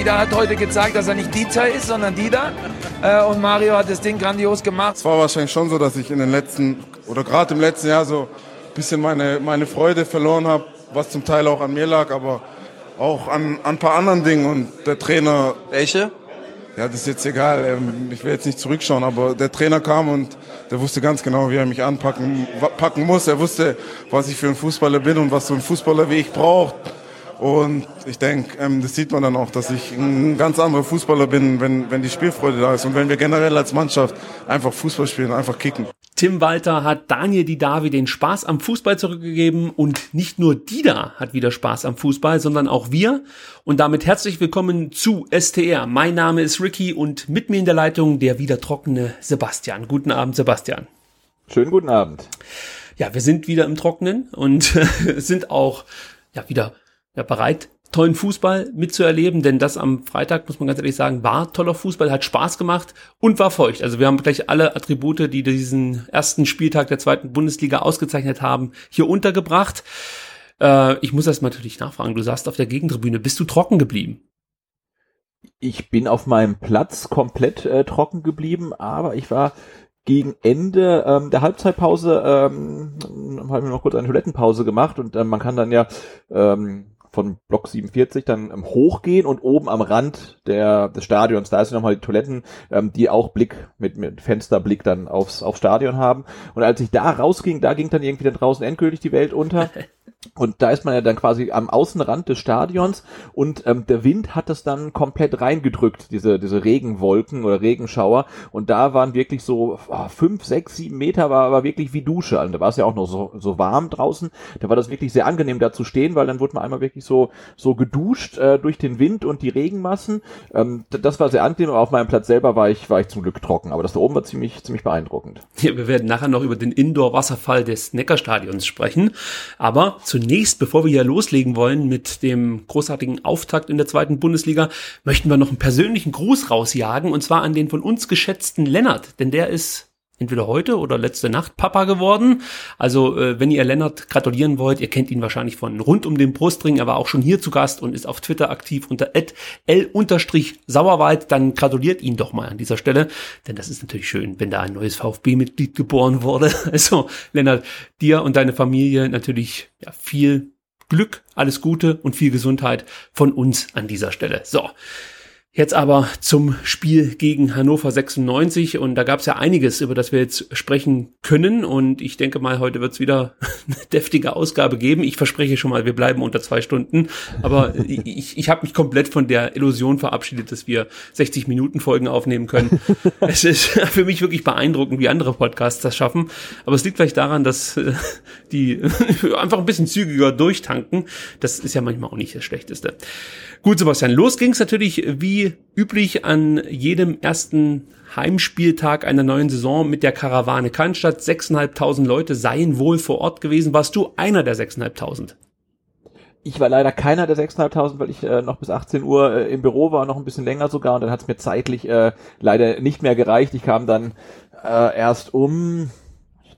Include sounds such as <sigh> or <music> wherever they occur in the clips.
Dida hat heute gezeigt, dass er nicht Dieter ist, sondern Dida. Äh, und Mario hat das Ding grandios gemacht. Es war wahrscheinlich schon so, dass ich in den letzten oder gerade im letzten Jahr so bisschen meine, meine Freude verloren habe, was zum Teil auch an mir lag, aber auch an, an ein paar anderen Dingen. Und der Trainer. Welche? Ja, das ist jetzt egal. Ähm, ich will jetzt nicht zurückschauen, aber der Trainer kam und der wusste ganz genau, wie er mich anpacken packen muss. Er wusste, was ich für ein Fußballer bin und was so ein Fußballer wie ich braucht. Und ich denke, ähm, das sieht man dann auch, dass ich ein ganz anderer Fußballer bin, wenn, wenn die Spielfreude da ist und wenn wir generell als Mannschaft einfach Fußball spielen, einfach kicken. Tim Walter hat Daniel Didavi den Spaß am Fußball zurückgegeben und nicht nur Dida hat wieder Spaß am Fußball, sondern auch wir. Und damit herzlich willkommen zu STR. Mein Name ist Ricky und mit mir in der Leitung der wieder trockene Sebastian. Guten Abend, Sebastian. Schönen guten Abend. Ja, wir sind wieder im Trockenen und <laughs> sind auch ja wieder ja, bereit, tollen Fußball mitzuerleben, denn das am Freitag, muss man ganz ehrlich sagen, war toller Fußball, hat Spaß gemacht und war feucht. Also wir haben gleich alle Attribute, die diesen ersten Spieltag der zweiten Bundesliga ausgezeichnet haben, hier untergebracht. Äh, ich muss mal natürlich nachfragen, du saßt auf der Gegentribüne, bist du trocken geblieben? Ich bin auf meinem Platz komplett äh, trocken geblieben, aber ich war gegen Ende ähm, der Halbzeitpause ähm, haben wir noch kurz eine Toilettenpause gemacht und äh, man kann dann ja ähm, von Block 47 dann ähm, hochgehen und oben am Rand der, des Stadions, da ist nochmal die Toiletten, ähm, die auch Blick mit, mit Fensterblick dann aufs, aufs Stadion haben. Und als ich da rausging, da ging dann irgendwie dann draußen endgültig die Welt unter. <laughs> Und da ist man ja dann quasi am Außenrand des Stadions und ähm, der Wind hat das dann komplett reingedrückt, diese, diese Regenwolken oder Regenschauer. Und da waren wirklich so oh, fünf, sechs, sieben Meter war, war wirklich wie Dusche. Also da war es ja auch noch so, so warm draußen. Da war das wirklich sehr angenehm da zu stehen, weil dann wurde man einmal wirklich so, so geduscht äh, durch den Wind und die Regenmassen. Ähm, das war sehr angenehm, aber auf meinem Platz selber war ich, war ich zum Glück trocken. Aber das da oben war ziemlich, ziemlich beeindruckend. Ja, wir werden nachher noch über den Indoor-Wasserfall des Neckarstadions sprechen. Aber zunächst, bevor wir hier loslegen wollen mit dem großartigen Auftakt in der zweiten Bundesliga, möchten wir noch einen persönlichen Gruß rausjagen und zwar an den von uns geschätzten Lennart, denn der ist entweder heute oder letzte Nacht Papa geworden. Also äh, wenn ihr Lennart gratulieren wollt, ihr kennt ihn wahrscheinlich von rund um den Brustring, er war auch schon hier zu Gast und ist auf Twitter aktiv unter l-sauerwald, dann gratuliert ihn doch mal an dieser Stelle, denn das ist natürlich schön, wenn da ein neues VfB-Mitglied geboren wurde. <laughs> Also Lennart, dir und deine Familie natürlich ja, viel Glück, alles Gute und viel Gesundheit von uns an dieser Stelle. So. Jetzt aber zum Spiel gegen Hannover 96 und da gab es ja einiges, über das wir jetzt sprechen können und ich denke mal, heute wird es wieder <laughs> eine deftige Ausgabe geben. Ich verspreche schon mal, wir bleiben unter zwei Stunden, aber <laughs> ich, ich habe mich komplett von der Illusion verabschiedet, dass wir 60 Minuten Folgen aufnehmen können. <laughs> es ist für mich wirklich beeindruckend, wie andere Podcasts das schaffen, aber es liegt vielleicht daran, dass äh, die einfach ein bisschen zügiger durchtanken. Das ist ja manchmal auch nicht das Schlechteste. Gut, Sebastian, los ging's natürlich wie üblich an jedem ersten Heimspieltag einer neuen Saison mit der Karawane Cannstatt. 6.500 Leute seien wohl vor Ort gewesen. Warst du einer der 6.500? Ich war leider keiner der 6.500, weil ich äh, noch bis 18 Uhr äh, im Büro war, noch ein bisschen länger sogar und dann hat es mir zeitlich äh, leider nicht mehr gereicht. Ich kam dann äh, erst um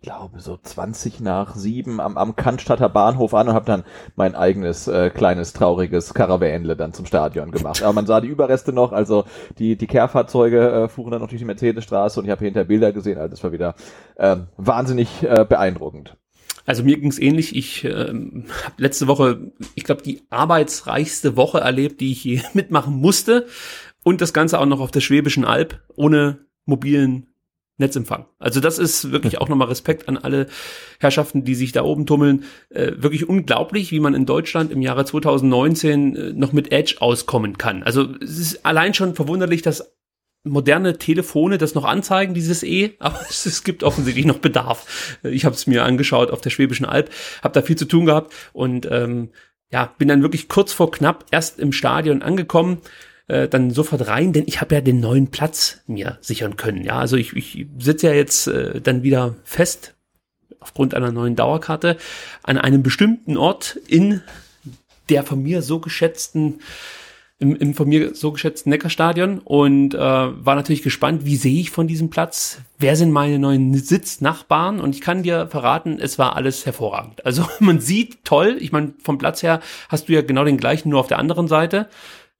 glaube so 20 nach 7 am, am Cannstatter Bahnhof an und habe dann mein eigenes äh, kleines trauriges Karawänle dann zum Stadion gemacht. Aber man sah die Überreste noch, also die die Kehrfahrzeuge äh, fuhren dann noch durch die Mercedesstraße und ich habe hinter Bilder gesehen, also das war wieder äh, wahnsinnig äh, beeindruckend. Also mir ging's ähnlich. Ich ähm, habe letzte Woche, ich glaube, die arbeitsreichste Woche erlebt, die ich je <laughs> mitmachen musste. Und das Ganze auch noch auf der Schwäbischen Alb ohne mobilen Netzempfang. Also das ist wirklich auch nochmal Respekt an alle Herrschaften, die sich da oben tummeln. Äh, wirklich unglaublich, wie man in Deutschland im Jahre 2019 äh, noch mit Edge auskommen kann. Also es ist allein schon verwunderlich, dass moderne Telefone das noch anzeigen, dieses E, aber <laughs> es, gibt offensichtlich noch Bedarf. Ich habe es mir angeschaut auf der Schwäbischen Alb, habe da viel zu tun gehabt und ähm, ja, bin dann wirklich kurz vor knapp erst im Stadion angekommen, äh, dann sofort rein, denn ich habe ja den neuen Platz mir sichern können. Ja, also ich, ich sitze ja jetzt äh, dann wieder fest aufgrund einer neuen Dauerkarte an einem bestimmten Ort in der von mir so geschätzten im, im von mir so geschätzten Neckarstadion und äh, war natürlich gespannt, wie sehe ich von diesem Platz, wer sind meine neuen Sitznachbarn und ich kann dir verraten, es war alles hervorragend. Also <laughs> man sieht toll, ich meine, vom Platz her hast du ja genau den gleichen, nur auf der anderen Seite.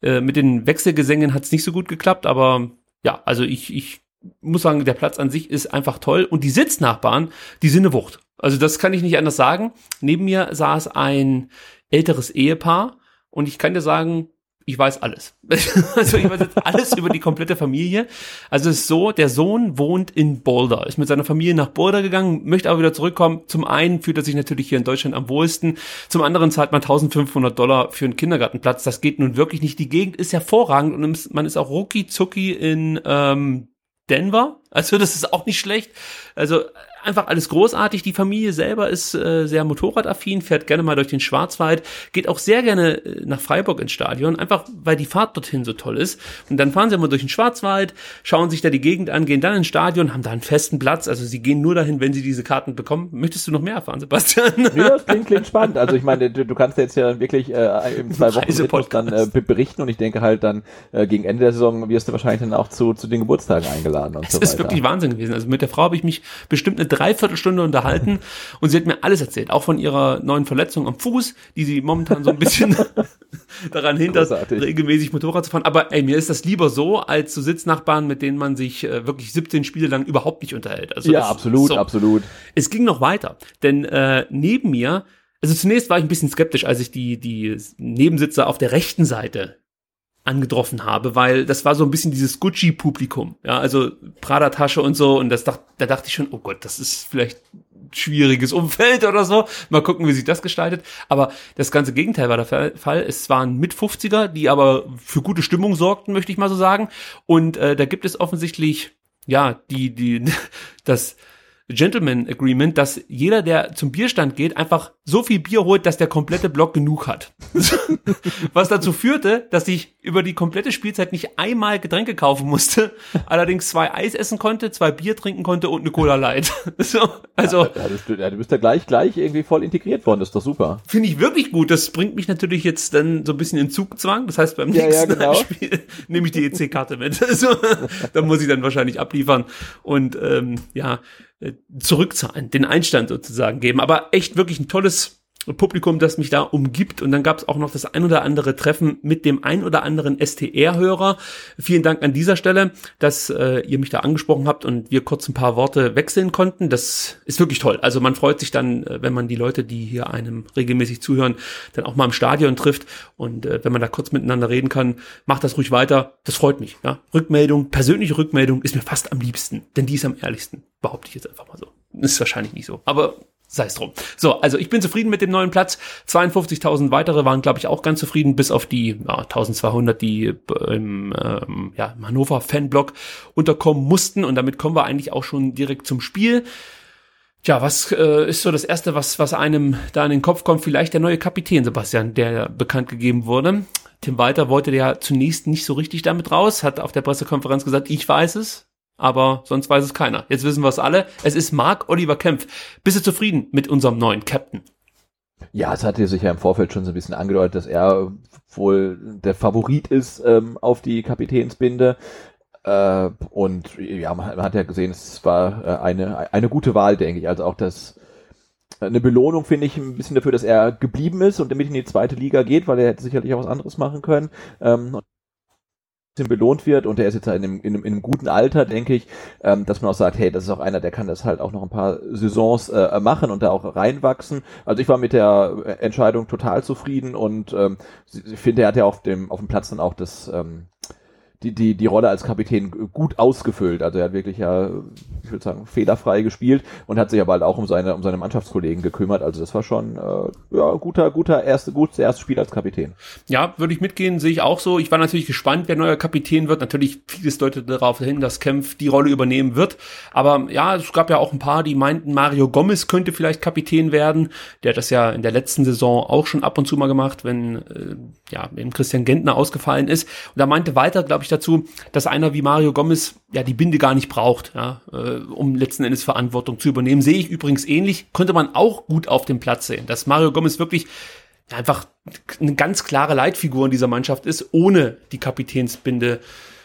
Äh, mit den Wechselgesängen hat es nicht so gut geklappt, aber ja, also ich, ich muss sagen, der Platz an sich ist einfach toll und die Sitznachbarn, die sind eine Wucht. Also das kann ich nicht anders sagen. Neben mir saß ein älteres Ehepaar und ich kann dir sagen, ich weiß alles. <laughs> also ich weiß jetzt alles über die komplette Familie. Also es ist so, der Sohn wohnt in Boulder, ist mit seiner Familie nach Boulder gegangen, möchte aber wieder zurückkommen. Zum einen fühlt er sich natürlich hier in Deutschland am wohlsten, zum anderen zahlt man 1500 Dollar für einen Kindergartenplatz. Das geht nun wirklich nicht. Die Gegend ist hervorragend und man ist auch rucki zucki in ähm, Denver. Also das ist auch nicht schlecht. Also einfach alles großartig. Die Familie selber ist äh, sehr motorradaffin, fährt gerne mal durch den Schwarzwald, geht auch sehr gerne äh, nach Freiburg ins Stadion, einfach weil die Fahrt dorthin so toll ist. Und dann fahren sie immer durch den Schwarzwald, schauen sich da die Gegend an, gehen dann ins Stadion, haben da einen festen Platz. Also sie gehen nur dahin, wenn sie diese Karten bekommen. Möchtest du noch mehr erfahren, Sebastian? <laughs> Ja, das klingt, klingt spannend. Also ich meine, du, du kannst jetzt ja wirklich äh, im zwei Wochen dann äh, berichten und ich denke halt dann äh, gegen Ende der Saison wirst du wahrscheinlich dann auch zu, zu den Geburtstagen eingeladen und es so weiter. Das ist wirklich Wahnsinn gewesen. Also mit der Frau habe ich mich bestimmt eine Dreiviertelstunde unterhalten und sie hat mir alles erzählt, auch von ihrer neuen Verletzung am Fuß, die sie momentan so ein bisschen <laughs> daran hindert, Großartig. regelmäßig Motorrad zu fahren. Aber ey, mir ist das lieber so, als zu Sitznachbarn, mit denen man sich äh, wirklich 17 Spiele lang überhaupt nicht unterhält. Also ja, absolut, so. absolut. Es ging noch weiter, denn äh, neben mir also zunächst war ich ein bisschen skeptisch, als ich die, die Nebensitzer auf der rechten Seite angetroffen habe, weil das war so ein bisschen dieses Gucci-Publikum, ja, also Prada-Tasche und so, und das dacht, da dachte ich schon, oh Gott, das ist vielleicht schwieriges Umfeld <laughs> oder so. Mal gucken, wie sich das gestaltet. Aber das ganze Gegenteil war der Fall. Es waren mit 50er, die aber für gute Stimmung sorgten, möchte ich mal so sagen. Und äh, da gibt es offensichtlich, ja, die, die, <laughs> das, Gentleman Agreement, dass jeder, der zum Bierstand geht, einfach so viel Bier holt, dass der komplette Block genug hat. <laughs> Was dazu führte, dass ich über die komplette Spielzeit nicht einmal Getränke kaufen musste, allerdings zwei Eis essen konnte, zwei Bier trinken konnte und eine Cola Light. <laughs> so, also ja, du, ja, du bist ja gleich gleich irgendwie voll integriert worden, das ist doch super. Finde ich wirklich gut. Das bringt mich natürlich jetzt dann so ein bisschen in Zugzwang. Das heißt, beim nächsten ja, genau. <laughs> Spiel nehme ich die EC-Karte mit. Also, da muss ich dann wahrscheinlich abliefern und ähm, ja zurückzahlen, den Einstand sozusagen geben. Aber echt wirklich ein tolles Publikum, das mich da umgibt. Und dann gab es auch noch das ein oder andere Treffen mit dem ein oder anderen STR-Hörer. Vielen Dank an dieser Stelle, dass äh, ihr mich da angesprochen habt und wir kurz ein paar Worte wechseln konnten. Das ist wirklich toll. Also man freut sich dann, äh, wenn man die Leute, die hier einem regelmäßig zuhören, dann auch mal im Stadion trifft. Und äh, wenn man da kurz miteinander reden kann, macht das ruhig weiter. Das freut mich. Ja? Rückmeldung, persönliche Rückmeldung ist mir fast am liebsten, denn die ist am ehrlichsten. Behaupte ich jetzt einfach mal so. Ist wahrscheinlich nicht so. Aber sei es drum. So, also ich bin zufrieden mit dem neuen Platz. 52.000 weitere waren, glaube ich, auch ganz zufrieden, bis auf die ja, 1200, die im, ähm, ja, im Hannover Fanblock unterkommen mussten. Und damit kommen wir eigentlich auch schon direkt zum Spiel. Tja, was äh, ist so das Erste, was, was einem da in den Kopf kommt? Vielleicht der neue Kapitän, Sebastian, der bekannt gegeben wurde. Tim Walter wollte ja zunächst nicht so richtig damit raus, hat auf der Pressekonferenz gesagt, ich weiß es, aber sonst weiß es keiner. Jetzt wissen wir es alle. Es ist Mark Oliver Kempf. Bist du zufrieden mit unserem neuen Captain? Ja, es hatte sich ja im Vorfeld schon so ein bisschen angedeutet, dass er wohl der Favorit ist ähm, auf die Kapitänsbinde. Äh, und ja, man hat ja gesehen, es war äh, eine, eine gute Wahl, denke ich. Also auch das eine Belohnung finde ich ein bisschen dafür, dass er geblieben ist und damit in die zweite Liga geht, weil er hätte sicherlich auch was anderes machen können. Ähm, belohnt wird und er ist jetzt in einem, in einem, in einem guten Alter, denke ich, ähm, dass man auch sagt, hey, das ist auch einer, der kann das halt auch noch ein paar Saisons äh, machen und da auch reinwachsen. Also ich war mit der Entscheidung total zufrieden und ähm, ich finde, er hat ja auf dem auf dem Platz dann auch das ähm, die, die, die Rolle als Kapitän gut ausgefüllt. Also er hat wirklich ja, ich würde sagen, fehlerfrei gespielt und hat sich aber halt auch um seine, um seine Mannschaftskollegen gekümmert. Also das war schon äh, ja, guter, guter erste, gutes erstes Spiel als Kapitän. Ja, würde ich mitgehen, sehe ich auch so. Ich war natürlich gespannt, wer neuer Kapitän wird. Natürlich vieles deutet darauf hin, dass Kempf die Rolle übernehmen wird. Aber ja, es gab ja auch ein paar, die meinten, Mario Gomez könnte vielleicht Kapitän werden. Der hat das ja in der letzten Saison auch schon ab und zu mal gemacht, wenn äh, ja eben Christian Gentner ausgefallen ist. Und da meinte weiter, glaube ich, dazu, dass einer wie Mario Gomez ja die Binde gar nicht braucht, ja, äh, um letzten Endes Verantwortung zu übernehmen. Sehe ich übrigens ähnlich, könnte man auch gut auf dem Platz sehen, dass Mario Gomez wirklich einfach eine ganz klare Leitfigur in dieser Mannschaft ist, ohne die Kapitänsbinde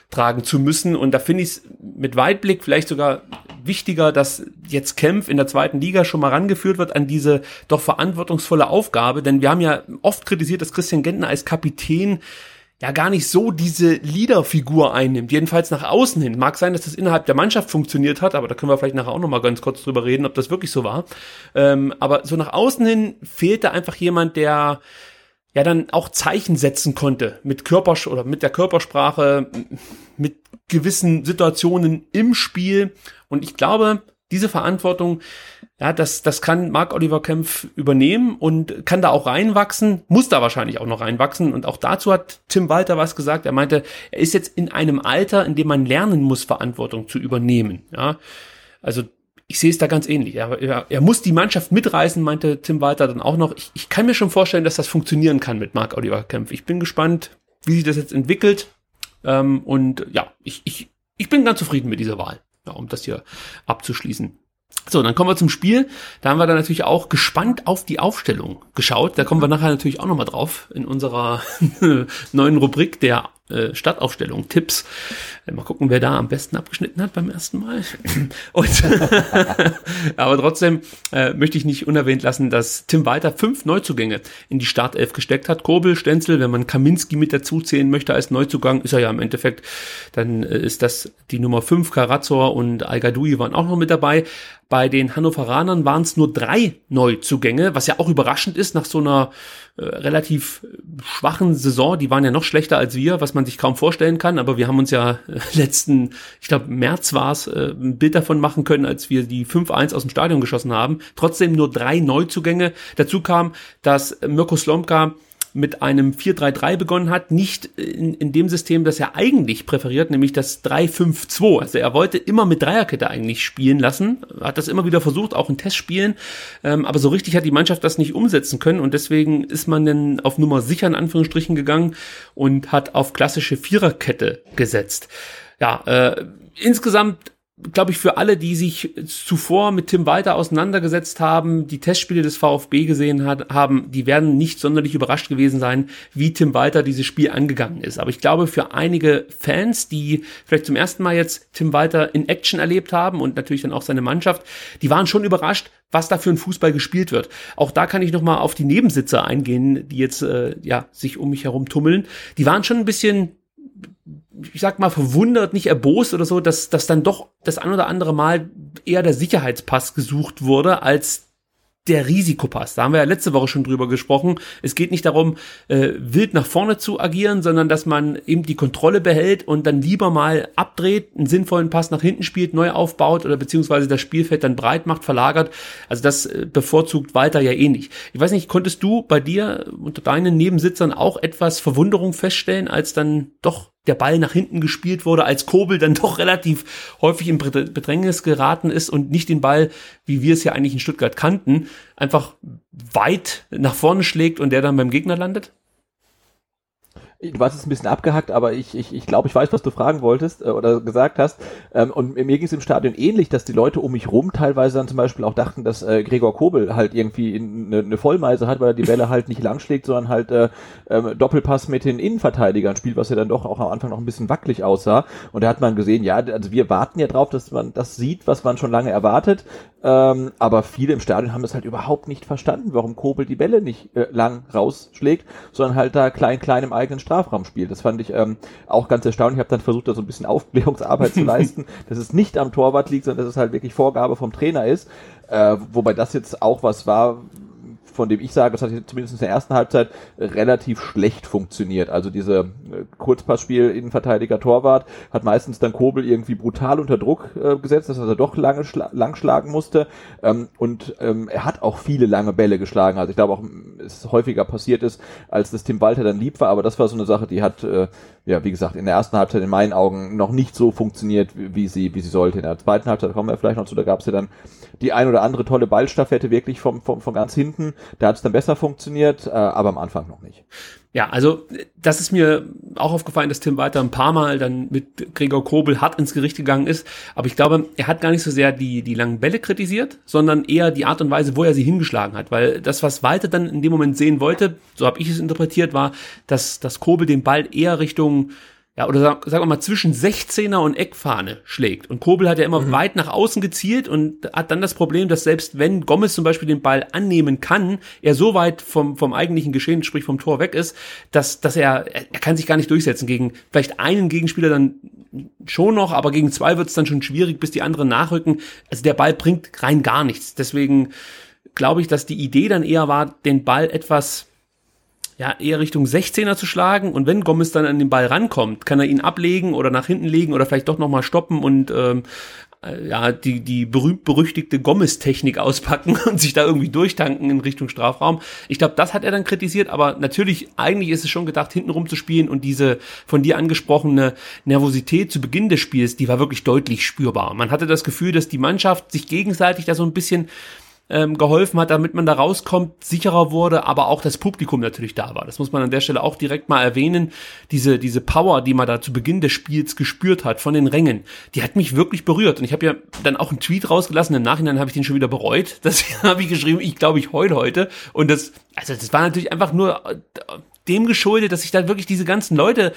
tragen zu müssen. Und da finde ich es mit Weitblick vielleicht sogar wichtiger, dass jetzt Kempf in der zweiten Liga schon mal rangeführt wird an diese doch verantwortungsvolle Aufgabe. Denn wir haben ja oft kritisiert, dass Christian Gentner als Kapitän ja gar nicht so diese Leaderfigur einnimmt, jedenfalls nach außen hin. Mag sein, dass das innerhalb der Mannschaft funktioniert hat, aber da können wir vielleicht nachher auch nochmal ganz kurz drüber reden, ob das wirklich so war. Ähm, aber so nach außen hin fehlte einfach jemand, der ja dann auch Zeichen setzen konnte mit Körpers oder mit der Körpersprache, mit gewissen Situationen im Spiel. Und ich glaube, diese Verantwortung, ja, das, das kann Marc Oliver Kempf übernehmen und kann da auch reinwachsen, muss da wahrscheinlich auch noch reinwachsen. Und auch dazu hat Tim Walter was gesagt. Er meinte, er ist jetzt in einem Alter, in dem man lernen muss, Verantwortung zu übernehmen. Ja, also ich sehe es da ganz ähnlich. Er, er, er muss die Mannschaft mitreißen, meinte Tim Walter dann auch noch. Ich, ich kann mir schon vorstellen, dass das funktionieren kann mit Marc Oliver Kempf. Ich bin gespannt, wie sich das jetzt entwickelt. Ähm, und ja, ich, ich, ich bin ganz zufrieden mit dieser Wahl ja, um das hier abzuschließen. So, dann kommen wir zum Spiel. Da haben wir dann natürlich auch gespannt auf die Aufstellung geschaut. Da kommen wir nachher natürlich auch nochmal drauf in unserer <laughs> neuen Rubrik der äh, Stadtaufstellung, Tipps. Äh, mal gucken, wer da am besten abgeschnitten hat beim ersten Mal. <laughs> Und <laughs> aber trotzdem äh, möchte ich nicht unerwähnt lassen, dass Tim Walter fünf Neuzugänge in die Startelf gesteckt hat. Kobel, Stenzel, wenn man Kaminski mit dazu zählen möchte als Neuzugang, ist er ja im Endeffekt, dann äh, ist das die Nummer fünf. Karazor und al waren auch noch mit dabei. Bei den Hannoveranern waren es nur drei Neuzugänge, was ja auch überraschend ist nach so einer äh, relativ schwachen Saison. Die waren ja noch schlechter als wir, was man sich kaum vorstellen kann. Aber wir haben uns ja äh, letzten, ich glaube März war es, äh, ein Bild davon machen können, als wir die 5-1 aus dem Stadion geschossen haben. Trotzdem nur drei Neuzugänge. Dazu kam, dass Mirko Slomka mit einem 4-3-3 begonnen hat, nicht in, in dem System, das er eigentlich präferiert, nämlich das 3-5-2. Also er wollte immer mit Dreierkette eigentlich spielen lassen, hat das immer wieder versucht, auch in Testspielen, ähm, aber so richtig hat die Mannschaft das nicht umsetzen können und deswegen ist man dann auf Nummer sicher in Anführungsstrichen gegangen und hat auf klassische Viererkette gesetzt. Ja, äh, insgesamt glaube ich, für alle, die sich zuvor mit Tim Walter auseinandergesetzt haben, die Testspiele des VfB gesehen hat, haben, die werden nicht sonderlich überrascht gewesen sein, wie Tim Walter dieses Spiel angegangen ist. Aber ich glaube, für einige Fans, die vielleicht zum ersten Mal jetzt Tim Walter in Action erlebt haben und natürlich dann auch seine Mannschaft, die waren schon überrascht, was da für ein Fußball gespielt wird. Auch da kann ich noch mal auf die Nebensitzer eingehen, die jetzt äh, ja sich um mich herum tummeln. Die waren schon ein bisschen ich sag mal, verwundert, nicht erbost oder so, dass, dass dann doch das ein oder andere Mal eher der Sicherheitspass gesucht wurde, als der Risikopass. Da haben wir ja letzte Woche schon drüber gesprochen. Es geht nicht darum, äh, wild nach vorne zu agieren, sondern dass man eben die Kontrolle behält und dann lieber mal abdreht, einen sinnvollen Pass nach hinten spielt, neu aufbaut oder beziehungsweise das Spielfeld dann breit macht, verlagert. Also das äh, bevorzugt Walter ja eh nicht. Ich weiß nicht, konntest du bei dir unter deinen Nebensitzern auch etwas Verwunderung feststellen, als dann doch der Ball nach hinten gespielt wurde, als Kobel dann <laughs> doch relativ häufig in Bedrängnis geraten ist und nicht den Ball, wie wir es ja eigentlich in Stuttgart kannten, einfach weit nach vorne schlägt und der dann beim Gegner landet? Du warst jetzt ein bisschen abgehackt, aber ich, ich, ich glaube, ich weiß, was du fragen wolltest äh, oder gesagt hast. Ähm, und mir ging es im Stadion ähnlich, dass die Leute um mich rum teilweise dann zum Beispiel auch dachten, dass äh, Gregor Kobel halt irgendwie eine, eine Vollmeise hat, weil er die Bälle halt nicht lang schlägt, sondern halt äh, äh, Doppelpass mit den Innenverteidigern spielt, was ja dann doch auch am Anfang noch ein bisschen wackelig aussah. Und da hat man gesehen, ja, also wir warten ja drauf, dass man das sieht, was man schon lange erwartet. Ähm, aber viele im Stadion haben das halt überhaupt nicht verstanden, warum Kobel die Bälle nicht äh, lang rausschlägt, sondern halt da klein, klein im eigenen Strafraum spielt. Das fand ich ähm, auch ganz erstaunlich. Ich habe dann versucht, da so ein bisschen Aufklärungsarbeit zu <laughs> leisten, dass es nicht am Torwart liegt, sondern dass es halt wirklich Vorgabe vom Trainer ist. Äh, wobei das jetzt auch was war, von dem ich sage, das hat zumindest in der ersten Halbzeit relativ schlecht funktioniert. Also diese äh, Kurzpassspiel Innenverteidiger Torwart hat meistens dann Kobel irgendwie brutal unter Druck äh, gesetzt, dass er doch lange lang schlagen musste. Ähm, und ähm, er hat auch viele lange Bälle geschlagen. Also ich glaube auch, es häufiger passiert ist, als das Tim Walter dann lieb war. Aber das war so eine Sache, die hat, äh, ja, wie gesagt, in der ersten Halbzeit in meinen Augen noch nicht so funktioniert, wie sie, wie sie sollte. In der zweiten Halbzeit kommen wir vielleicht noch zu, da gab es ja dann die ein oder andere tolle Ballstaffette wirklich vom, vom, von ganz hinten. Da hat es dann besser funktioniert, äh, aber am Anfang noch nicht. Ja, also das ist mir auch aufgefallen, dass Tim Walter ein paar Mal dann mit Gregor Kobel hart ins Gericht gegangen ist. Aber ich glaube, er hat gar nicht so sehr die, die langen Bälle kritisiert, sondern eher die Art und Weise, wo er sie hingeschlagen hat. Weil das, was Walter dann in dem Moment sehen wollte, so habe ich es interpretiert, war, dass, dass Kobel den Ball eher Richtung ja, oder sagen sag wir mal zwischen 16er und Eckfahne schlägt. Und Kobel hat ja immer mhm. weit nach außen gezielt und hat dann das Problem, dass selbst wenn Gomez zum Beispiel den Ball annehmen kann, er so weit vom, vom eigentlichen Geschehen, sprich vom Tor weg ist, dass, dass er, er kann sich gar nicht durchsetzen gegen vielleicht einen Gegenspieler dann schon noch, aber gegen zwei wird es dann schon schwierig, bis die anderen nachrücken. Also der Ball bringt rein gar nichts. Deswegen glaube ich, dass die Idee dann eher war, den Ball etwas ja, eher Richtung 16er zu schlagen und wenn Gomez dann an den Ball rankommt, kann er ihn ablegen oder nach hinten legen oder vielleicht doch nochmal stoppen und ähm, äh, ja, die, die berühmt-berüchtigte Gomez-Technik <laughs> auspacken und sich da irgendwie durchtanken in Richtung Strafraum. Ich glaube, das hat er dann kritisiert, aber natürlich, eigentlich ist es schon gedacht, hintenrum zu spielen und diese von dir angesprochene Nervosität zu Beginn des Spiels, die war wirklich deutlich spürbar. Man hatte das Gefühl, dass die Mannschaft sich gegenseitig da so ein bisschen ähm, geholfen hat, damit man da rauskommt, sicherer wurde, aber auch das Publikum natürlich da war. Das muss man an der Stelle auch direkt mal erwähnen. Diese, diese Power, die man da zu Beginn des Spiels gespürt hat von den Rängen, die hat mich wirklich berührt. Und ich habe ja dann auch einen Tweet rausgelassen. Im Nachhinein habe ich den schon wieder bereut. <laughs> Das habe ich geschrieben, ich glaube, ich heul heute. Und das, also das war natürlich einfach nur äh, dem geschuldet, dass ich da wirklich diese ganzen Leute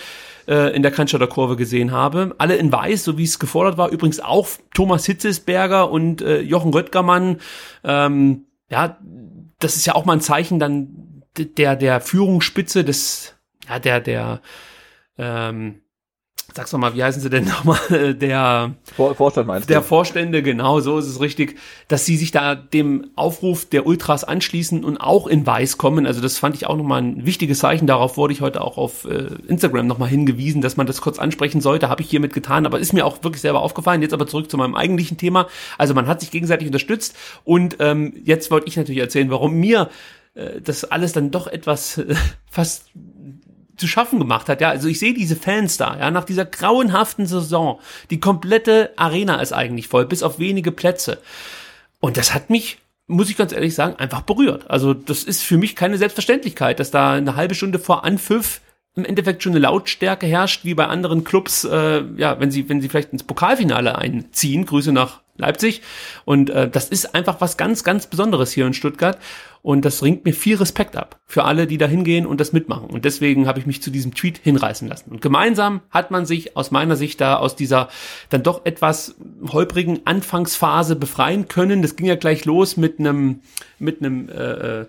äh, in der Cannstatter Kurve gesehen habe. Alle in weiß, so wie es gefordert war. Übrigens auch Thomas Hitzesberger und äh, Jochen Röttgermann. Ähm, ja, das ist ja auch mal ein Zeichen dann der, der Führungsspitze des, ja, der, der, ähm, sag's doch mal, wie heißen sie denn nochmal, der Vor Vorstand meinst der du? Vorstände, genau, so ist es richtig, dass sie sich da dem Aufruf der Ultras anschließen und auch in Weiß kommen. Also das fand ich auch nochmal ein wichtiges Zeichen. Darauf wurde ich heute auch auf äh, Instagram nochmal hingewiesen, dass man das kurz ansprechen sollte. Habe ich hiermit getan, aber ist mir auch wirklich selber aufgefallen. Jetzt aber zurück zu meinem eigentlichen Thema. Also man hat sich gegenseitig unterstützt und ähm, jetzt wollte ich natürlich erzählen, warum mir äh, das alles dann doch etwas äh, fast zu schaffen gemacht hat. Ja, also ich sehe diese Fans da, ja, nach dieser grauenhaften Saison. Die komplette Arena ist eigentlich voll, bis auf wenige Plätze. Und das hat mich, muss ich ganz ehrlich sagen, einfach berührt. Also das ist für mich keine Selbstverständlichkeit, dass da eine halbe Stunde vor Anpfiff im Endeffekt schon eine Lautstärke herrscht, wie bei anderen Clubs, äh, ja, wenn sie, wenn sie vielleicht ins Pokalfinale einziehen. Grüße nach Leipzig. Und äh, das ist einfach was ganz, ganz Besonderes hier in Stuttgart. Und das ringt mir viel Respekt ab für alle, die da hingehen und das mitmachen. Und deswegen habe ich mich zu diesem Tweet hinreißen lassen. Und gemeinsam hat man sich aus meiner Sicht da aus dieser dann doch etwas holprigen Anfangsphase befreien können. Das ging ja gleich los mit einem mit einem äh, äh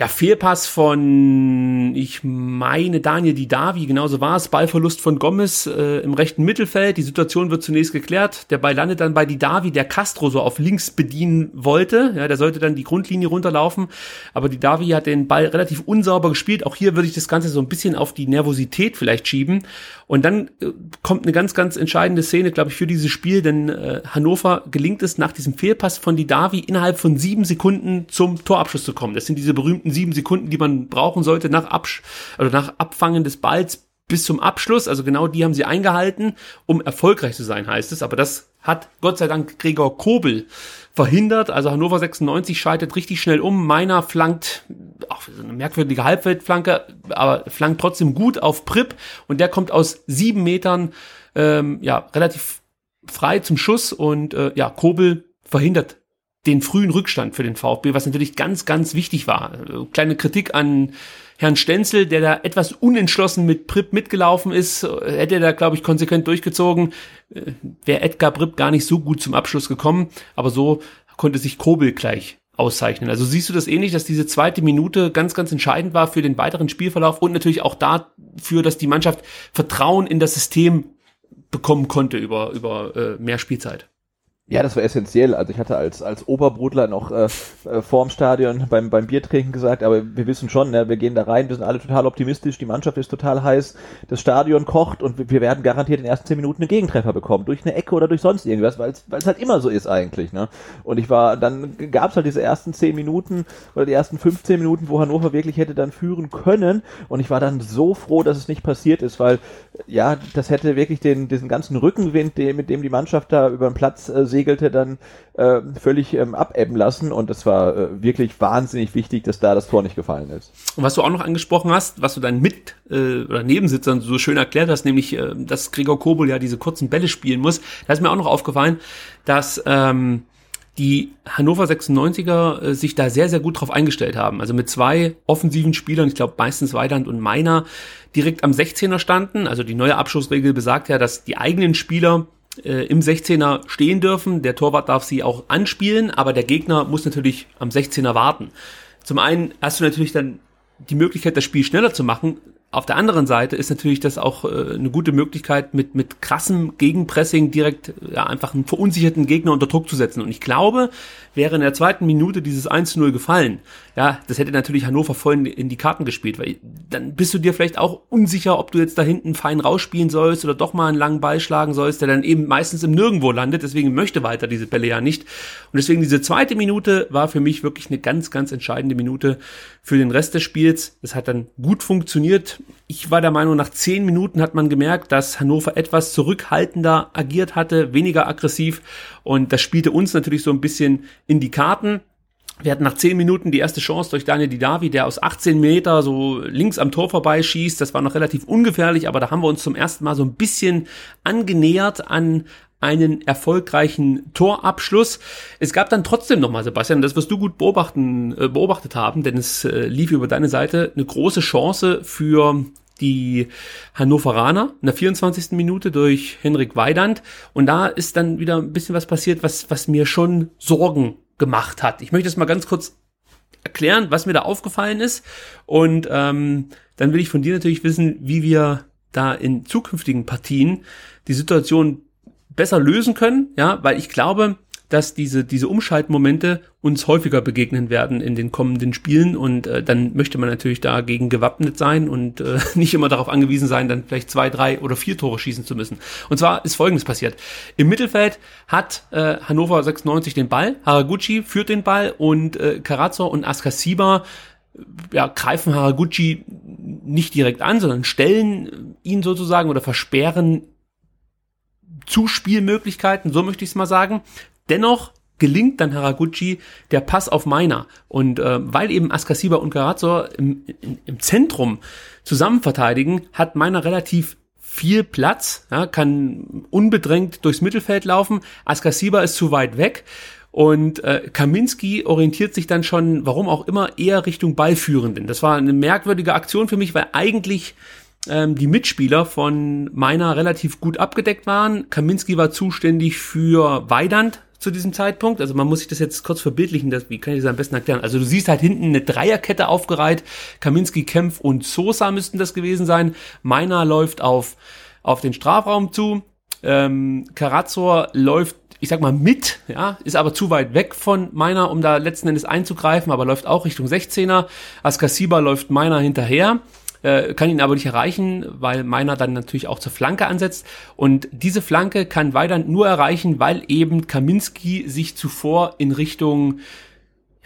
ja, Fehlpass von, ich meine, Daniel Didavi, genauso war es, Ballverlust von Gomez äh, im rechten Mittelfeld. Die Situation wird zunächst geklärt. Der Ball landet dann bei Didavi, der Castro so auf links bedienen wollte. Ja, der sollte dann die Grundlinie runterlaufen. Aber Didavi hat den Ball relativ unsauber gespielt. Auch hier würde ich das Ganze so ein bisschen auf die Nervosität vielleicht schieben. Und dann äh, kommt eine ganz, ganz entscheidende Szene, glaube ich, für dieses Spiel, denn äh, Hannover gelingt es nach diesem Fehlpass von Didavi innerhalb von sieben Sekunden zum Torabschluss zu kommen. Das sind diese berühmten sieben Sekunden, die man brauchen sollte nach, Absch oder nach Abfangen des Balls bis zum Abschluss. Also genau die haben sie eingehalten, um erfolgreich zu sein, heißt es. Aber das hat Gott sei Dank Gregor Kobel verhindert. Also Hannover 96 schaltet richtig schnell um. Meiner flankt, auch eine merkwürdige Halbfeldflanke, aber flankt trotzdem gut auf Prip und der kommt aus sieben Metern ähm, ja relativ frei zum Schuss und äh, ja Kobel verhindert den frühen Rückstand für den VfB, was natürlich ganz, ganz wichtig war. Kleine Kritik an Herrn Stenzel, der da etwas unentschlossen mit Prip mitgelaufen ist, hätte er da, glaube ich, konsequent durchgezogen, äh, wäre Edgar Prip gar nicht so gut zum Abschluss gekommen. Aber so konnte sich Kobel gleich auszeichnen. Also siehst du das ähnlich, dass diese zweite Minute ganz, ganz entscheidend war für den weiteren Spielverlauf und natürlich auch dafür, dass die Mannschaft Vertrauen in das System bekommen konnte über, über äh, mehr Spielzeit? Ja, das war essentiell. Also ich hatte als, als Oberbrudler noch äh, äh, vorm Stadion beim, beim Biertrinken gesagt, aber wir wissen schon, ne, wir gehen da rein, wir sind alle total optimistisch, die Mannschaft ist total heiß, das Stadion kocht und wir werden garantiert in den ersten zehn Minuten einen Gegentreffer bekommen, durch eine Ecke oder durch sonst irgendwas, weil es halt immer so ist eigentlich. Ne? Und ich war, dann gab es halt diese ersten zehn Minuten oder die ersten 15 Minuten, wo Hannover wirklich hätte dann führen können und ich war dann so froh, dass es nicht passiert ist, weil ja, das hätte wirklich den, diesen ganzen Rückenwind, den, mit dem die Mannschaft da über den Platz äh, segelte, dann äh, völlig ähm, abebben lassen. Und das war äh, wirklich wahnsinnig wichtig, dass da das Tor nicht gefallen ist. Und was du auch noch angesprochen hast, was du deinen Mit- äh, oder Nebensitzern so schön erklärt hast, nämlich, äh, dass Gregor Kobel ja diese kurzen Bälle spielen muss, da ist mir auch noch aufgefallen, dass ähm, die Hannover 96er äh, sich da sehr, sehr gut drauf eingestellt haben. Also mit zwei offensiven Spielern, ich glaube meistens Weidand und Meiner, direkt am 16er standen. Also die neue Abschussregel besagt ja, dass die eigenen Spieler äh, im 16er stehen dürfen. Der Torwart darf sie auch anspielen, aber der Gegner muss natürlich am 16er warten. Zum einen hast du natürlich dann die Möglichkeit, das Spiel schneller zu machen. Auf der anderen Seite ist natürlich das auch äh, eine gute Möglichkeit, mit, mit krassem Gegenpressing direkt ja, einfach einen verunsicherten Gegner unter Druck zu setzen. Und ich glaube, wäre in der zweiten Minute dieses 1-0 gefallen, ja, das hätte natürlich Hannover voll in, die Karten gespielt, weil dann bist du dir vielleicht auch unsicher, ob du jetzt da hinten fein rausspielen sollst oder doch mal einen langen Ball schlagen sollst, der dann eben meistens im Nirgendwo landet. Deswegen möchte weiter diese Bälle ja nicht. Und deswegen diese zweite Minute war für mich wirklich eine ganz, ganz entscheidende Minute für den Rest des Spiels. Es hat dann gut funktioniert. Ich war der Meinung, nach zehn Minuten hat man gemerkt, dass Hannover etwas zurückhaltender agiert hatte, weniger aggressiv. Und das spielte uns natürlich so ein bisschen in die Karten. Wir hatten nach zehn Minuten die erste Chance durch Daniel Didavi, der aus 18 Meter so links am Tor vorbeischießt. Das war noch relativ ungefährlich, aber da haben wir uns zum ersten Mal so ein bisschen angenähert an einen erfolgreichen Torabschluss. Es gab dann trotzdem nochmal, Sebastian, das wirst du gut beobachten, äh, beobachtet haben, denn es äh, lief über deine Seite eine große Chance für die Hannoveraner in der 24. Minute durch Henrik Weidand. Und da ist dann wieder ein bisschen was passiert, was, was mir schon Sorgen gemacht hat. Ich möchte es mal ganz kurz erklären, was mir da aufgefallen ist. Und ähm, dann will ich von dir natürlich wissen, wie wir da in zukünftigen Partien die Situation besser lösen können, ja, weil ich glaube, dass diese, diese Umschaltmomente uns häufiger begegnen werden in den kommenden Spielen und äh, dann möchte man natürlich dagegen gewappnet sein und äh, <laughs> nicht immer darauf angewiesen sein, dann vielleicht zwei, drei oder vier Tore schießen zu müssen. Und zwar ist Folgendes passiert. Im Mittelfeld hat äh, Hannover 96 den Ball, Haraguchi führt den Ball und äh, Carazzo und Askasiba ja, greifen Haraguchi nicht direkt an, sondern stellen ihn sozusagen oder versperren Zuspielmöglichkeiten, so möchte ich es mal sagen. Dennoch gelingt dann Haraguchi der Pass auf Meiner. Und äh, weil eben Askasiba und Garazzo im, im, im Zentrum zusammen verteidigen, hat Meiner relativ viel Platz, ja, kann unbedrängt durchs Mittelfeld laufen. Askasiba ist zu weit weg. Und äh, Kaminski orientiert sich dann schon, warum auch immer, eher Richtung Ballführenden. Das war eine merkwürdige Aktion für mich, weil eigentlich ähm, die Mitspieler von Meiner relativ gut abgedeckt waren. Kaminski war zuständig für Weidand zu diesem Zeitpunkt. Also man muss sich das jetzt kurz verbildlichen, das, wie kann ich das am besten erklären? Also du siehst halt hinten eine Dreierkette aufgereiht. Kaminski, Kempf und Sosa müssten das gewesen sein. Meiner läuft auf, auf den Strafraum zu. Ähm, Karazor läuft ich sag mal mit, ja, ist aber zu weit weg von meiner, um da letzten Endes einzugreifen, aber läuft auch Richtung 16er. Askasiba läuft meiner hinterher äh, kann ihn aber nicht erreichen, weil meiner dann natürlich auch zur Flanke ansetzt. Und diese Flanke kann Weidand nur erreichen, weil eben Kaminski sich zuvor in Richtung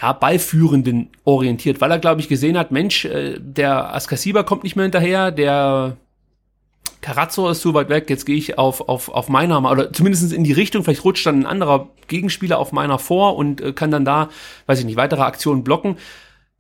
ja, Ballführenden orientiert, weil er, glaube ich, gesehen hat, Mensch, äh, der Askasiba kommt nicht mehr hinterher, der Carazzo ist zu weit weg, jetzt gehe ich auf, auf, auf meiner, oder zumindest in die Richtung, vielleicht rutscht dann ein anderer Gegenspieler auf meiner vor und äh, kann dann da, weiß ich nicht, weitere Aktionen blocken.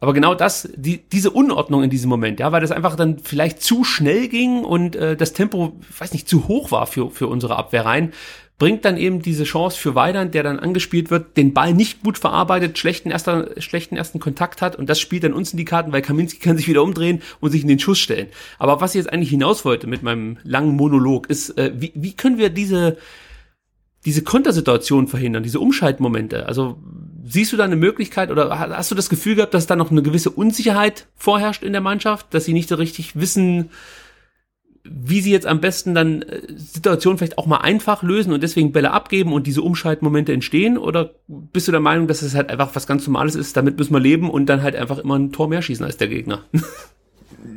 Aber genau das, die, diese Unordnung in diesem Moment, ja, weil das einfach dann vielleicht zu schnell ging und äh, das Tempo, weiß nicht, zu hoch war für, für unsere Abwehr rein, bringt dann eben diese Chance für Weidand, der dann angespielt wird, den Ball nicht gut verarbeitet, schlechten, erster, schlechten ersten Kontakt hat und das spielt dann uns in die Karten, weil Kaminski kann sich wieder umdrehen und sich in den Schuss stellen. Aber was ich jetzt eigentlich hinaus wollte mit meinem langen Monolog ist, äh, wie, wie können wir diese, diese Kontersituation verhindern, diese Umschaltmomente? Also siehst du da eine Möglichkeit oder hast du das Gefühl gehabt, dass da noch eine gewisse Unsicherheit vorherrscht in der Mannschaft, dass sie nicht so richtig wissen, wie sie jetzt am besten dann äh, Situationen vielleicht auch mal einfach lösen und deswegen Bälle abgeben und diese Umschaltmomente entstehen? Oder bist du der Meinung, dass es halt einfach was ganz Normales ist, damit müssen wir leben und dann halt einfach immer ein Tor mehr schießen als der Gegner? <laughs>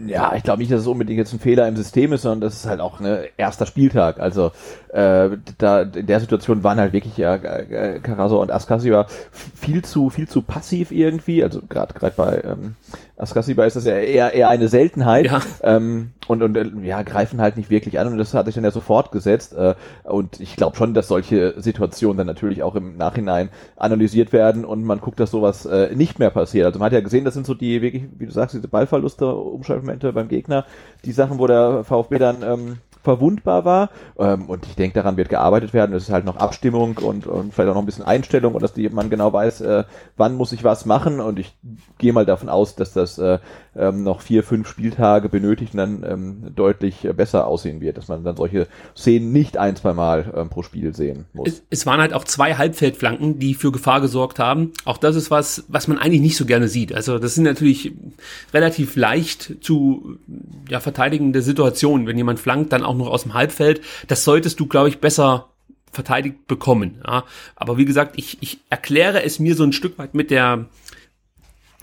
Ja, ich glaube nicht, dass es unbedingt jetzt ein Fehler im System ist, sondern das ist halt auch ein ne, erster Spieltag. Also äh, da in der Situation waren halt wirklich ja äh, Carasso und Askasiba viel zu viel zu passiv irgendwie. Also gerade gerade bei ähm, Askasiba ist das ja eher eher eine Seltenheit ja. ähm, und und äh, ja greifen halt nicht wirklich an und das hat sich dann ja sofort gesetzt. Äh, und ich glaube schon, dass solche Situationen dann natürlich auch im Nachhinein analysiert werden und man guckt, dass sowas äh, nicht mehr passiert. Also man hat ja gesehen, das sind so die wirklich, wie du sagst, diese Ballverluste, Umschaltmomente beim Gegner, die Sachen, wo der VfB dann ähm, verwundbar war. Ähm, und ich denke, daran wird gearbeitet werden. Es ist halt noch Abstimmung und, und vielleicht auch noch ein bisschen Einstellung und dass die, man genau weiß, äh, wann muss ich was machen. Und ich gehe mal davon aus, dass das äh, ähm, noch vier, fünf Spieltage benötigt und dann ähm, deutlich äh, besser aussehen wird, dass man dann solche Szenen nicht ein, zwei Mal ähm, pro Spiel sehen muss. Es, es waren halt auch zwei Halbfeldflanken, die für Gefahr gesorgt haben. Auch das ist was, was man eigentlich nicht so gerne sieht. Also das sind natürlich relativ leicht zu ja, verteidigende Situationen, wenn jemand flankt, dann auch noch aus dem Halbfeld. Das solltest du, glaube ich, besser verteidigt bekommen. Ja. Aber wie gesagt, ich, ich erkläre es mir so ein Stück weit mit der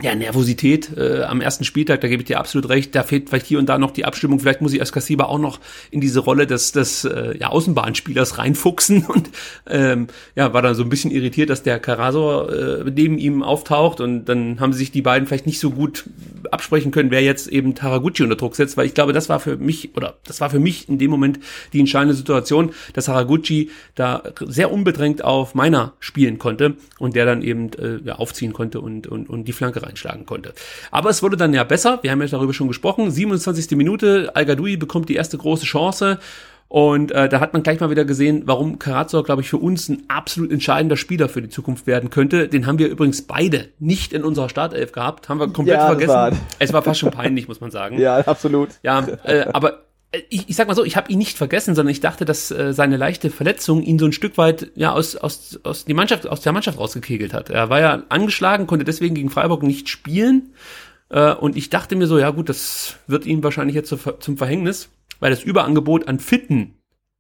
ja, Nervosität äh, am ersten Spieltag, da gebe ich dir absolut recht. Da fehlt vielleicht hier und da noch die Abstimmung. Vielleicht muss ich als Kassiba auch noch in diese Rolle des, des äh, ja, Außenbahnspielers reinfuchsen <laughs> und ähm, ja, war dann so ein bisschen irritiert, dass der Karasor äh, neben ihm auftaucht und dann haben sich die beiden vielleicht nicht so gut absprechen können, wer jetzt eben Taraguchi unter Druck setzt, weil ich glaube, das war für mich oder das war für mich in dem Moment die entscheidende Situation, dass Taraguchi da sehr unbedrängt auf meiner spielen konnte und der dann eben äh, ja, aufziehen konnte und, und, und die Flanke reinschlagen konnte. Aber es wurde dann ja besser. Wir haben ja darüber schon gesprochen. 27. Minute. al bekommt die erste große Chance. Und äh, da hat man gleich mal wieder gesehen, warum Karazor, glaube ich, für uns ein absolut entscheidender Spieler für die Zukunft werden könnte. Den haben wir übrigens beide nicht in unserer Startelf gehabt, haben wir komplett ja, vergessen. War es war fast schon peinlich, muss man sagen. <laughs> Ja, absolut. Ja, äh, aber ich, ich sag mal so, ich habe ihn nicht vergessen, sondern ich dachte, dass äh, seine leichte Verletzung ihn so ein Stück weit ja aus aus aus die Mannschaft aus der Mannschaft rausgekegelt hat. Er war ja angeschlagen, konnte deswegen gegen Freiburg nicht spielen äh, und ich dachte mir so, ja gut, das wird ihm wahrscheinlich jetzt zum Verhängnis, weil das Überangebot an fitten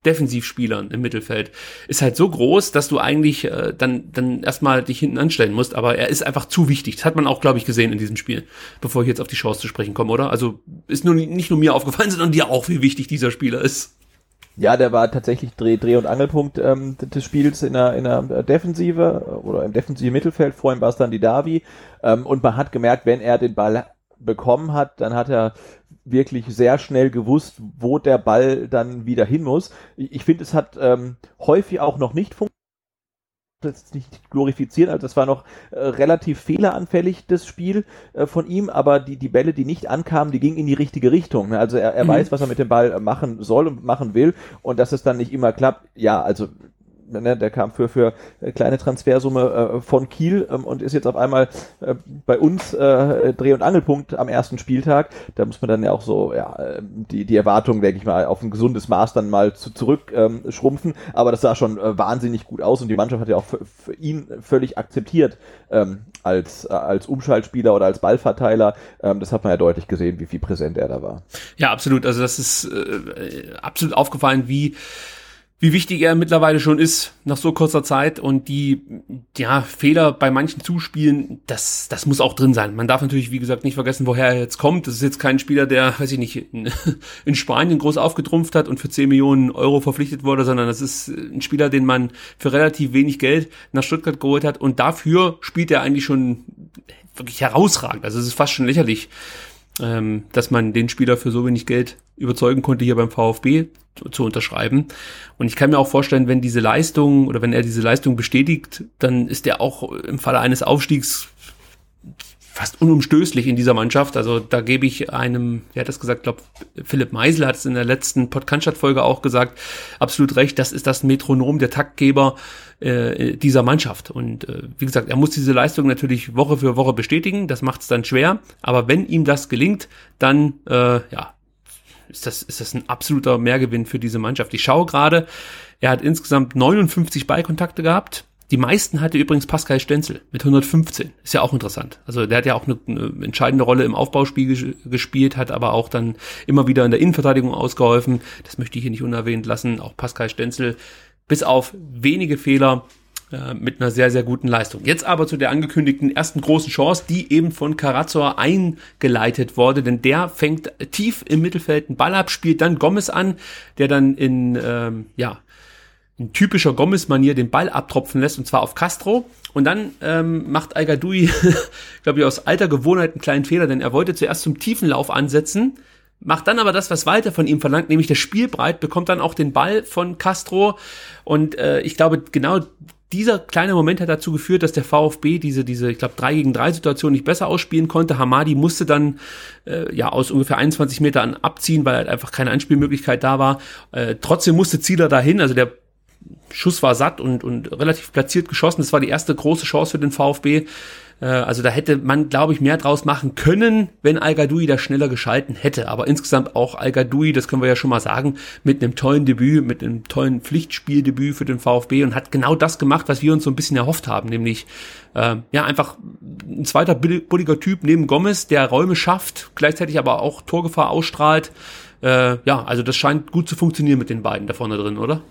Defensivspielern im Mittelfeld ist halt so groß, dass du eigentlich äh, dann, dann erstmal dich hinten anstellen musst. Aber er ist einfach zu wichtig. Das hat man auch, glaube ich, gesehen in diesem Spiel, bevor ich jetzt auf die Chance zu sprechen komme, oder? Also ist nur nicht nur mir aufgefallen, <laughs> sondern dir auch, wie wichtig dieser Spieler ist. Ja, der war tatsächlich Dreh-, Dreh und Angelpunkt ähm, des Spiels in der, in der Defensive oder im defensiven Mittelfeld. Vorhin war es dann die Davi. Ähm, und man hat gemerkt, wenn er den Ball bekommen hat, dann hat er wirklich sehr schnell gewusst, wo der Ball dann wieder hin muss. Ich finde, es hat ähm, häufig auch noch nicht funktioniert jetzt nicht glorifizieren, also das war noch äh, relativ fehleranfällig, das Spiel äh, von ihm, aber die, die Bälle, die nicht ankamen, die gingen in die richtige Richtung. Ne? Also er, er mhm. weiß, was er mit dem Ball machen soll und machen will und dass es dann nicht immer klappt, ja, also ne, der kam für, für kleine Transfersumme äh, von Kiel ähm, und ist jetzt auf einmal äh, bei uns äh, Dreh- und Angelpunkt am ersten Spieltag. Da muss man dann ja auch so ja, die, die Erwartungen, denke ich mal, auf ein gesundes Maß dann mal zu, zurück ähm, schrumpfen. Aber das sah schon äh, wahnsinnig gut aus und die Mannschaft hat ja auch für, für ihn völlig akzeptiert ähm, als, äh, als Umschaltspieler oder als Ballverteiler. Ähm, das hat man ja deutlich gesehen, wie viel präsent er da war. Ja, absolut. Also das ist äh, absolut aufgefallen, wie wie wichtig er mittlerweile schon ist nach so kurzer Zeit und die ja Fehler bei manchen Zuspielen, das das muss auch drin sein. Man darf natürlich wie gesagt nicht vergessen, woher er jetzt kommt. Das ist jetzt kein Spieler, der weiß ich nicht in, <laughs> in Spanien groß aufgetrumpft hat und für 10 Millionen Euro verpflichtet wurde, sondern das ist ein Spieler, den man für relativ wenig Geld nach Stuttgart geholt hat und dafür spielt er eigentlich schon wirklich herausragend. Also es ist fast schon lächerlich, ähm, dass man den Spieler für so wenig Geld überzeugen konnte, hier beim VfB zu, zu unterschreiben. Und ich kann mir auch vorstellen, wenn diese Leistung oder wenn er diese Leistung bestätigt, dann ist er auch im Falle eines Aufstiegs fast unumstößlich in dieser Mannschaft. Also da gebe ich einem, wer hat das gesagt, glaube Philipp Meisel hat es in der letzten Podcast-Folge auch gesagt, absolut recht, das ist das Metronom, der Taktgeber äh, dieser Mannschaft. Und äh, wie gesagt, er muss diese Leistung natürlich Woche für Woche bestätigen, das macht es dann schwer, aber wenn ihm das gelingt, dann äh, ja, ist das, ist das ein absoluter Mehrgewinn für diese Mannschaft. Ich schaue gerade, er hat insgesamt 59 Ballkontakte gehabt, Die meisten hatte übrigens Pascal Stenzel mit 115. Ist ja auch interessant. Also der hat ja auch eine, eine entscheidende Rolle im Aufbauspiel gespielt, hat aber auch dann immer wieder in der Innenverteidigung ausgeholfen. Das möchte ich hier nicht unerwähnt lassen. Auch Pascal Stenzel bis auf wenige Fehler äh, mit einer sehr, sehr guten Leistung. Jetzt aber zu der angekündigten ersten großen Chance, die eben von Karazor eingeleitet wurde, denn der fängt tief im Mittelfeld einen Ball ab, spielt dann Gomez an, der dann in, ähm, ja, in typischer Gomez-Manier den Ball abtropfen lässt, und zwar auf Castro. Und dann ähm, macht al <laughs> glaube ich, aus alter Gewohnheit einen kleinen Fehler, denn er wollte zuerst zum tiefen Lauf ansetzen, macht dann aber das, was weiter von ihm verlangt, nämlich das Spielbreit, bekommt dann auch den Ball von Castro. Und äh, ich glaube, genau dieser kleine Moment hat dazu geführt, dass der VfB diese, diese, ich glaube, 3 gegen 3 Situation nicht besser ausspielen konnte. Hamadi musste dann äh, ja aus ungefähr 21 Metern abziehen, weil halt einfach keine Anspielmöglichkeit da war. Äh, trotzdem musste Zieler dahin, also der Schuss war satt und, und relativ platziert geschossen. Das war die erste große Chance für den VfB. Äh, also da hätte man, glaube ich, mehr draus machen können, wenn Al Gadoui da schneller geschalten hätte. Aber insgesamt auch Al Gadoui, das können wir ja schon mal sagen, mit einem tollen Debüt, mit einem tollen Pflichtspieldebüt für den VfB und hat genau das gemacht, was wir uns so ein bisschen erhofft haben, nämlich äh, ja einfach ein zweiter bulliger Typ neben Gomez, der Räume schafft, gleichzeitig aber auch Torgefahr ausstrahlt. Äh, ja, also das scheint gut zu funktionieren mit den beiden da vorne drin, oder?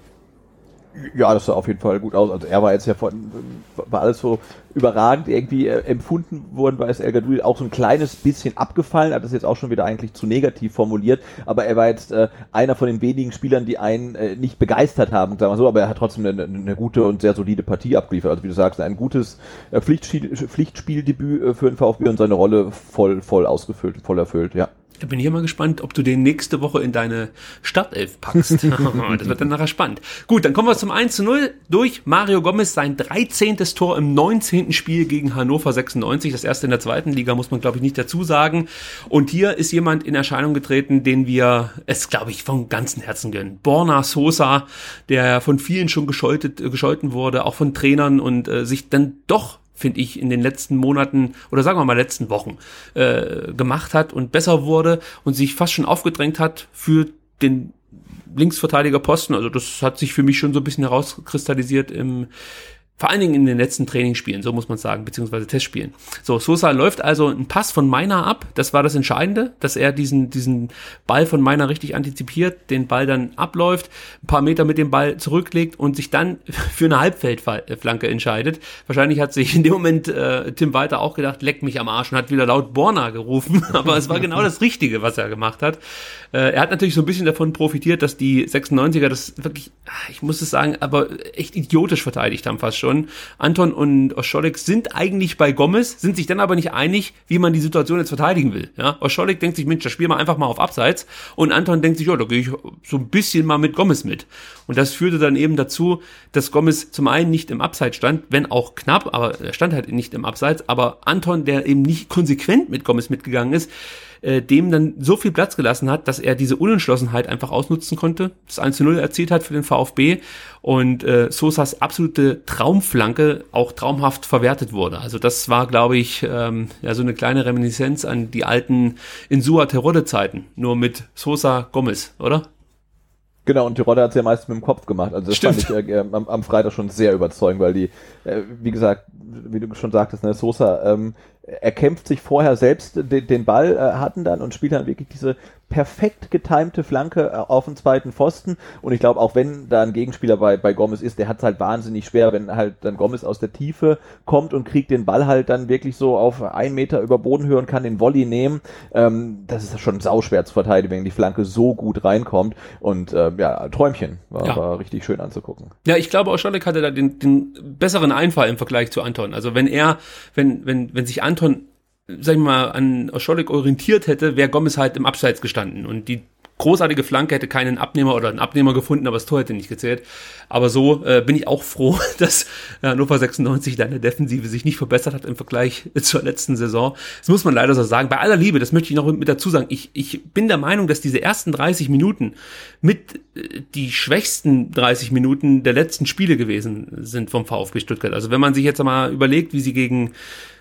Ja, das sah auf jeden Fall gut aus. Also er war jetzt ja von, war alles so überragend irgendwie äh, empfunden worden, weil es El Gadoui auch so ein kleines bisschen abgefallen, hat das jetzt auch schon wieder eigentlich zu negativ formuliert, aber er war jetzt äh, einer von den wenigen Spielern, die einen äh, nicht begeistert haben, sagen wir so, aber er hat trotzdem eine, eine gute und sehr solide Partie abgeliefert. Also wie du sagst, ein gutes äh, Pflichtspiel, Pflichtspieldebüt äh, für den VfB und seine Rolle voll, voll ausgefüllt, voll erfüllt, ja. Da bin ich mal gespannt, ob du den nächste Woche in deine Startelf packst. <laughs> <laughs> das wird dann nachher spannend. Gut, dann kommen wir zum 1 zu 0 durch Mario Gomez, sein 13. Tor im 19. Spiel gegen Hannover 96. Das erste in der zweiten Liga, muss man glaube ich nicht dazu sagen. Und hier ist jemand in Erscheinung getreten, den wir es glaube ich von ganzem Herzen gönnen. Borna Sosa, der von vielen schon gescholten wurde, auch von Trainern und äh, sich dann doch finde ich, in den letzten Monaten oder sagen wir mal letzten Wochen äh, gemacht hat und besser wurde und sich fast schon aufgedrängt hat für den Linksverteidiger Posten. Also das hat sich für mich schon so ein bisschen herauskristallisiert im vor allen Dingen in den letzten Trainingsspielen, so muss man sagen, beziehungsweise Testspielen. So, Sosa läuft also ein Pass von Meiner ab. Das war das Entscheidende, dass er diesen, diesen Ball von Meiner richtig antizipiert, den Ball dann abläuft, ein paar Meter mit dem Ball zurücklegt und sich dann <laughs> für eine Halbfeldflanke entscheidet. Wahrscheinlich hat sich in dem Moment äh, Tim Walter auch gedacht, leck mich am Arsch und hat wieder laut Borna gerufen. <laughs> Aber es war genau das Richtige, was er gemacht hat. Äh, er hat natürlich so ein bisschen davon profitiert, dass die 96er das wirklich, ich muss es sagen, aber echt idiotisch verteidigt haben fast schon. Anton und Oscholik sind eigentlich bei Gomez, sind sich dann aber nicht einig, wie man die Situation jetzt verteidigen will. Ja? Oscholik denkt sich, Mensch, das spielen wir einfach mal auf Abseits. Und Anton denkt sich, ja, da gehe ich so ein bisschen mal mit Gomez mit. Und das führte dann eben dazu, dass Gomez zum einen nicht im Abseits stand, wenn auch knapp, aber er stand halt nicht im Abseits. Aber Anton, der eben nicht konsequent mit Gomez mitgegangen ist, äh, dem dann so viel Platz gelassen hat, dass er diese Unentschlossenheit einfach ausnutzen konnte, das 1 zu 0 erzielt hat für den VfB und äh, Sosas absolute Traumflanke auch traumhaft verwertet wurde. Also das war, glaube ich, ähm, ja so eine kleine Reminiszenz an die alten Insua Terodde Zeiten, nur mit Sosa Gomez, oder? Genau, und Tirode hat es ja meist mit dem Kopf gemacht. Also das Stimmt. fand ich äh, am, am, Freitag schon sehr überzeugend, weil die, äh, wie gesagt, wie du schon sagtest, ne, Sosa ähm, er kämpft sich vorher selbst den, den Ball, äh, hatten dann und spielt dann wirklich diese perfekt getimte Flanke äh, auf den zweiten Pfosten. Und ich glaube, auch wenn da ein Gegenspieler bei, bei Gomez ist, der hat es halt wahnsinnig schwer, wenn halt dann Gomez aus der Tiefe kommt und kriegt den Ball halt dann wirklich so auf einen Meter über Bodenhöhe und kann den Volley nehmen. Ähm, das ist schon sauschwer zu verteidigen, wenn die Flanke so gut reinkommt. Und äh, ja, Träumchen war, ja. war richtig schön anzugucken. Ja, ich glaube, Oscholek hatte da den, den besseren Einfall im Vergleich zu Anton. Also wenn er, wenn, wenn, wenn sich Anton sag ich mal, an Oscholik orientiert hätte, wäre Gomez halt im Abseits gestanden. Und die großartige Flanke hätte keinen Abnehmer oder einen Abnehmer gefunden, aber das Tor hätte nicht gezählt. Aber so äh, bin ich auch <laughs> froh, dass Hannover 96 deine Defensive sich nicht verbessert hat im Vergleich <laughs> zur letzten Saison. Das muss man leider so sagen. Bei aller Liebe, das möchte ich noch mit dazu sagen. Ich, ich bin der Meinung, dass diese ersten 30 Minuten mit äh, die schwächsten 30 Minuten der letzten Spiele gewesen sind vom VfB Stuttgart. Also wenn man sich jetzt mal überlegt, wie sie gegen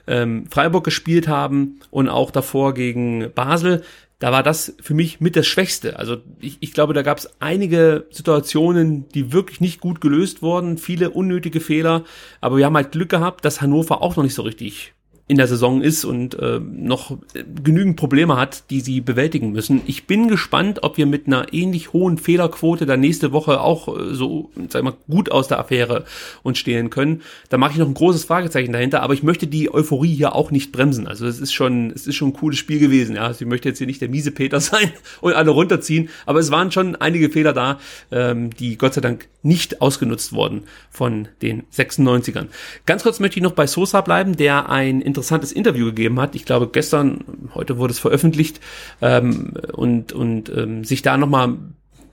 ähm, Freiburg gespielt haben und auch davor gegen Basel, da war das für mich mit das Schwächste. Also ich, ich glaube, da gab es einige Situationen, die wirklich nicht gut gelöst wurden, viele unnötige Fehler, aber wir haben halt Glück gehabt, dass Hannover auch noch nicht so richtig in der Saison ist und äh, noch genügend Probleme hat, die sie bewältigen müssen. Ich bin gespannt, ob wir mit einer ähnlich hohen Fehlerquote dann nächste Woche auch äh, so, sag mal, gut aus der Affäre uns stehlen können. Da mache ich noch ein großes Fragezeichen dahinter, aber ich möchte die Euphorie hier auch nicht bremsen. Also es ist schon, es ist schon ein cooles Spiel gewesen. Ja, also ich möchte jetzt hier nicht der miese Peter <laughs> sein und alle runterziehen, aber es waren schon einige Fehler da, ähm, die Gott sei Dank nicht ausgenutzt wurden von den 96ern. Ganz kurz möchte ich noch bei Sosa bleiben, der ein interessantes Interview gegeben hat. Ich glaube, gestern, heute wurde es veröffentlicht ähm, und, und ähm, sich da nochmal,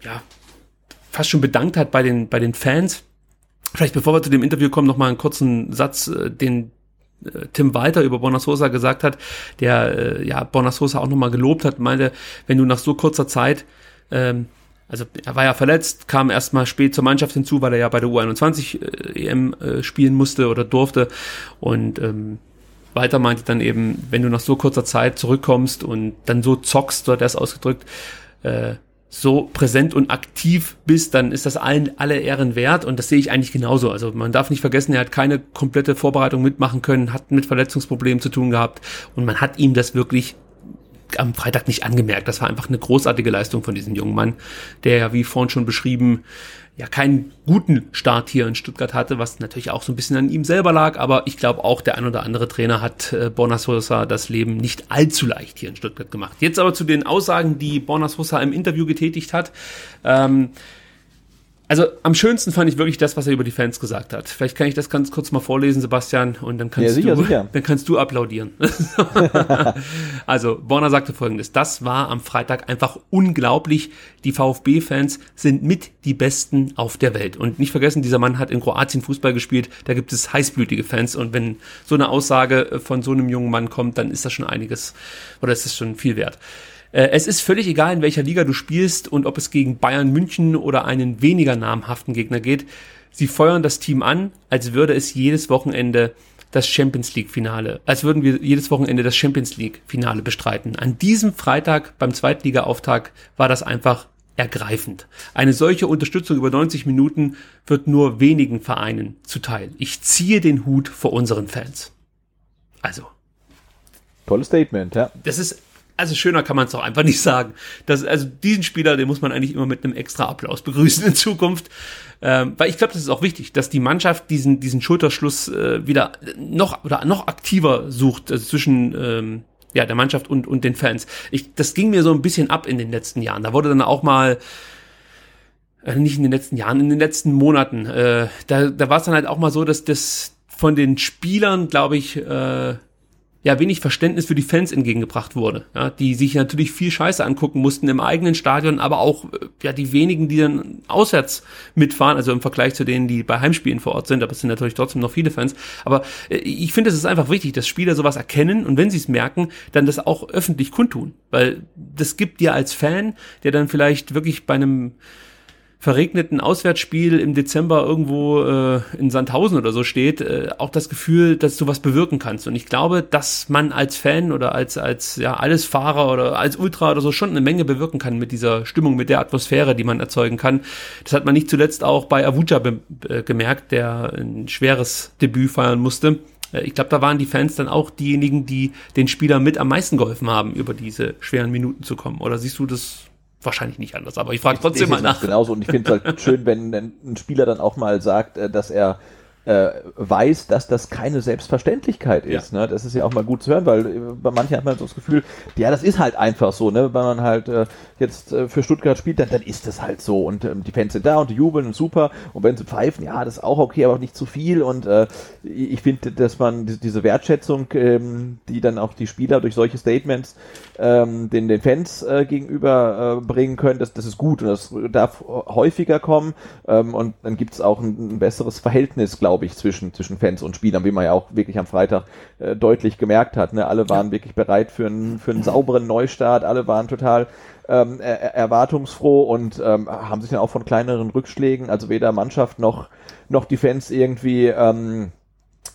ja, fast schon bedankt hat bei den, bei den Fans. Vielleicht bevor wir zu dem Interview kommen, nochmal einen kurzen Satz, äh, den äh, Tim Walter über Bonasosa gesagt hat, der äh, ja Bonasosa auch nochmal gelobt hat, meinte, wenn du nach so kurzer Zeit ähm, also er war ja verletzt, kam erstmal spät zur Mannschaft hinzu, weil er ja bei der U21 äh, EM äh, spielen musste oder durfte. Und ähm, weiter meinte dann eben, wenn du nach so kurzer Zeit zurückkommst und dann so zockst, so hat er es ausgedrückt, äh, so präsent und aktiv bist, dann ist das allen alle Ehren wert und das sehe ich eigentlich genauso. Also man darf nicht vergessen, er hat keine komplette Vorbereitung mitmachen können, hat mit Verletzungsproblemen zu tun gehabt und man hat ihm das wirklich am Freitag nicht angemerkt. Das war einfach eine großartige Leistung von diesem jungen Mann, der ja, wie vorhin schon beschrieben, ja keinen guten Start hier in Stuttgart hatte, was natürlich auch so ein bisschen an ihm selber lag, aber ich glaube auch der ein oder andere Trainer hat äh, Borna Sosa das Leben nicht allzu leicht hier in Stuttgart gemacht. Jetzt aber zu den Aussagen, die Borna Sosa im Interview getätigt hat. Ähm, also am schönsten fand ich wirklich das, was er über die Fans gesagt hat. Vielleicht kann ich das ganz kurz mal vorlesen, Sebastian, und dann kannst ja, sicher, du, sicher. <laughs> dann kannst du applaudieren. <laughs> also Borna sagte Folgendes: Das war am Freitag einfach unglaublich. Die VfB-Fans sind mit die Besten auf der Welt. Und nicht vergessen, dieser Mann hat in Kroatien Fußball gespielt. Da gibt es heißblütige Fans. Und wenn so eine Aussage von so einem jungen Mann kommt, dann ist das schon einiges oder ist das schon viel wert. Äh, es ist völlig egal, in welcher Liga du spielst und ob es gegen Bayern München oder einen weniger namhaften Gegner geht. Sie feuern das Team an, als würde es jedes Wochenende das Champions League Finale, als würden wir jedes Wochenende das Champions League Finale bestreiten. An diesem Freitag beim Zweitliga-Auftakt war das einfach ergreifend. Eine solche Unterstützung über 90 Minuten wird nur wenigen Vereinen zuteil. Ich ziehe den Hut vor unseren Fans. Also. Tolles Statement, ja. Das ist also schöner kann man es doch einfach nicht sagen. Das, also diesen Spieler, den muss man eigentlich immer mit einem extra Applaus begrüßen in Zukunft. Ähm, weil ich glaube, das ist auch wichtig, dass die Mannschaft diesen, diesen Schulterschluss äh, wieder noch oder noch aktiver sucht also zwischen ähm, ja, der Mannschaft und, und den Fans. Ich, das ging mir so ein bisschen ab in den letzten Jahren. Da wurde dann auch mal äh, nicht in den letzten Jahren, in den letzten Monaten. Äh, da da war es dann halt auch mal so, dass das von den Spielern, glaube ich, äh, ja wenig Verständnis für die Fans entgegengebracht wurde, ja, die sich natürlich viel Scheiße angucken mussten im eigenen Stadion, aber auch äh, ja die wenigen, die dann auswärts mitfahren, also im Vergleich zu denen, die bei Heimspielen vor Ort sind, aber es sind natürlich trotzdem noch viele Fans. Aber äh, ich finde, es ist einfach wichtig, dass Spieler sowas erkennen und wenn sie es merken, dann das auch öffentlich kundtun, weil das gibt dir als Fan, der dann vielleicht wirklich bei einem verregneten Auswärtsspiel im Dezember irgendwo äh, in Sandhausen oder so steht, äh, auch das Gefühl, dass du was bewirken kannst. Und ich glaube, dass man als Fan oder als, als ja, alles Fahrer oder als Ultra oder so schon eine Menge bewirken kann mit dieser Stimmung, mit der Atmosphäre, die man erzeugen kann. Das hat man nicht zuletzt auch bei Avuja äh, gemerkt, der ein schweres Debüt feiern musste. Äh, ich glaube, da waren die Fans dann auch diejenigen, die den Spielern mit am meisten geholfen haben, über diese schweren Minuten zu kommen. Oder siehst du das wahrscheinlich nicht anders, aber ich frage trotzdem ich, mal nach. Genauso und ich finde es halt <laughs> schön, wenn ein Spieler dann auch mal sagt, äh, dass er äh, weiß, dass das keine Selbstverständlichkeit ist. Ja. Ne? Das ist ja auch mal gut zu hören, weil äh, bei manchen hat man so das Gefühl, ja, das ist halt einfach so, ne? Wenn man halt äh, jetzt äh, für Stuttgart spielt, dann, dann ist das halt so. Und ähm, die Fans sind da und die jubeln und super. Und wenn sie pfeifen, ja, das ist auch okay, aber auch nicht zu viel. Und äh, ich finde, dass man diese Wertschätzung, ähm, die dann auch die Spieler durch solche Statements ähm, den, den Fans äh, gegenüber äh, bringen können, das, das ist gut und das darf häufiger kommen. Ähm, und dann gibt es auch ein, ein besseres Verhältnis, glaube glaube ich, zwischen, zwischen Fans und Spielern, wie man ja auch wirklich am Freitag äh, deutlich gemerkt hat. Ne? Alle waren ja. wirklich bereit für einen, für einen sauberen Neustart, alle waren total ähm, er erwartungsfroh und ähm, haben sich dann auch von kleineren Rückschlägen, also weder Mannschaft noch, noch die Fans irgendwie ähm,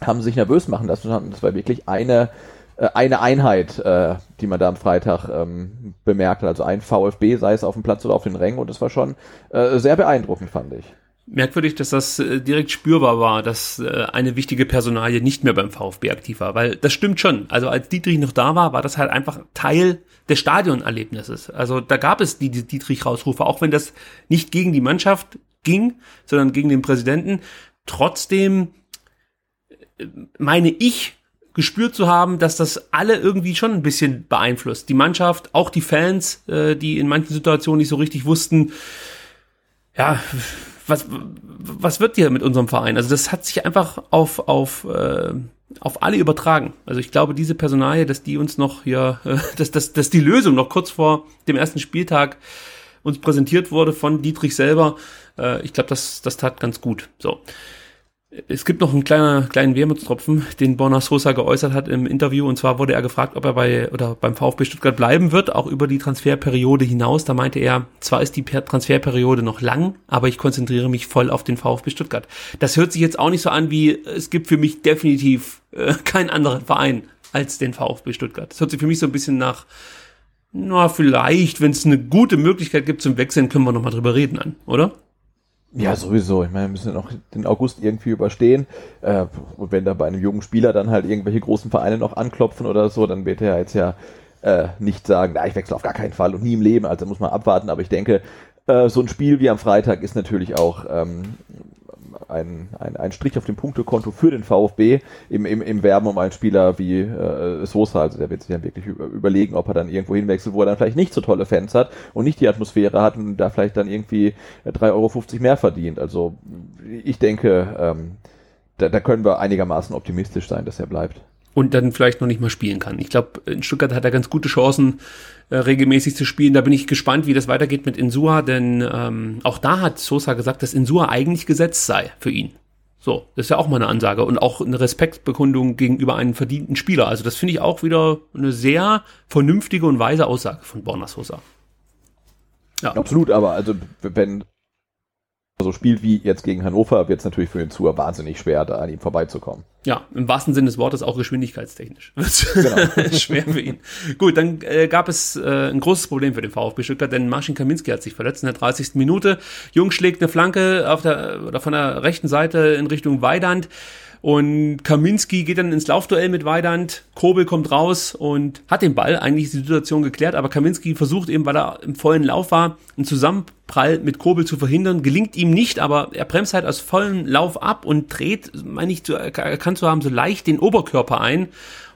haben sich nervös machen lassen. Das war wirklich eine äh, eine Einheit, äh, die man da am Freitag ähm, bemerkt hat. Also ein VfB, sei es auf dem Platz oder auf den Rängen. Und das war schon äh, sehr beeindruckend, fand ich. Merkwürdig, dass das äh, direkt spürbar war, dass äh, eine wichtige Personalie nicht mehr beim VfB aktiv war, weil das stimmt schon. Also als Dietrich noch da war, war das halt einfach Teil des Stadionerlebnisses. Also da gab es die, die Dietrich-Rausrufe, auch wenn das nicht gegen die Mannschaft ging, sondern gegen den Präsidenten. Trotzdem äh, meine ich gespürt zu haben, dass das alle irgendwie schon ein bisschen beeinflusst. Die Mannschaft, auch die Fans, die in manchen Situationen nicht so richtig wussten, ja, was, was wird hier mit unserem Verein? Also das hat sich einfach auf, auf, äh, auf alle übertragen. Also ich glaube, diese Personalie, dass die uns noch hier, äh, <laughs> dass, dass, dass die Lösung noch kurz vor dem ersten Spieltag uns präsentiert wurde von Dietrich selber, äh, ich glaube, das, das tat ganz gut. So. Es gibt noch einen kleinen, kleinen Wermutstropfen, den Borna Sosa geäußert hat im Interview. Und zwar wurde er gefragt, ob er bei oder beim VfB Stuttgart bleiben wird, auch über die Transferperiode hinaus. Da meinte er, zwar ist die Transferperiode noch lang, aber ich konzentriere mich voll auf den VfB Stuttgart. Das hört sich jetzt auch nicht so an wie, es gibt für mich definitiv äh, keinen anderen Verein als den VfB Stuttgart. Das hört sich für mich so ein bisschen nach, na, vielleicht, wenn es eine gute Möglichkeit gibt zum Wechseln, können wir nochmal drüber reden an, oder? Ja, sowieso. Ich meine, wir müssen ja noch den August irgendwie überstehen. Äh, und wenn da bei einem jungen Spieler dann halt irgendwelche großen Vereine noch anklopfen oder so, dann wird er jetzt ja äh, nicht sagen, na, ich wechsle auf gar keinen Fall und nie im Leben. Also muss man abwarten. Aber ich denke, äh, so ein Spiel wie am Freitag ist natürlich auch ähm, ein, ein, ein Strich auf dem Punktekonto für den VfB im, im, im Werben um einen Spieler wie äh, Sosa. Also der wird sich dann wirklich überlegen, ob er dann irgendwo hinwechselt, wo er dann vielleicht nicht so tolle Fans hat und nicht die Atmosphäre hat und da vielleicht dann irgendwie 3,50 Euro mehr verdient. Also ich denke, ähm, da, da können wir einigermaßen optimistisch sein, dass er bleibt und dann vielleicht noch nicht mal spielen kann. Ich glaube, in Stuttgart hat er ganz gute Chancen, äh, regelmäßig zu spielen. Da bin ich gespannt, wie das weitergeht mit Insua, denn ähm, auch da hat Sosa gesagt, dass Insua eigentlich gesetzt sei für ihn. So, das ist ja auch mal eine Ansage und auch eine Respektbekundung gegenüber einem verdienten Spieler. Also das finde ich auch wieder eine sehr vernünftige und weise Aussage von Borna Sosa. Ja. Absolut, aber also wenn so spielt wie jetzt gegen Hannover, wird es natürlich für den Zuhörer wahnsinnig schwer, da an ihm vorbeizukommen. Ja, im wahrsten Sinne des Wortes auch geschwindigkeitstechnisch. <laughs> Genau. <laughs> schwer für ihn. Gut, dann äh, gab es äh, ein großes Problem für den VfB Stuttgart, denn Marcin Kaminski hat sich verletzt in der 30. Minute. Jung schlägt eine Flanke auf der, oder von der rechten Seite in Richtung Weidand. Und Kaminski geht dann ins Laufduell mit Weidand. Kobel kommt raus und hat den Ball. Eigentlich die Situation geklärt, aber Kaminski versucht eben, weil er im vollen Lauf war, einen Zusammenprall mit Kobel zu verhindern. Gelingt ihm nicht, aber er bremst halt aus vollem Lauf ab und dreht, meine ich, erkannt zu haben, so leicht den Oberkörper ein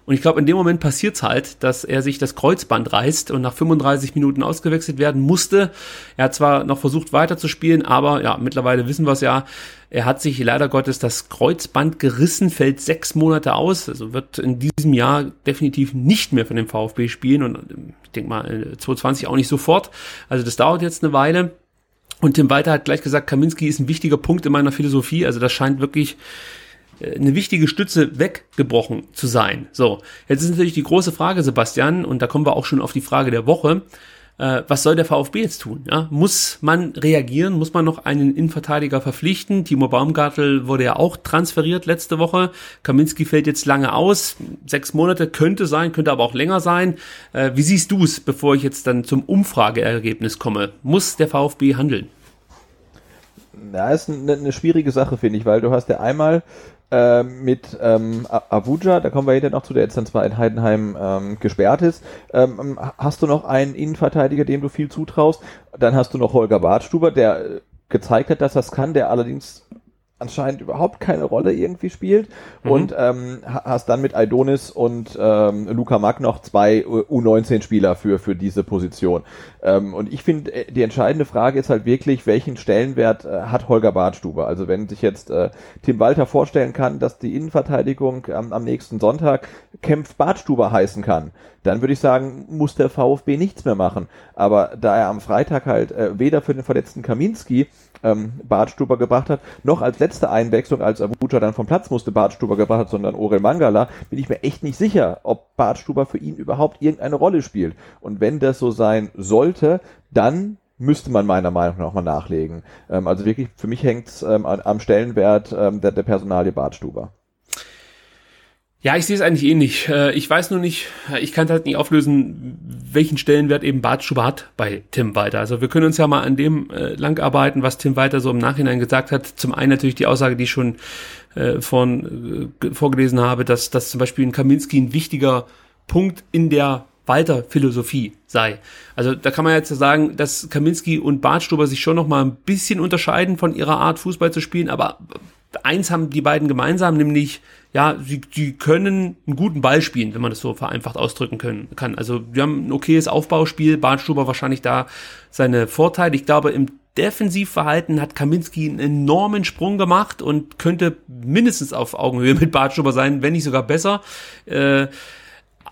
und ich glaube, in dem Moment passiert's halt, dass er sich das Kreuzband reißt und nach 35 Minuten ausgewechselt werden musste. Er hat zwar noch versucht weiterzuspielen, aber ja, mittlerweile wissen wir es ja, er hat sich leider Gottes das Kreuzband gerissen, fällt sechs Monate aus, also wird in diesem Jahr definitiv nicht mehr von dem VfB spielen und ich denke mal 2020 auch nicht sofort. Also das dauert jetzt eine Weile. Und Tim Walter hat gleich gesagt, Kaminski ist ein wichtiger Punkt in meiner Philosophie. Also das scheint wirklich äh, eine wichtige Stütze weggebrochen zu sein. So, jetzt ist natürlich die große Frage, Sebastian, und da kommen wir auch schon auf die Frage der Woche. Äh, was soll der VfB jetzt tun? Ja? Muss man reagieren? Muss man noch einen Innenverteidiger verpflichten? Timo Baumgartel wurde ja auch transferiert letzte Woche. Kaminski fällt jetzt lange aus. Sechs Monate könnte sein, könnte aber auch länger sein. Äh, wie siehst du es, bevor ich jetzt dann zum Umfrageergebnis komme? Muss der VfB handeln? Na, ist eine, eine schwierige Sache, finde ich, weil du hast ja einmal äh, mit ähm, Abuja, da kommen wir hinterher noch zu, der jetzt dann zwar in Heidenheim ähm, gesperrt ist. Ähm, hast du noch einen Innenverteidiger, dem du viel zutraust? Dann hast du noch Holger Bartstuber, der äh, gezeigt hat, dass das kann, der allerdings anscheinend überhaupt keine Rolle irgendwie spielt mhm. und ähm, hast dann mit Aidonis und ähm, Luca Mack noch zwei U19-Spieler für für diese Position. Ähm, und ich finde, äh, die entscheidende Frage ist halt wirklich, welchen Stellenwert äh, hat Holger Bartstuber? Also wenn sich jetzt äh, Tim Walter vorstellen kann, dass die Innenverteidigung ähm, am nächsten Sonntag Kempf Bartstuber heißen kann, dann würde ich sagen, muss der VfB nichts mehr machen. Aber da er am Freitag halt äh, weder für den verletzten Kaminski ähm, Bartstuber gebracht hat, noch als letzte Einwechslung, als Abuja dann vom Platz musste, Bartstuber gebracht hat, sondern Orel Mangala, bin ich mir echt nicht sicher, ob Bartstuber für ihn überhaupt irgendeine Rolle spielt. Und wenn das so sein sollte, dann müsste man meiner Meinung nach mal nachlegen. Ähm, also wirklich, für mich hängt es ähm, am Stellenwert ähm, der, der Personalie Bartstuber. Ja, ich sehe es eigentlich ähnlich. Äh, ich weiß nur nicht, ich kann halt nicht auflösen, welchen Stellenwert eben Bartschuber hat bei Tim Walter. Also wir können uns ja mal an dem äh, langarbeiten, was Tim Walter so im Nachhinein gesagt hat. Zum einen natürlich die Aussage, die ich schon äh, von, äh, vorgelesen habe, dass, dass zum Beispiel ein Kaminski ein wichtiger Punkt in der Walter-Philosophie sei. Also da kann man jetzt sagen, dass Kaminski und Bartstuber sich schon noch mal ein bisschen unterscheiden von ihrer Art, Fußball zu spielen, aber eins haben die beiden gemeinsam, nämlich ja, sie, sie können einen guten Ball spielen, wenn man das so vereinfacht ausdrücken können, kann. Also wir haben ein okayes Aufbauspiel, Bartstuber wahrscheinlich da seine Vorteile. Ich glaube, im Defensivverhalten hat Kaminski einen enormen Sprung gemacht und könnte mindestens auf Augenhöhe mit Bartstuber sein, wenn nicht sogar besser. Äh,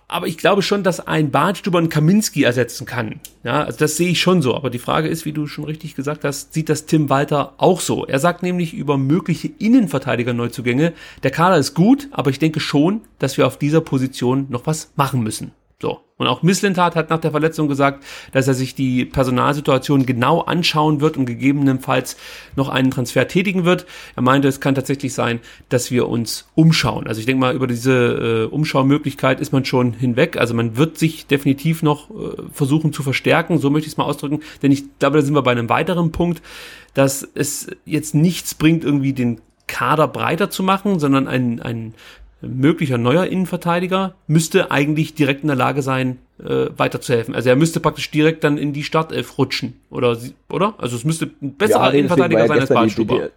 aber ich glaube schon, dass ein Bartstuber einen Kaminski ersetzen kann. Ja, also das sehe ich schon so. Aber die Frage ist, wie du schon richtig gesagt hast, sieht das Tim Walter auch so? Er sagt nämlich über mögliche Innenverteidiger-Neuzugänge, der Kader ist gut, aber ich denke schon, dass wir auf dieser Position noch was machen müssen. Und auch Misslintat hat nach der Verletzung gesagt, dass er sich die Personalsituation genau anschauen wird und gegebenenfalls noch einen Transfer tätigen wird. Er meinte, es kann tatsächlich sein, dass wir uns umschauen. Also ich denke mal, über diese äh, Umschaumöglichkeit ist man schon hinweg. Also man wird sich definitiv noch äh, versuchen zu verstärken, so möchte ich es mal ausdrücken. Denn ich glaube, da sind wir bei einem weiteren Punkt, dass es jetzt nichts bringt, irgendwie den Kader breiter zu machen, sondern ein, ein möglicher neuer Innenverteidiger müsste eigentlich direkt in der Lage sein, äh, weiterzuhelfen. Also er müsste praktisch direkt dann in die Startelf rutschen, oder? oder? Also es müsste ein besserer ja, Innenverteidiger sein als Bartstuber.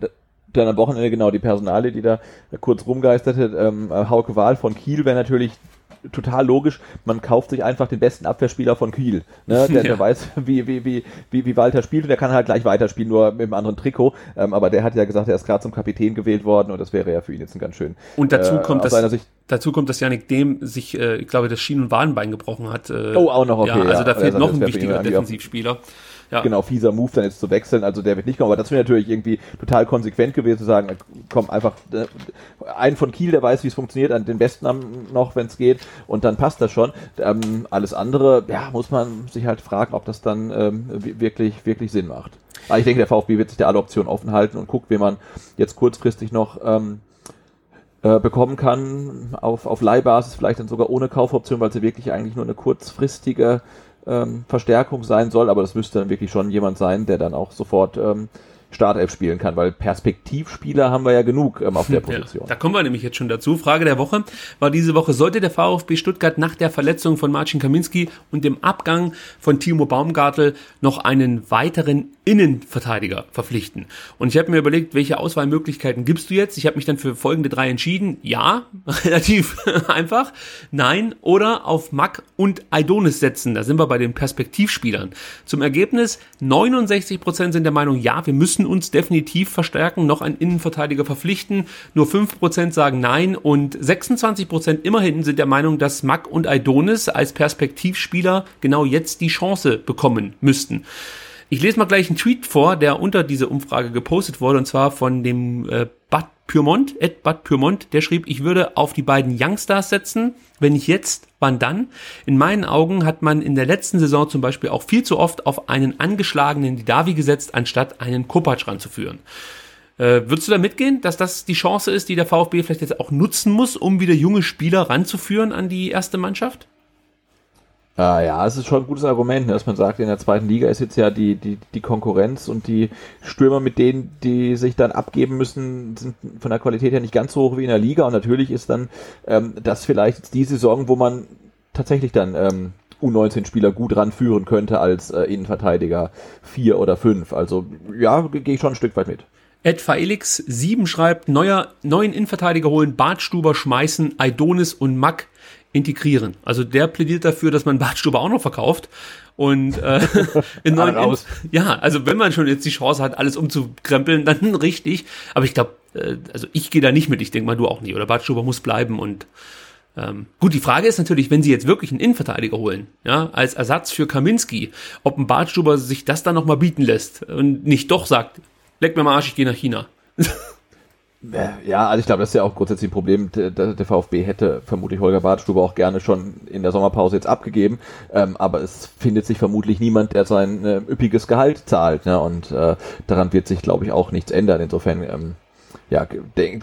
Dann am Wochenende genau die Personale, die da kurz rumgeisterte. Ähm, Hauke Wahl von Kiel wäre natürlich total logisch, man kauft sich einfach den besten Abwehrspieler von Kiel. Ne? <laughs> Der, ja. der weiß, wie, wie, wie, wie, wie Walter spielt und der kann halt gleich weiterspielen, nur mit einem anderen Trikot. Ähm, aber der hat ja gesagt, er ist gerade zum Kapitän gewählt worden und das wäre ja für ihn jetzt ein ganz schön. Und dazu äh, kommt, dass, Sicht, dazu kommt, dass Janik Dem sich, äh, ich glaube, das Schien- und Wadenbein gebrochen hat. Äh, oh, auch noch okay. Ja, also da fehlt noch ein wichtiger Defensivspieler. Ja. Genau, fieser Move dann jetzt zu wechseln. Also der wird nicht kommen. Aber das wäre natürlich irgendwie total konsequent gewesen zu sagen, komm einfach äh, ein von Kiel, der weiß, wie es funktioniert, an den besten noch, wenn es geht. Und dann passt das schon. Ähm, alles andere, ja, muss man sich halt fragen, ob das dann ähm, wirklich, wirklich Sinn macht. Aber ich denke, der VfB wird sich da alle Optionen offen halten und guckt, wie man jetzt kurzfristig noch ähm, äh, bekommen kann, auf, auf Leihbasis, vielleicht dann sogar ohne Kaufoption, weil sie wirklich eigentlich nur eine kurzfristige ähm, Verstärkung sein soll, aber das müsste dann wirklich schon jemand sein, der dann auch sofort ähm, Startelf spielen kann, weil Perspektivspieler haben wir ja genug ähm, auf der Position. Ja, da kommen wir nämlich jetzt schon dazu. Frage der Woche war diese Woche, sollte der VfB Stuttgart nach der Verletzung von Marcin Kaminski und dem Abgang von Timo Baumgartel noch einen weiteren Innenverteidiger verpflichten? Und ich habe mir überlegt, welche Auswahlmöglichkeiten gibst du jetzt? Ich habe mich dann für folgende drei entschieden. Ja, <laughs> relativ einfach. Nein oder auf Mack und Aidonis setzen. Da sind wir bei den Perspektivspielern. Zum Ergebnis, 69% sind der Meinung, ja, wir müssen uns definitiv verstärken, noch einen Innenverteidiger verpflichten. Nur 5% sagen nein und 26% immerhin sind der Meinung, dass Mack und Aidonis als Perspektivspieler genau jetzt die Chance bekommen müssten. Ich lese mal gleich einen Tweet vor, der unter diese Umfrage gepostet wurde, und zwar von dem äh, Bad Pyrmont, Ed Bad Pyrmont, der schrieb, ich würde auf die beiden Youngstars setzen. Wenn nicht jetzt, wann dann? In meinen Augen hat man in der letzten Saison zum Beispiel auch viel zu oft auf einen angeschlagenen Didavi gesetzt, anstatt einen Kopacz ranzuführen. Äh, würdest du da mitgehen, dass das die Chance ist, die der VfB vielleicht jetzt auch nutzen muss, um wieder junge Spieler ranzuführen an die erste Mannschaft? Ah, ja, es ist schon ein gutes Argument, ne, dass man sagt, in der zweiten Liga ist jetzt ja die, die, die Konkurrenz und die Stürmer, mit denen die sich dann abgeben müssen, sind von der Qualität her nicht ganz so hoch wie in der Liga. Und natürlich ist dann ähm, das vielleicht die Saison, wo man tatsächlich dann ähm, U19-Spieler gut ranführen könnte als äh, Innenverteidiger vier oder fünf. Also ja, gehe ich schon ein Stück weit mit. Ed Faelix 7 schreibt, neuer, neuen Innenverteidiger holen, Bartstuber schmeißen, Aidonis und Mack integrieren. Also der plädiert dafür, dass man Badstube auch noch verkauft und äh, <laughs> in neuen raus. ja, also wenn man schon jetzt die Chance hat, alles umzukrempeln, dann <laughs> richtig. Aber ich glaube, äh, also ich gehe da nicht mit. Ich denke mal, du auch nicht. Oder Badstuber muss bleiben und ähm, gut, die Frage ist natürlich, wenn sie jetzt wirklich einen Innenverteidiger holen, ja, als Ersatz für Kaminski, ob ein Bartstuber sich das dann nochmal bieten lässt und nicht doch sagt, leck mir mal Arsch, ich gehe nach China. <laughs> Ja, also ich glaube, das ist ja auch grundsätzlich ein Problem. Der, der VfB hätte vermutlich Holger Badstube auch gerne schon in der Sommerpause jetzt abgegeben, ähm, aber es findet sich vermutlich niemand, der sein äh, üppiges Gehalt zahlt. Ne? Und äh, daran wird sich, glaube ich, auch nichts ändern. Insofern ähm, ja,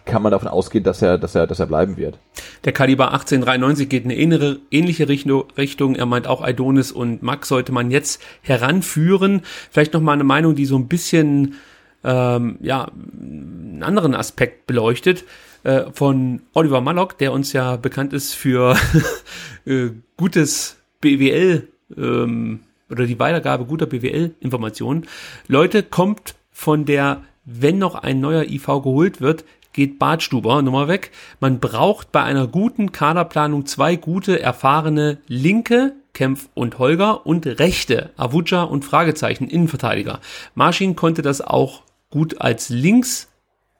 kann man davon ausgehen, dass er, dass er, dass er bleiben wird. Der Kaliber 1893 geht in eine ähnliche Richtung. Er meint auch Aidonis und Max sollte man jetzt heranführen. Vielleicht noch mal eine Meinung, die so ein bisschen ähm, ja einen anderen Aspekt beleuchtet äh, von Oliver Mallock, der uns ja bekannt ist für <laughs> äh, gutes BWL ähm, oder die Weitergabe guter BWL-Informationen. Leute, kommt von der, wenn noch ein neuer IV geholt wird, geht Bartstuber Nummer weg. Man braucht bei einer guten Kaderplanung zwei gute, erfahrene Linke, Kempf und Holger und Rechte, Avuja und Fragezeichen, Innenverteidiger. Marschin konnte das auch gut als links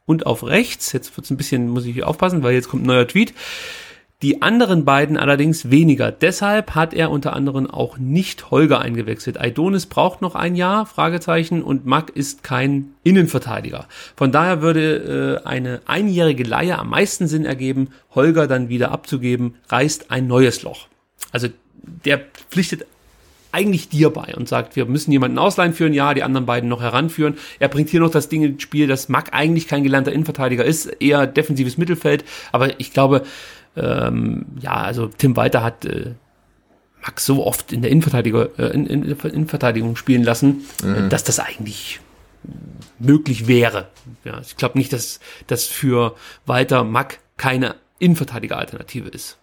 und auf rechts. Jetzt wird's ein bisschen, muss ich aufpassen, weil jetzt kommt ein neuer Tweet. Die anderen beiden allerdings weniger. Deshalb hat er unter anderem auch nicht Holger eingewechselt. Aidonis braucht noch ein Jahr, Fragezeichen, und Mack ist kein Innenverteidiger. Von daher würde äh, eine einjährige Leihe am meisten Sinn ergeben. Holger dann wieder abzugeben, reißt ein neues Loch. Also der pflichtet eigentlich dir bei und sagt, wir müssen jemanden ausleihen für ein Jahr, die anderen beiden noch heranführen. Er bringt hier noch das Ding ins Spiel, dass Mack eigentlich kein gelernter Innenverteidiger ist, eher defensives Mittelfeld. Aber ich glaube, ähm, ja, also Tim Walter hat äh, Max so oft in der Innenverteidigung, äh, in, in, in Innenverteidigung spielen lassen, äh, mhm. dass das eigentlich möglich wäre. Ja, ich glaube nicht, dass das für Walter Mack keine Innenverteidiger-Alternative ist.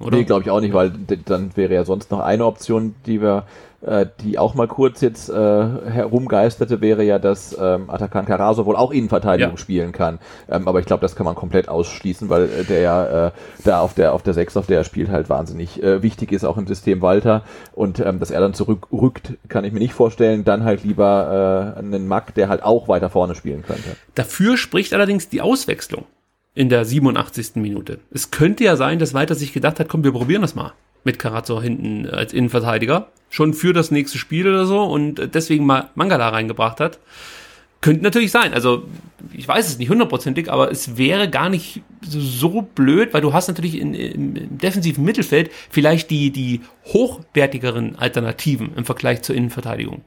Oder? Nee, glaube ich auch nicht, weil dann wäre ja sonst noch eine Option, die wir äh, die auch mal kurz jetzt äh, herumgeisterte, wäre ja, dass ähm, Atakan Karaso wohl auch Innenverteidigung ja. spielen kann. Ähm, aber ich glaube, das kann man komplett ausschließen, weil äh, der ja äh, da auf der auf der 6, auf der er spielt, halt wahnsinnig äh, wichtig ist, auch im System Walter. Und ähm, dass er dann zurückrückt, kann ich mir nicht vorstellen. Dann halt lieber äh, einen Mack, der halt auch weiter vorne spielen könnte. Dafür spricht allerdings die Auswechslung in der 87. Minute. Es könnte ja sein, dass Walter sich gedacht hat, komm, wir probieren das mal mit Karazzo hinten als Innenverteidiger. Schon für das nächste Spiel oder so und deswegen mal Mangala reingebracht hat. Könnte natürlich sein. Also, ich weiß es nicht hundertprozentig, aber es wäre gar nicht so blöd, weil du hast natürlich in, im, im defensiven Mittelfeld vielleicht die, die hochwertigeren Alternativen im Vergleich zur Innenverteidigung.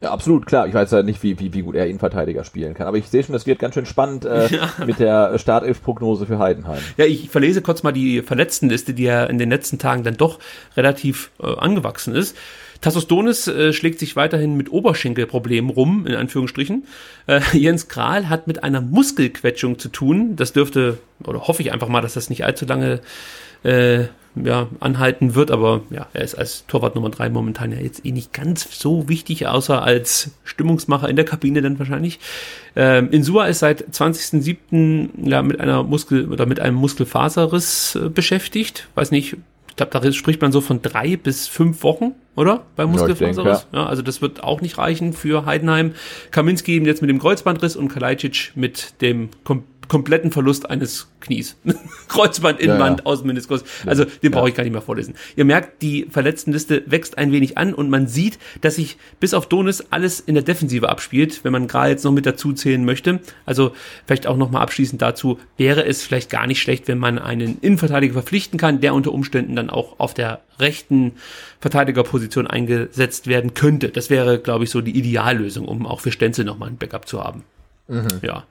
Ja, absolut, klar. Ich weiß ja nicht, wie, wie, wie gut er Innenverteidiger spielen kann. Aber ich sehe schon, das wird ganz schön spannend äh, <laughs> ja. mit der Startelf-Prognose für Heidenheim. Ja, ich verlese kurz mal die Verletztenliste, die ja in den letzten Tagen dann doch relativ äh, angewachsen ist. Tassos Donis äh, schlägt sich weiterhin mit Oberschenkelproblemen rum, in Anführungsstrichen. Äh, <laughs> Jens Kral hat mit einer Muskelquetschung zu tun. Das dürfte, oder hoffe ich einfach mal, dass das nicht allzu lange äh, ja, anhalten wird, aber ja, er ist als Torwart Nummer drei momentan ja jetzt eh nicht ganz so wichtig, außer als Stimmungsmacher in der Kabine dann wahrscheinlich. Ähm, Insua ist seit 20.07. ja mit einer Muskel oder mit einem Muskelfaserriss äh, beschäftigt. Weiß nicht, ich glaube, da spricht man so von drei bis fünf Wochen, oder? Bei Muskelfaserriss. Ja, ja. also das wird auch nicht reichen für Heidenheim. Kaminski eben jetzt mit dem Kreuzbandriss und Kalajdzic mit dem kompletten Verlust eines Knies. <laughs> Kreuzband, Innenband, ja, ja. Außenmeniskus. Also den brauche ich gar nicht mehr vorlesen. Ihr merkt, die Verletztenliste wächst ein wenig an und man sieht, dass sich bis auf Donis alles in der Defensive abspielt, wenn man gerade jetzt noch mit dazu zählen möchte. Also vielleicht auch nochmal abschließend dazu, wäre es vielleicht gar nicht schlecht, wenn man einen Innenverteidiger verpflichten kann, der unter Umständen dann auch auf der rechten Verteidigerposition eingesetzt werden könnte. Das wäre, glaube ich, so die Ideallösung, um auch für Stenzel nochmal ein Backup zu haben. Mhm. Ja.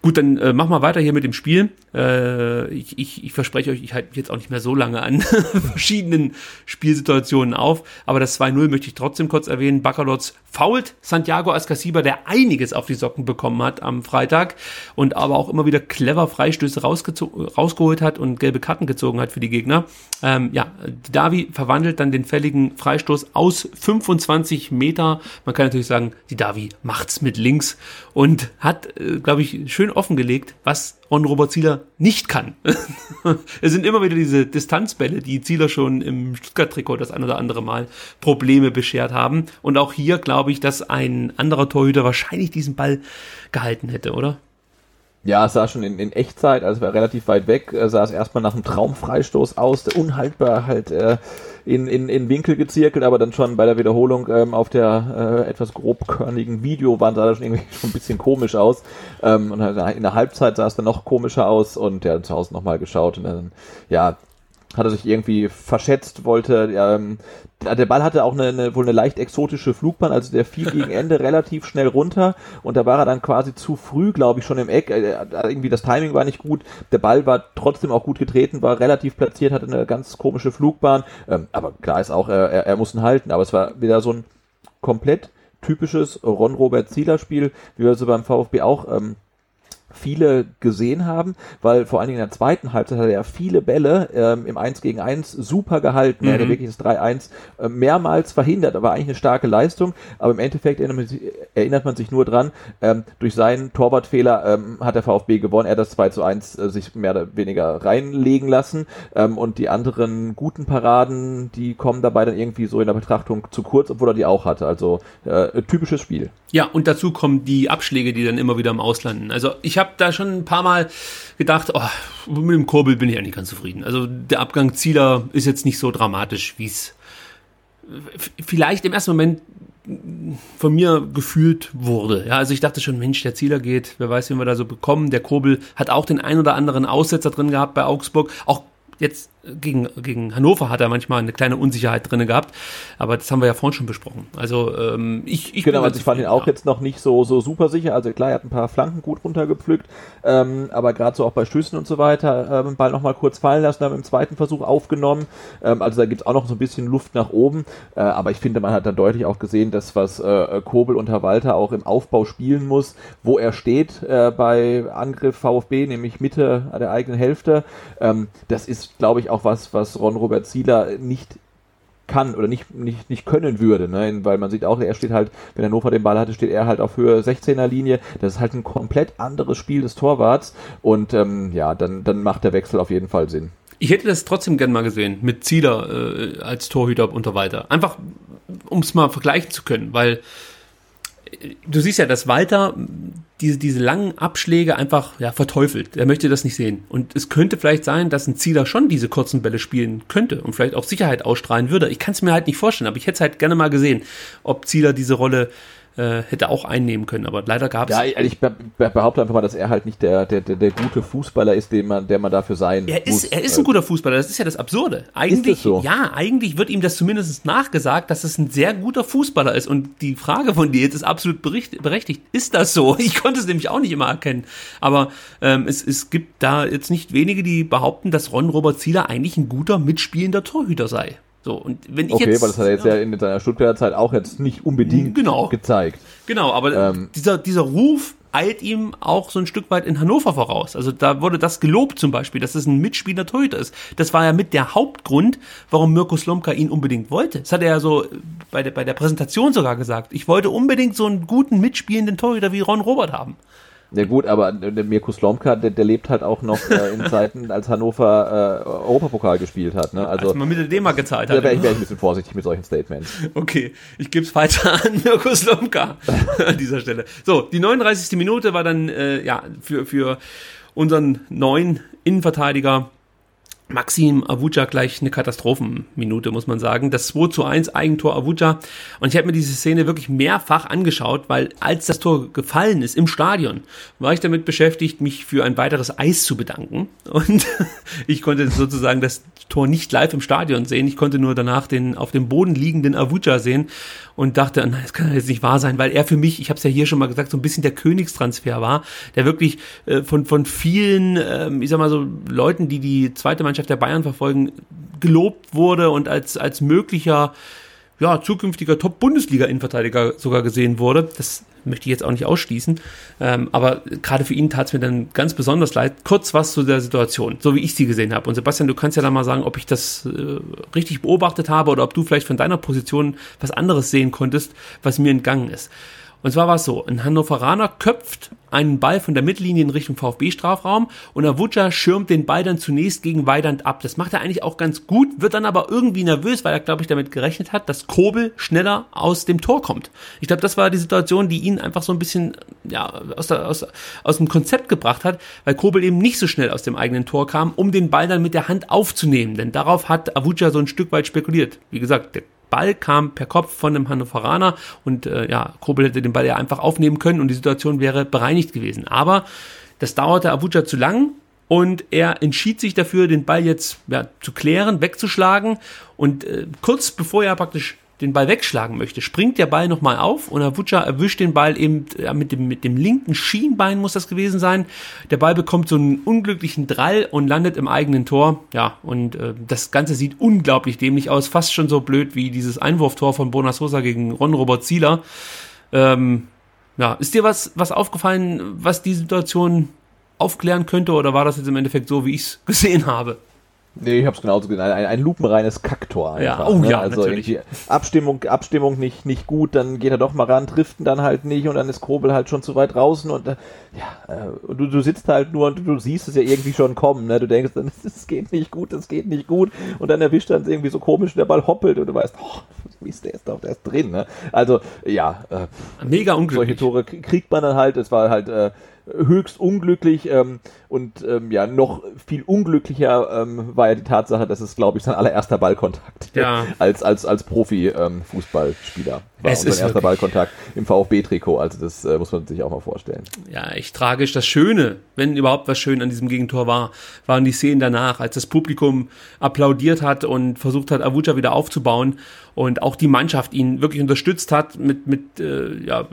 Gut, dann äh, mach mal weiter hier mit dem Spiel. Äh, ich, ich, ich verspreche euch, ich halte mich jetzt auch nicht mehr so lange an <laughs> verschiedenen Spielsituationen auf. Aber das 2-0 möchte ich trotzdem kurz erwähnen. Bacalots fault Santiago Ascasiba, der einiges auf die Socken bekommen hat am Freitag und aber auch immer wieder clever Freistöße rausgeholt hat und gelbe Karten gezogen hat für die Gegner. Ähm, ja, Davi verwandelt dann den fälligen Freistoß aus 25 Meter. Man kann natürlich sagen, die Davi macht's mit links und hat, äh, glaube ich, schön offengelegt, was Ron Robert Zieler nicht kann. <laughs> es sind immer wieder diese Distanzbälle, die Zieler schon im Stuttgart-Trikot das ein oder andere Mal Probleme beschert haben. Und auch hier glaube ich, dass ein anderer Torhüter wahrscheinlich diesen Ball gehalten hätte, oder? Ja, es sah schon in, in Echtzeit, also war relativ weit weg, äh, sah es erstmal nach einem Traumfreistoß aus, der unhaltbar halt äh, in, in, in Winkel gezirkelt, aber dann schon bei der Wiederholung ähm, auf der äh, etwas grobkörnigen Videowand sah das schon irgendwie <laughs> schon ein bisschen komisch aus. Ähm, und halt in der Halbzeit sah es dann noch komischer aus und ja, zu Hause nochmal geschaut und dann, ja, hatte sich irgendwie verschätzt, wollte, ähm, der Ball hatte auch eine, eine, wohl eine leicht exotische Flugbahn, also der fiel gegen Ende <laughs> relativ schnell runter und da war er dann quasi zu früh, glaube ich, schon im Eck. Äh, irgendwie das Timing war nicht gut. Der Ball war trotzdem auch gut getreten, war relativ platziert, hatte eine ganz komische Flugbahn. Ähm, aber klar ist auch, er, er muss ihn halten. Aber es war wieder so ein komplett typisches Ron-Robert-Zieler-Spiel, wie wir so beim VfB auch ähm, viele gesehen haben, weil vor allen Dingen in der zweiten Halbzeit hat er ja viele Bälle ähm, im 1 gegen 1 super gehalten. Mhm. Er hat wirklich das 3-1 äh, mehrmals verhindert, aber eigentlich eine starke Leistung. Aber im Endeffekt erinnert man sich, erinnert man sich nur dran, ähm, durch seinen Torwartfehler ähm, hat der VfB gewonnen. Er hat das 2 zu 1 äh, sich mehr oder weniger reinlegen lassen ähm, und die anderen guten Paraden, die kommen dabei dann irgendwie so in der Betrachtung zu kurz, obwohl er die auch hatte. Also äh, typisches Spiel. Ja, und dazu kommen die Abschläge, die dann immer wieder im Auslanden. Also ich habe da schon ein paar Mal gedacht, oh, mit dem Kurbel bin ich eigentlich ganz zufrieden. Also der Abgang Zieler ist jetzt nicht so dramatisch, wie es vielleicht im ersten Moment von mir gefühlt wurde. Ja, also ich dachte schon, Mensch, der Zieler geht, wer weiß, wen wir da so bekommen. Der Kurbel hat auch den ein oder anderen Aussetzer drin gehabt bei Augsburg. Auch jetzt gegen, gegen Hannover hat er manchmal eine kleine Unsicherheit drinne gehabt, aber das haben wir ja vorhin schon besprochen. Also ähm, ich, ich genau, also ich fand ihn auch jetzt noch nicht so so super sicher. Also klar, er hat ein paar Flanken gut runtergepflückt, ähm, aber gerade so auch bei Stößen und so weiter, ähm, Ball noch mal kurz fallen lassen, haben im zweiten Versuch aufgenommen. Ähm, also da gibt's auch noch so ein bisschen Luft nach oben, äh, aber ich finde, man hat dann deutlich auch gesehen, dass was äh, Kobel und Herr Walter auch im Aufbau spielen muss, wo er steht äh, bei Angriff VfB, nämlich Mitte der eigenen Hälfte. Ähm, das ist, glaube ich, auch was, was Ron Robert Zieler nicht kann oder nicht, nicht, nicht können würde, ne? weil man sieht auch, er steht halt, wenn Hannover den Ball hatte, steht er halt auf Höhe 16er Linie. Das ist halt ein komplett anderes Spiel des Torwarts und ähm, ja, dann, dann macht der Wechsel auf jeden Fall Sinn. Ich hätte das trotzdem gern mal gesehen, mit Zieler äh, als Torhüter und so weiter. Einfach, um es mal vergleichen zu können, weil du siehst ja, dass Walter diese, diese langen Abschläge einfach ja, verteufelt. Er möchte das nicht sehen. Und es könnte vielleicht sein, dass ein Zieler schon diese kurzen Bälle spielen könnte und vielleicht auch Sicherheit ausstrahlen würde. Ich kann es mir halt nicht vorstellen, aber ich hätte es halt gerne mal gesehen, ob Zieler diese Rolle äh, hätte auch einnehmen können, aber leider gab es. Ja, ich behaupte einfach mal, dass er halt nicht der, der, der, der gute Fußballer ist, den man, der man dafür sein er ist, muss. Er ist ein guter Fußballer, das ist ja das Absurde. Eigentlich, so? ja, eigentlich wird ihm das zumindest nachgesagt, dass es ein sehr guter Fußballer ist. Und die Frage von dir jetzt ist absolut berechtigt. Ist das so? <laughs> Ich konnte es nämlich auch nicht immer erkennen. Aber ähm, es, es gibt da jetzt nicht wenige, die behaupten, dass Ron Robert Zieler eigentlich ein guter mitspielender Torhüter sei. So, und wenn ich okay, jetzt, weil das hat er jetzt ja, ja in seiner Stuttgarter Zeit auch jetzt nicht unbedingt genau, gezeigt. Genau, aber ähm, dieser, dieser Ruf eilt ihm auch so ein Stück weit in Hannover voraus. Also da wurde das gelobt zum Beispiel, dass es ein Mitspieler Torhüter ist. Das war ja mit der Hauptgrund, warum Mirko Slomka ihn unbedingt wollte. Das hat er ja so bei der, bei der Präsentation sogar gesagt. Ich wollte unbedingt so einen guten mitspielenden Torhüter wie Ron Robert haben. Ja gut, aber der Mirko Slomka, der, der lebt halt auch noch äh, in <laughs> Zeiten, als Hannover äh, Europapokal gespielt hat. Ne? Also, als man mit dem gezahlt hat. Da wäre ich, wär ich ein bisschen vorsichtig mit solchen Statements. Okay, ich gebe es weiter <laughs> an Mirko Slomka <laughs> an dieser Stelle. So, die 39. Minute war dann äh, ja für, für unseren neuen Innenverteidiger Maxim Avuja gleich eine Katastrophenminute, muss man sagen. Das 2 zu 1 Eigentor Avuja. Und ich habe mir diese Szene wirklich mehrfach angeschaut, weil als das Tor gefallen ist im Stadion, war ich damit beschäftigt, mich für ein weiteres Eis zu bedanken. Und <laughs> ich konnte sozusagen das Tor nicht live im Stadion sehen. Ich konnte nur danach den auf dem Boden liegenden Avuja sehen und dachte, nein, das kann jetzt nicht wahr sein, weil er für mich, ich habe es ja hier schon mal gesagt, so ein bisschen der Königstransfer war, der wirklich äh, von, von vielen, äh, ich sag mal so, Leuten, die die zweite Mannschaft der Bayern verfolgen, gelobt wurde und als, als möglicher ja, zukünftiger Top-Bundesliga-Innenverteidiger sogar gesehen wurde. Das möchte ich jetzt auch nicht ausschließen. Ähm, aber gerade für ihn tat es mir dann ganz besonders leid. Kurz was zu der Situation, so wie ich sie gesehen habe. Und Sebastian, du kannst ja da mal sagen, ob ich das äh, richtig beobachtet habe oder ob du vielleicht von deiner Position was anderes sehen konntest, was mir entgangen ist. Und zwar war es so, ein Hannoveraner köpft einen Ball von der Mittellinie in Richtung VfB-Strafraum und Avuja schirmt den Ball dann zunächst gegen Weidand ab. Das macht er eigentlich auch ganz gut, wird dann aber irgendwie nervös, weil er, glaube ich, damit gerechnet hat, dass Kobel schneller aus dem Tor kommt. Ich glaube, das war die Situation, die ihn einfach so ein bisschen ja, aus, der, aus, aus dem Konzept gebracht hat, weil Kobel eben nicht so schnell aus dem eigenen Tor kam, um den Ball dann mit der Hand aufzunehmen. Denn darauf hat Avuja so ein Stück weit spekuliert. Wie gesagt, der Ball kam per Kopf von einem Hannoveraner und äh, ja, Kobel hätte den Ball ja einfach aufnehmen können und die Situation wäre bereinigt gewesen. Aber das dauerte Avuja zu lang und er entschied sich dafür, den Ball jetzt ja, zu klären, wegzuschlagen und äh, kurz bevor er praktisch den Ball wegschlagen möchte, springt der Ball nochmal auf und Avucha erwischt den Ball eben ja, mit, dem, mit dem linken Schienbein, muss das gewesen sein. Der Ball bekommt so einen unglücklichen Drall und landet im eigenen Tor. Ja, und äh, das Ganze sieht unglaublich dämlich aus, fast schon so blöd wie dieses Einwurftor von Bona Sosa gegen Ron Robert Zieler. Ähm, ja, ist dir was, was aufgefallen, was die Situation aufklären könnte, oder war das jetzt im Endeffekt so, wie ich es <laughs> gesehen habe? Nee, ich hab's genauso gesehen. Ein, ein lupenreines Kaktor einfach. Ja, oh ne? ja, also natürlich. irgendwie Abstimmung, Abstimmung nicht, nicht gut, dann geht er doch mal ran, trifft ihn dann halt nicht und dann ist Kobel halt schon zu weit draußen und äh, ja, äh, und du, du sitzt halt nur und du, siehst es ja irgendwie schon kommen, ne? Du denkst dann, <laughs> es geht nicht gut, es geht nicht gut und dann erwischt er irgendwie so komisch und der Ball hoppelt und du weißt, oh, Mist, der ist doch, der ist drin, ne? Also, ja, äh, Mega solche unglücklich. Tore k- kriegt man dann halt, es war halt äh, höchst unglücklich ähm, und ähm, ja, noch viel unglücklicher ähm, war ja die Tatsache, dass es, glaube ich, sein allererster Ballkontakt Ja. <laughs> als, als, als Profi-Fußballspieler war. Es und ist sein erster Ballkontakt im VfB-Trikot, also das äh, muss man sich auch mal vorstellen. ja, echt tragisch. Das Schöne, wenn überhaupt was schön an diesem Gegentor war, waren die Szenen danach, als das Publikum applaudiert hat und versucht hat, Avucha wieder aufzubauen und auch die Mannschaft ihn wirklich unterstützt hat mit, mit, äh, ja,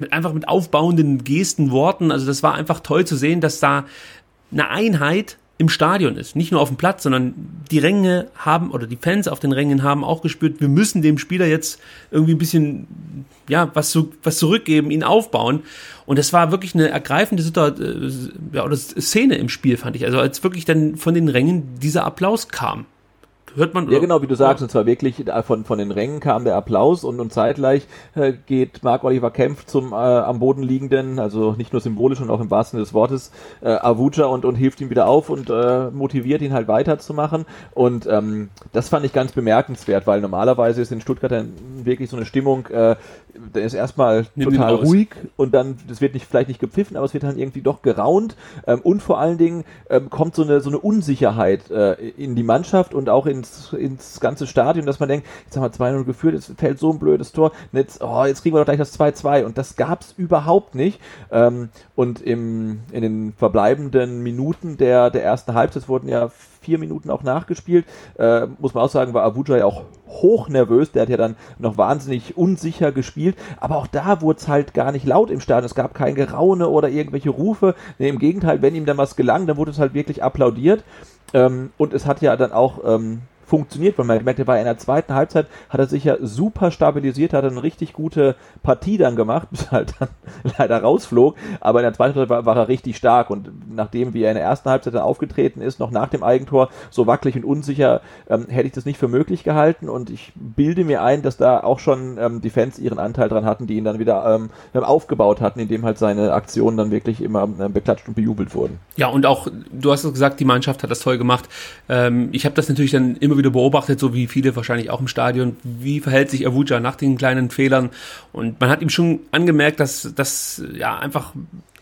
mit einfach mit aufbauenden Gesten, Worten. Also das war einfach toll zu sehen, dass da eine Einheit im Stadion ist. Nicht nur auf dem Platz, sondern die Ränge haben oder die Fans auf den Rängen haben auch gespürt, wir müssen dem Spieler jetzt irgendwie ein bisschen ja, was, zu, was zurückgeben, ihn aufbauen. Und das war wirklich eine ergreifende Situation, äh, ja, oder Szene im Spiel, fand ich. Also als wirklich dann von den Rängen dieser Applaus kam. Hört man? Ja, genau, wie du sagst, und zwar wirklich äh, von, von den Rängen kam der Applaus und, und zeitgleich äh, geht Marc-Oliver Kempf zum äh, am Boden liegenden, also nicht nur symbolisch und auch im wahrsten Sinne des Wortes, äh, Avuja und, und hilft ihm wieder auf und äh, motiviert ihn halt weiterzumachen. Und ähm, das fand ich ganz bemerkenswert, weil normalerweise ist in Stuttgart dann wirklich so eine Stimmung, äh, da ist erstmal Nimm total ruhig und dann, das wird nicht vielleicht nicht gepfiffen, aber es wird dann irgendwie doch geraunt ähm, und vor allen Dingen ähm, kommt so eine so eine Unsicherheit äh, in die Mannschaft und auch ins ins ganze Stadion, dass man denkt, jetzt haben wir 2-0 geführt, es fällt so ein blödes Tor, jetzt, oh, jetzt kriegen wir doch gleich das 2-2 und das gab's überhaupt nicht ähm, und im in den verbleibenden Minuten der der ersten Halbzeit wurden ja vier Minuten auch nachgespielt. Äh, muss man auch sagen, war Abuja ja auch hoch nervös. Der hat ja dann noch wahnsinnig unsicher gespielt. Aber auch da wurde es halt gar nicht laut im Stadion. Es gab kein Geraune oder irgendwelche Rufe. Nee, Im Gegenteil, wenn ihm dann was gelang, dann wurde es halt wirklich applaudiert. Ähm, und es hat ja dann auch ähm, funktioniert, weil man gemerkt hat, bei einer zweiten Halbzeit hat er sich ja super stabilisiert, hat eine richtig gute Partie dann gemacht, <laughs> bis er halt dann leider rausflog, aber in der zweiten Halbzeit war, war er richtig stark und nachdem wie er in der ersten Halbzeit dann aufgetreten ist, noch nach dem Eigentor, so wackelig und unsicher, ähm, hätte ich das nicht für möglich gehalten und ich bilde mir ein, dass da auch schon ähm, die Fans ihren Anteil dran hatten, die ihn dann wieder ähm, aufgebaut hatten, indem halt seine Aktionen dann wirklich immer ähm, beklatscht und bejubelt wurden. Ja, und auch, du hast es gesagt, die Mannschaft hat das toll gemacht. Ähm, ich habe das natürlich dann immer wieder beobachtet, so wie viele wahrscheinlich auch im Stadion. Wie verhält sich Avuja nach den kleinen Fehlern? Und man hat ihm schon angemerkt, dass das ja einfach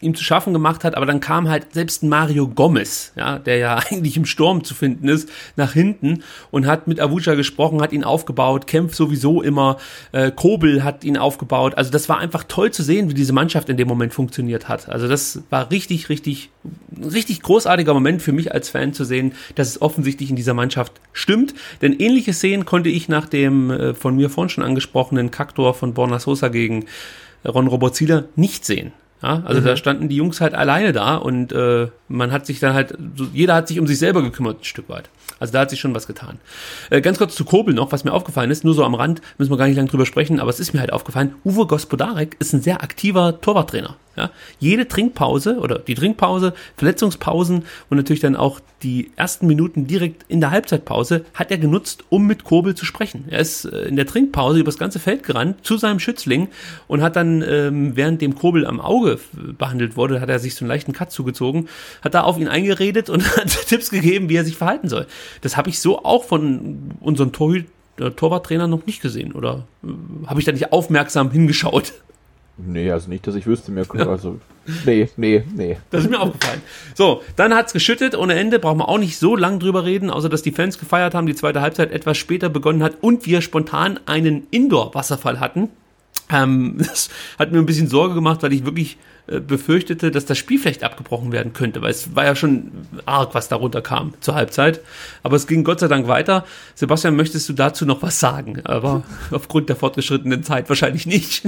ihm zu schaffen gemacht hat, aber dann kam halt selbst Mario Gomez, ja, der ja <laughs> eigentlich im Sturm zu finden ist, nach hinten und hat mit Avuja gesprochen, hat ihn aufgebaut, kämpft sowieso immer, äh, Kobel hat ihn aufgebaut. Also das war einfach toll zu sehen, wie diese Mannschaft in dem Moment funktioniert hat. Also das war richtig, richtig, richtig großartiger Moment für mich als Fan zu sehen, dass es offensichtlich in dieser Mannschaft stimmt. Denn ähnliche Szenen konnte ich nach dem äh, von mir vorhin schon angesprochenen Kaktor von Borna Sosa gegen Ron Robert Zieler nicht sehen. Ja, also da standen die Jungs halt alleine da und äh, man hat sich dann halt, so, jeder hat sich um sich selber gekümmert, ein Stück weit. Also da hat sich schon was getan. Äh, ganz kurz zu Kobel noch, was mir aufgefallen ist, nur so am Rand, müssen wir gar nicht lange drüber sprechen, aber es ist mir halt aufgefallen, Uwe Gospodarek ist ein sehr aktiver Torwarttrainer. Ja? Jede Trinkpause oder die Trinkpause, Verletzungspausen und natürlich dann auch die ersten Minuten direkt in der Halbzeitpause hat er genutzt, um mit Kobel zu sprechen. Er ist äh, in der Trinkpause übers ganze Feld gerannt zu seinem Schützling und hat dann, ähm, während dem Kobel am Auge äh, behandelt wurde, hat er sich so einen leichten Cut zugezogen, hat da auf ihn eingeredet und <laughs> hat Tipps gegeben, wie er sich verhalten soll. Das habe ich so auch von unserem Torhüter äh, Torwarttrainer noch nicht gesehen oder habe ich da nicht aufmerksam hingeschaut? Nee, also nicht, dass ich wüsste mir, <laughs> also, nee, nee, nee. Das ist mir aufgefallen. So, dann hat's geschüttet. Ohne Ende brauchen wir auch nicht so lang drüber reden, außer dass die Fans gefeiert haben, die zweite Halbzeit etwas später begonnen hat und wir spontan einen Indoor-Wasserfall hatten. Ähm, <laughs> das hat mir ein bisschen Sorge gemacht, weil ich wirklich äh, befürchtete, dass das Spiel vielleicht abgebrochen werden könnte, weil es war ja schon arg, was darunter kam zur Halbzeit. Aber es ging Gott sei Dank weiter. Sebastian, möchtest du dazu noch was sagen? Aber <laughs> aufgrund der fortgeschrittenen Zeit wahrscheinlich nicht.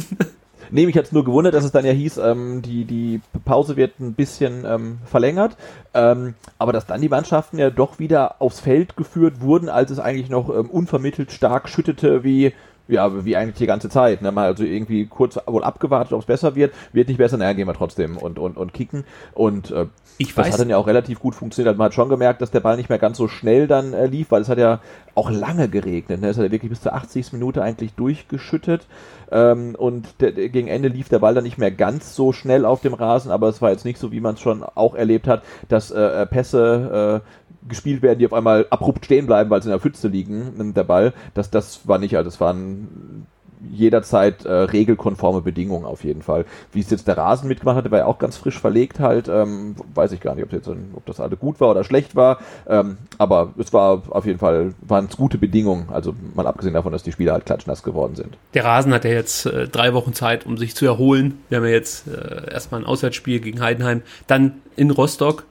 Nee, mich hat's nur gewundert, dass es dann ja hieß, ähm, die, die Pause wird ein bisschen ähm, verlängert, ähm, aber dass dann die Mannschaften ja doch wieder aufs Feld geführt wurden, als es eigentlich noch ähm, unvermittelt stark schüttete, wie ja, wie eigentlich die ganze Zeit. Ne? Mal also irgendwie kurz wohl abgewartet, ob es besser wird. Wird nicht besser, naja, gehen wir trotzdem und, und, und kicken. Und äh, Ich das weiß- hat dann ja auch relativ gut funktioniert. Man hat schon gemerkt, dass der Ball nicht mehr ganz so schnell dann äh, lief, weil es hat ja auch lange geregnet. Ne? Es hat ja wirklich bis zur 80. Minute eigentlich durchgeschüttet. Ähm, und der, der, gegen Ende lief der Ball dann nicht mehr ganz so schnell auf dem Rasen, aber es war jetzt nicht so, wie man es schon auch erlebt hat, dass äh, äh, Pässe äh, gespielt werden, die auf einmal abrupt stehen bleiben, weil sie in der Pfütze liegen, der Ball. Das, das war nicht, also es waren jederzeit äh, regelkonforme Bedingungen auf jeden Fall. Wie es jetzt der Rasen mitgemacht hatte, war ja auch ganz frisch verlegt halt, ähm, weiß ich gar nicht, ob, jetzt, ob das alle gut war oder schlecht war, ähm, aber es war auf jeden Fall, waren es gute Bedingungen, also mal abgesehen davon, dass die Spieler halt klatschnass geworden sind. Der Rasen hat ja jetzt äh, drei Wochen Zeit, um sich zu erholen. Wir haben ja jetzt äh, erstmal ein Auswärtsspiel gegen Heidenheim, dann in Rostock.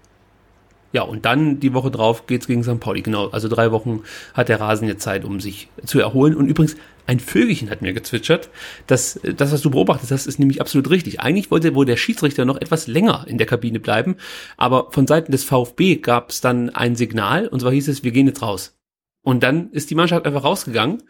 Ja, und dann die Woche drauf geht's gegen St. Pauli. Genau, also drei Wochen hat der Rasen jetzt Zeit, um sich zu erholen. Und übrigens, ein Vögelchen hat mir gezwitschert. dass das, was du beobachtet hast, ist nämlich absolut richtig. Eigentlich wollte wohl der Schiedsrichter noch etwas länger in der Kabine bleiben, aber von Seiten des VfB gab es dann ein Signal, und zwar hieß es, wir gehen jetzt raus. Und dann ist die Mannschaft einfach rausgegangen.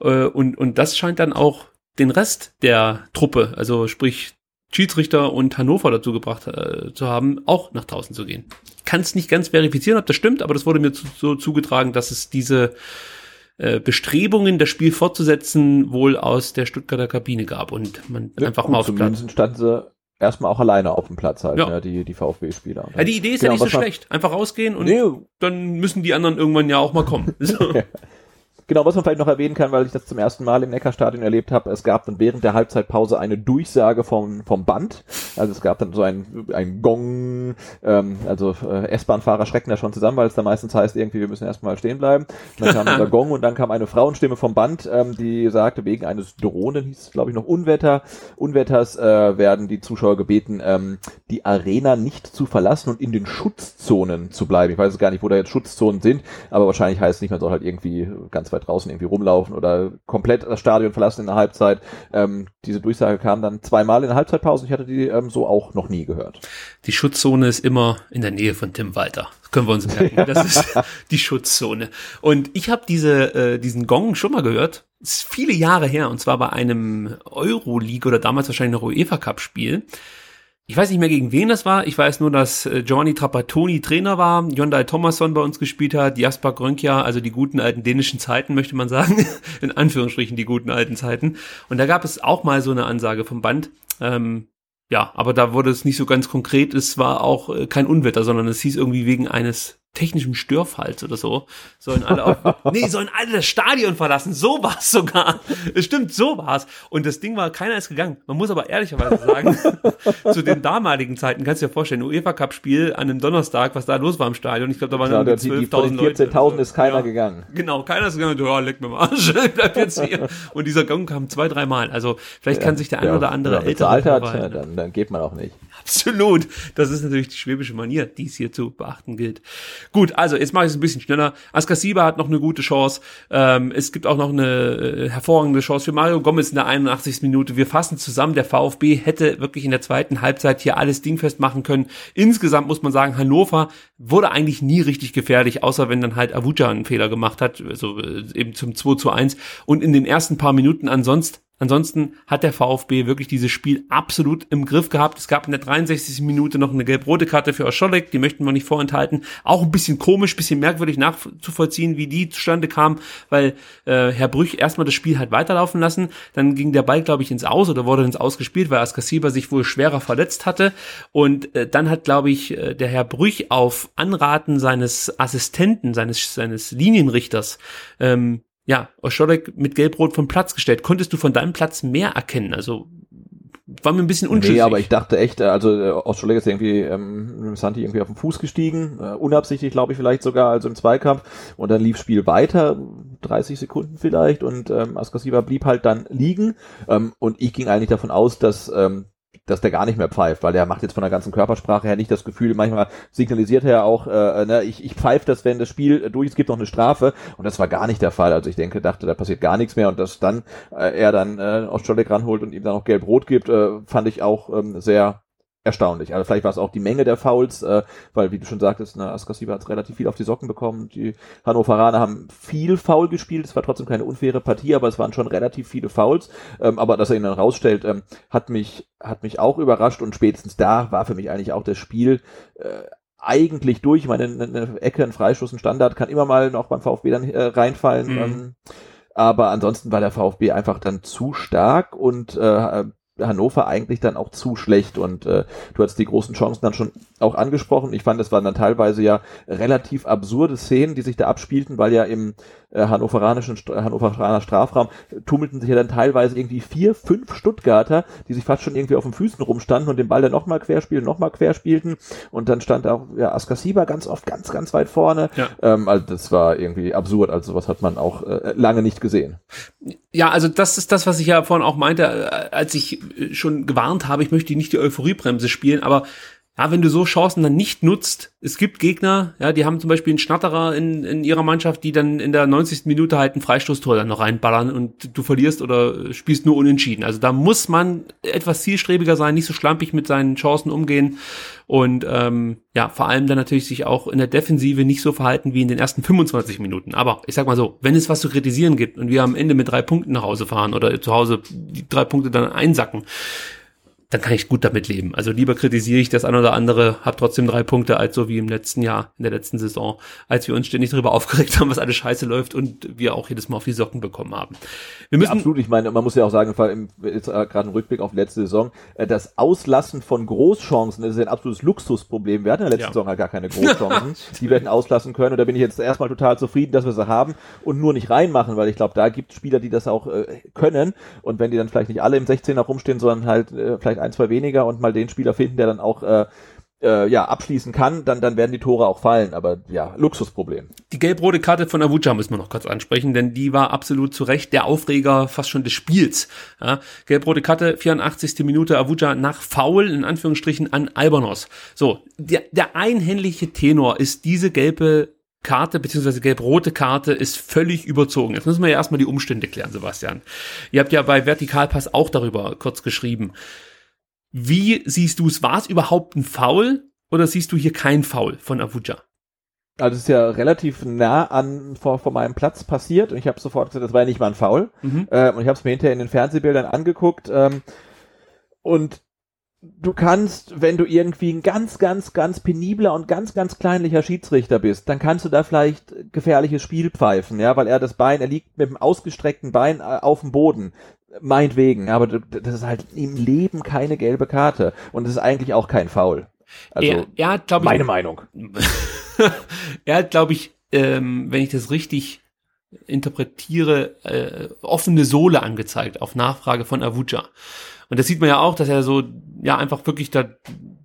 Äh, und, und das scheint dann auch den Rest der Truppe, also sprich Schiedsrichter und Hannover dazu gebracht äh, zu haben, auch nach draußen zu gehen. Ich kann es nicht ganz verifizieren, ob das stimmt, aber das wurde mir zu, so zugetragen, dass es diese äh, Bestrebungen, das Spiel fortzusetzen, wohl aus der Stuttgarter Kabine gab und man einfach Und mal aufs Platz. zumindest standen sie erstmal auch alleine auf dem Platz halt, Ja. ne, die, die VfB-Spieler. Ja, die Idee ist Genau, ja nicht so schlecht. Einfach rausgehen und Nee. dann müssen die anderen irgendwann ja auch mal kommen. <laughs> So. Genau, was man vielleicht noch erwähnen kann, weil ich das zum ersten Mal im Neckarstadion erlebt habe, es gab dann während der Halbzeitpause eine Durchsage vom, vom Band. Also es gab dann so ein, ein Gong, ähm, also äh, S-Bahn-Fahrer schrecken da schon zusammen, weil es da meistens heißt, irgendwie, wir müssen erstmal stehen bleiben. Und dann kam dieser <laughs> Gong und dann kam eine Frauenstimme vom Band, ähm, die sagte, wegen eines Drohnen, hieß es glaube ich noch Unwetter, Unwetters äh, werden die Zuschauer gebeten, ähm, die Arena nicht zu verlassen und in den Schutzzonen zu bleiben. Ich weiß jetzt gar nicht, wo da jetzt Schutzzonen sind, aber wahrscheinlich heißt es nicht, man soll halt irgendwie ganz weit draußen irgendwie rumlaufen oder komplett das Stadion verlassen in der Halbzeit. Ähm, diese Durchsage kam dann zweimal in der Halbzeitpause. Ich hatte die ähm, so auch noch nie gehört. Die Schutzzone ist immer in der Nähe von Tim Walter. Das können wir uns merken. <laughs> Das ist die Schutzzone. Und ich habe diese, äh, diesen Gong schon mal gehört. Das ist viele Jahre her. Und zwar bei einem Euroleague oder damals wahrscheinlich noch UEFA Cup Spiel. Ich weiß nicht mehr gegen wen das war. Ich weiß nur, dass äh, Giovanni Trapattoni Trainer war, Jondai Thomasson bei uns gespielt hat, Jasper Grönkja, also die guten alten dänischen Zeiten, möchte man sagen. <laughs> In Anführungsstrichen die guten alten Zeiten. Und da gab es auch mal so eine Ansage vom Band. Ähm, ja, aber da wurde es nicht so ganz konkret. Es war auch äh, kein Unwetter, sondern es hieß irgendwie wegen eines technischen Störfalls oder so. Sollen alle auf, <laughs> nee, sollen alle das Stadion verlassen. So war es sogar. Es stimmt, so war es. Und das Ding war, keiner ist gegangen. Man muss aber ehrlicherweise sagen, <laughs> zu den damaligen Zeiten, kannst du dir vorstellen, UEFA Cup Spiel an einem Donnerstag, was da los war im Stadion. Ich glaube, da waren Ja, die, von 12.000 den Leute. 14.000 ist keiner Ja. gegangen. Genau, keiner ist gegangen, ja, leck mir mal Arsch, <laughs> ich bleib jetzt hier. Und dieser Gong kam zwei, dreimal. Also vielleicht kann sich der ein Ja, oder andere wenn man ältere bezahlt hat, ja, dann, dann geht man auch nicht. Absolut. Das ist natürlich die schwäbische Manier, die es hier zu beachten gilt. Gut, also jetzt mache ich es ein bisschen schneller. Askasiba hat noch eine gute Chance. Ähm, es gibt auch noch eine äh, hervorragende Chance für Mario Gomez in der 81. Minute. Wir fassen zusammen, der VfB hätte wirklich in der zweiten Halbzeit hier alles dingfest machen können. Insgesamt muss man sagen, Hannover wurde eigentlich nie richtig gefährlich, außer wenn dann halt Avuja einen Fehler gemacht hat, also äh, eben zum 2 zu 1. Und in den ersten paar Minuten ansonsten Ansonsten hat der VfB wirklich dieses Spiel absolut im Griff gehabt. Es gab in der 63. Minute noch eine gelb-rote Karte für Oscholek, die möchten wir nicht vorenthalten. Auch ein bisschen komisch, bisschen merkwürdig nachzuvollziehen, wie die zustande kam, weil äh, Herr Brüch erstmal das Spiel hat weiterlaufen lassen. Dann ging der Ball, glaube ich, ins Aus oder wurde ins Aus gespielt, weil Askasiba sich wohl schwerer verletzt hatte. Und äh, dann hat, glaube ich, äh, der Herr Brüch auf Anraten seines Assistenten, seines, seines Linienrichters, ähm, ja, Oscholek mit Gelb-Rot vom Platz gestellt. Konntest du von deinem Platz mehr erkennen? Also war mir ein bisschen unschlüssig. Nee, aber ich dachte echt, äh, also äh, ist irgendwie ähm, Santi irgendwie auf den Fuß gestiegen, äh, unabsichtlich glaube ich vielleicht sogar, also im Zweikampf und dann lief Spiel weiter, 30 Sekunden vielleicht und ähm, Askasiba blieb halt dann liegen ähm, und ich ging eigentlich davon aus, dass ähm, dass der gar nicht mehr pfeift, weil der macht jetzt von der ganzen Körpersprache her nicht das Gefühl, manchmal signalisiert er ja auch, äh, ne, ich, ich pfeife das, wenn das Spiel durch ist, gibt noch eine Strafe. Und das war gar nicht der Fall. Also ich denke, dachte, da passiert gar nichts mehr. Und dass dann äh, er dann äh, Ostscholek ranholt und ihm dann noch gelb-rot gibt, äh, fand ich auch ähm, sehr erstaunlich. Also vielleicht war es auch die Menge der Fouls, äh, weil wie du schon sagtest, ne, Askasiba hat relativ viel auf die Socken bekommen. Die Hannoveraner haben viel Foul gespielt. Es war trotzdem keine unfaire Partie, aber es waren schon relativ viele Fouls. Ähm, aber dass er ihn dann rausstellt, ähm, hat mich hat mich auch überrascht und spätestens da war für mich eigentlich auch das Spiel äh, eigentlich durch. Ich meine, eine Ecke, ein Freistoß, ein Standard kann immer mal noch beim VfB dann äh, reinfallen. Mhm. Ähm, aber ansonsten war der VfB einfach dann zu stark und äh, Hannover eigentlich dann auch zu schlecht und äh, du hast die großen Chancen dann schon auch angesprochen. Ich fand, es waren dann teilweise ja relativ absurde Szenen, die sich da abspielten, weil ja im hannoveranischen Hannoveraner Strafraum tummelten sich ja dann teilweise irgendwie vier, fünf Stuttgarter, die sich fast schon irgendwie auf den Füßen rumstanden und den Ball dann nochmal querspielen, nochmal querspielten und dann stand auch ja, Askasiba ganz oft ganz, ganz weit vorne. Ja. Ähm, also das war irgendwie absurd, also sowas hat man auch äh, lange nicht gesehen. Ja, also das ist das, was ich ja vorhin auch meinte, äh, als ich äh, schon gewarnt habe, ich möchte nicht die Euphoriebremse spielen, aber ja, wenn du so Chancen dann nicht nutzt, es gibt Gegner, ja, die haben zum Beispiel einen Schnatterer in, in ihrer Mannschaft, die dann in der 90. Minute halt ein Freistoßtor dann noch reinballern und du verlierst oder spielst nur unentschieden. Also da muss man etwas zielstrebiger sein, nicht so schlampig mit seinen Chancen umgehen und ähm, ja, vor allem dann natürlich sich auch in der Defensive nicht so verhalten wie in den ersten 25 Minuten. Aber ich sag mal so, wenn es was zu kritisieren gibt und wir am Ende mit drei Punkten nach Hause fahren oder zu Hause die drei Punkte dann einsacken, dann kann ich gut damit leben. Also lieber kritisiere ich das ein oder andere, habe trotzdem drei Punkte, als so wie im letzten Jahr, in der letzten Saison, als wir uns ständig darüber <laughs> aufgeregt haben, was alles scheiße läuft und wir auch jedes Mal auf die Socken bekommen haben. Wir müssen ja, absolut, ich meine, man muss ja auch sagen, im, jetzt äh, gerade ein Rückblick auf letzte Saison, äh, das Auslassen von Großchancen das ist ein absolutes Luxusproblem. Wir hatten in der letzten ja. Saison halt gar keine Großchancen, <laughs> die wir hätten auslassen können und da bin ich jetzt erstmal total zufrieden, dass wir sie haben und nur nicht reinmachen, weil ich glaube, da gibt es Spieler, die das auch äh, können und wenn die dann vielleicht nicht alle im 16er rumstehen, sondern halt äh, vielleicht vielleicht ein, zwei weniger und mal den Spieler finden, der dann auch äh, äh, ja, abschließen kann, dann, dann werden die Tore auch fallen. Aber ja, Luxusproblem. Die gelb-rote Karte von Avuja müssen wir noch kurz ansprechen, denn die war absolut zu Recht der Aufreger fast schon des Spiels. Ja, gelb-rote Karte, 84. Minute, Avuja nach Foul, in Anführungsstrichen, an Albanos. So, der, der einhändige Tenor ist diese gelbe Karte beziehungsweise gelb-rote Karte ist völlig überzogen. Jetzt müssen wir ja erstmal die Umstände klären, Sebastian. Ihr habt ja bei Vertikalpass auch darüber kurz geschrieben. Wie siehst du es? War es überhaupt ein Foul oder siehst du hier kein Foul von Avuja? Also es ist ja relativ nah an vor, vor meinem Platz passiert und ich habe sofort gesagt, das war ja nicht mal ein Foul. Mhm. Äh, und ich habe es mir hinterher in den Fernsehbildern angeguckt ähm, und du kannst, wenn du irgendwie ein ganz, ganz, ganz penibler und ganz, ganz kleinlicher Schiedsrichter bist, dann kannst du da vielleicht gefährliches Spiel pfeifen, ja, weil er das Bein, er liegt mit dem ausgestreckten Bein äh, auf dem Boden. Meinetwegen, aber das ist halt im Leben keine gelbe Karte und es ist eigentlich auch kein Foul. Also, er, er hat, glaube ich, meine Meinung. <laughs> er hat, glaube ich, ähm, wenn ich das richtig interpretiere, äh, offene Sohle angezeigt auf Nachfrage von Avuja. Und das sieht man ja auch, dass er so, ja, einfach wirklich da,